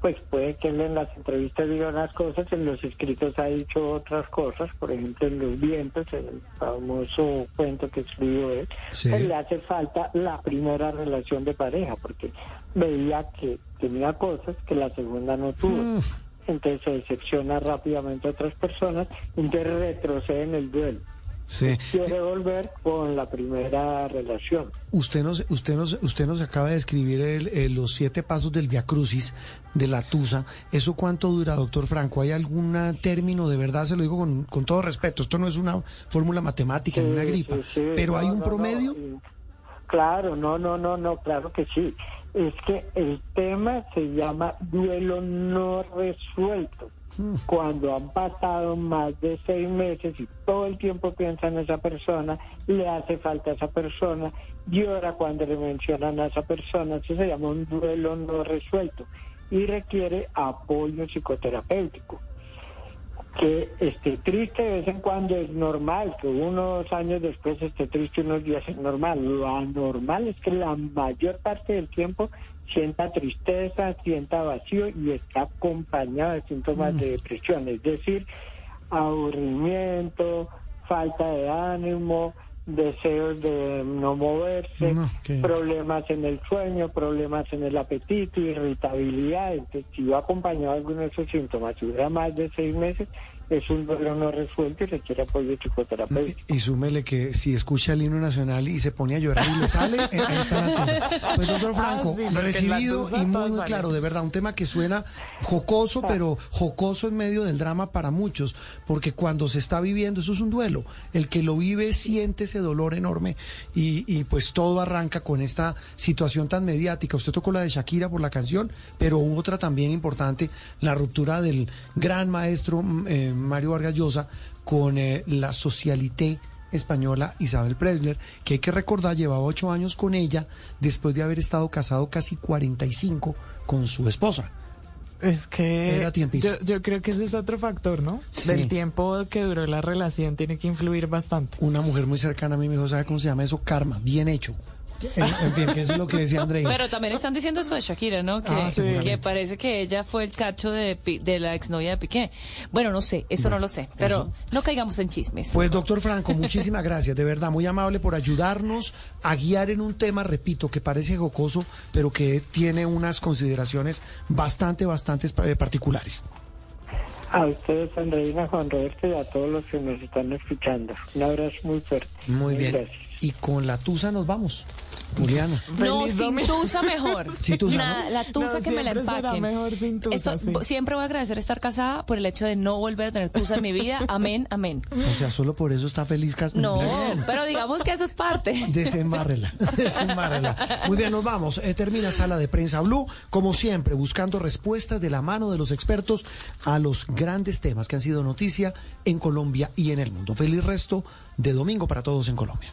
pues puede que él en las entrevistas diga unas cosas, en los escritos ha dicho otras cosas, por ejemplo en Los Vientos, el famoso cuento que escribió él, Sí. pues le hace falta la primera relación de pareja, porque veía que tenía cosas que la segunda no tuvo. Mm. Entonces se decepciona rápidamente a otras personas, entonces retrocede en el duelo. Sí. Quiere volver con la primera relación. Usted nos, usted nos, usted nos acaba de describir el- el- los siete pasos del Via Crucis de la Tusa. ¿Eso cuánto dura, doctor Franco? ¿Hay algún término, de verdad se lo digo con, con todo respeto, esto no es una fórmula matemática ni una Sí, gripa, sí, sí. pero hay No, un no, promedio? no, Claro, no, no, no, no, claro que sí. Es que el tema se llama duelo no resuelto. Hmm. Cuando han pasado más de seis meses y todo el tiempo piensa en esa persona, le hace falta a esa persona, llora cuando le mencionan a esa persona, eso se llama un duelo no resuelto y requiere apoyo psicoterapéutico que esté triste de vez en cuando es normal, que unos años después esté triste unos días es normal. Lo anormal es que la mayor parte del tiempo sienta tristeza, sienta vacío y está acompañado de síntomas de depresión, es decir, aburrimiento, falta de ánimo, deseos de no moverse, No, problemas en el sueño, problemas en el apetito, irritabilidad. Entonces, si va acompañado de alguno de esos síntomas, si dura más de seis meses, es un duelo no resuelto y requiere apoyo psicoterapéutico. Y súmele que si escucha el himno nacional y se pone a llorar y le sale, eh, ahí está. Pues doctor Franco, Ah, sí, porque recibido y muy, claro, de verdad, un tema que suena jocoso, pero jocoso en medio del drama para muchos, porque cuando se está viviendo, eso es un duelo. El que lo vive siente ese dolor enorme y, y pues todo arranca con esta situación tan mediática. Usted tocó la de Shakira por la canción, pero hubo otra también importante, la ruptura del gran maestro mm, eh, Mario Vargas Llosa con eh, la socialité española Isabel Presler, que hay que recordar llevaba ocho años con ella después de haber estado casado casi 45 con su esposa. Es que Era yo, yo creo que ese es otro factor, ¿no? Sí. Del tiempo que duró la relación tiene que influir bastante. Una mujer muy cercana a mí me dijo, ¿sabe cómo se llama eso? Karma, bien hecho. En, en fin, que eso es lo que decía Andrei. Pero también están diciendo eso de Shakira, ¿no? Que, Ah, que parece que ella fue el cacho de, Pi- de la exnovia de Piqué. Bueno, no sé, eso no lo sé, pero no caigamos en chismes. Pues doctor Franco, muchísimas gracias, de verdad, muy amable por ayudarnos a guiar en un tema, repito, que parece jocoso, pero que tiene unas consideraciones bastante, bastante eh, particulares. A ustedes, Andreina, Juan Roberto, y a todos los que nos están escuchando. Un abrazo muy fuerte. Muy bien. Gracias. Y con la tusa nos vamos, Juliana. No, sin tusa mejor. Sin tusa, Nada. La tusa No, que me la empaquen. mejor sin tusa, Esto- sí. Siempre voy a agradecer estar casada por el hecho de no volver a tener tusa en mi vida. Amén, amén. O sea, solo por eso está feliz Cas- No, Bien. pero digamos que eso es parte. Desembárrela, desembárrela. Muy bien, nos vamos. Eh, termina Sala de Prensa Blue, como siempre, buscando respuestas de la mano de los expertos a los grandes temas que han sido noticia en Colombia y en el mundo. Feliz resto de domingo para todos en Colombia.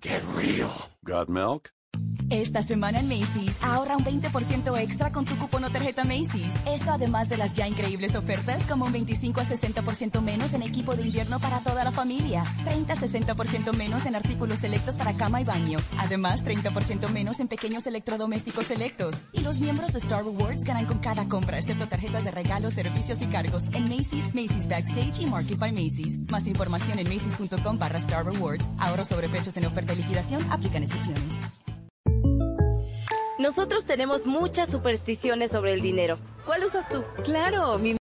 Get real. Got milk? Esta semana en Macy's, ahorra un 20% extra con tu cupón o tarjeta Macy's. Esto además de las ya increíbles ofertas como un 25 a 60% menos en equipo de invierno para toda la familia, 30 a 60% menos en artículos selectos para cama y baño, además 30% menos en pequeños electrodomésticos selectos. Y los miembros de Star Rewards ganan con cada compra, excepto tarjetas de regalo, servicios y cargos en Macy's, Macy's Backstage y Market by Macy's. Más información en macy's.com barra Star Rewards. Ahorro sobre precios en oferta y liquidación, aplican excepciones. Nosotros tenemos muchas supersticiones sobre el dinero. ¿Cuál usas tú? Claro, mi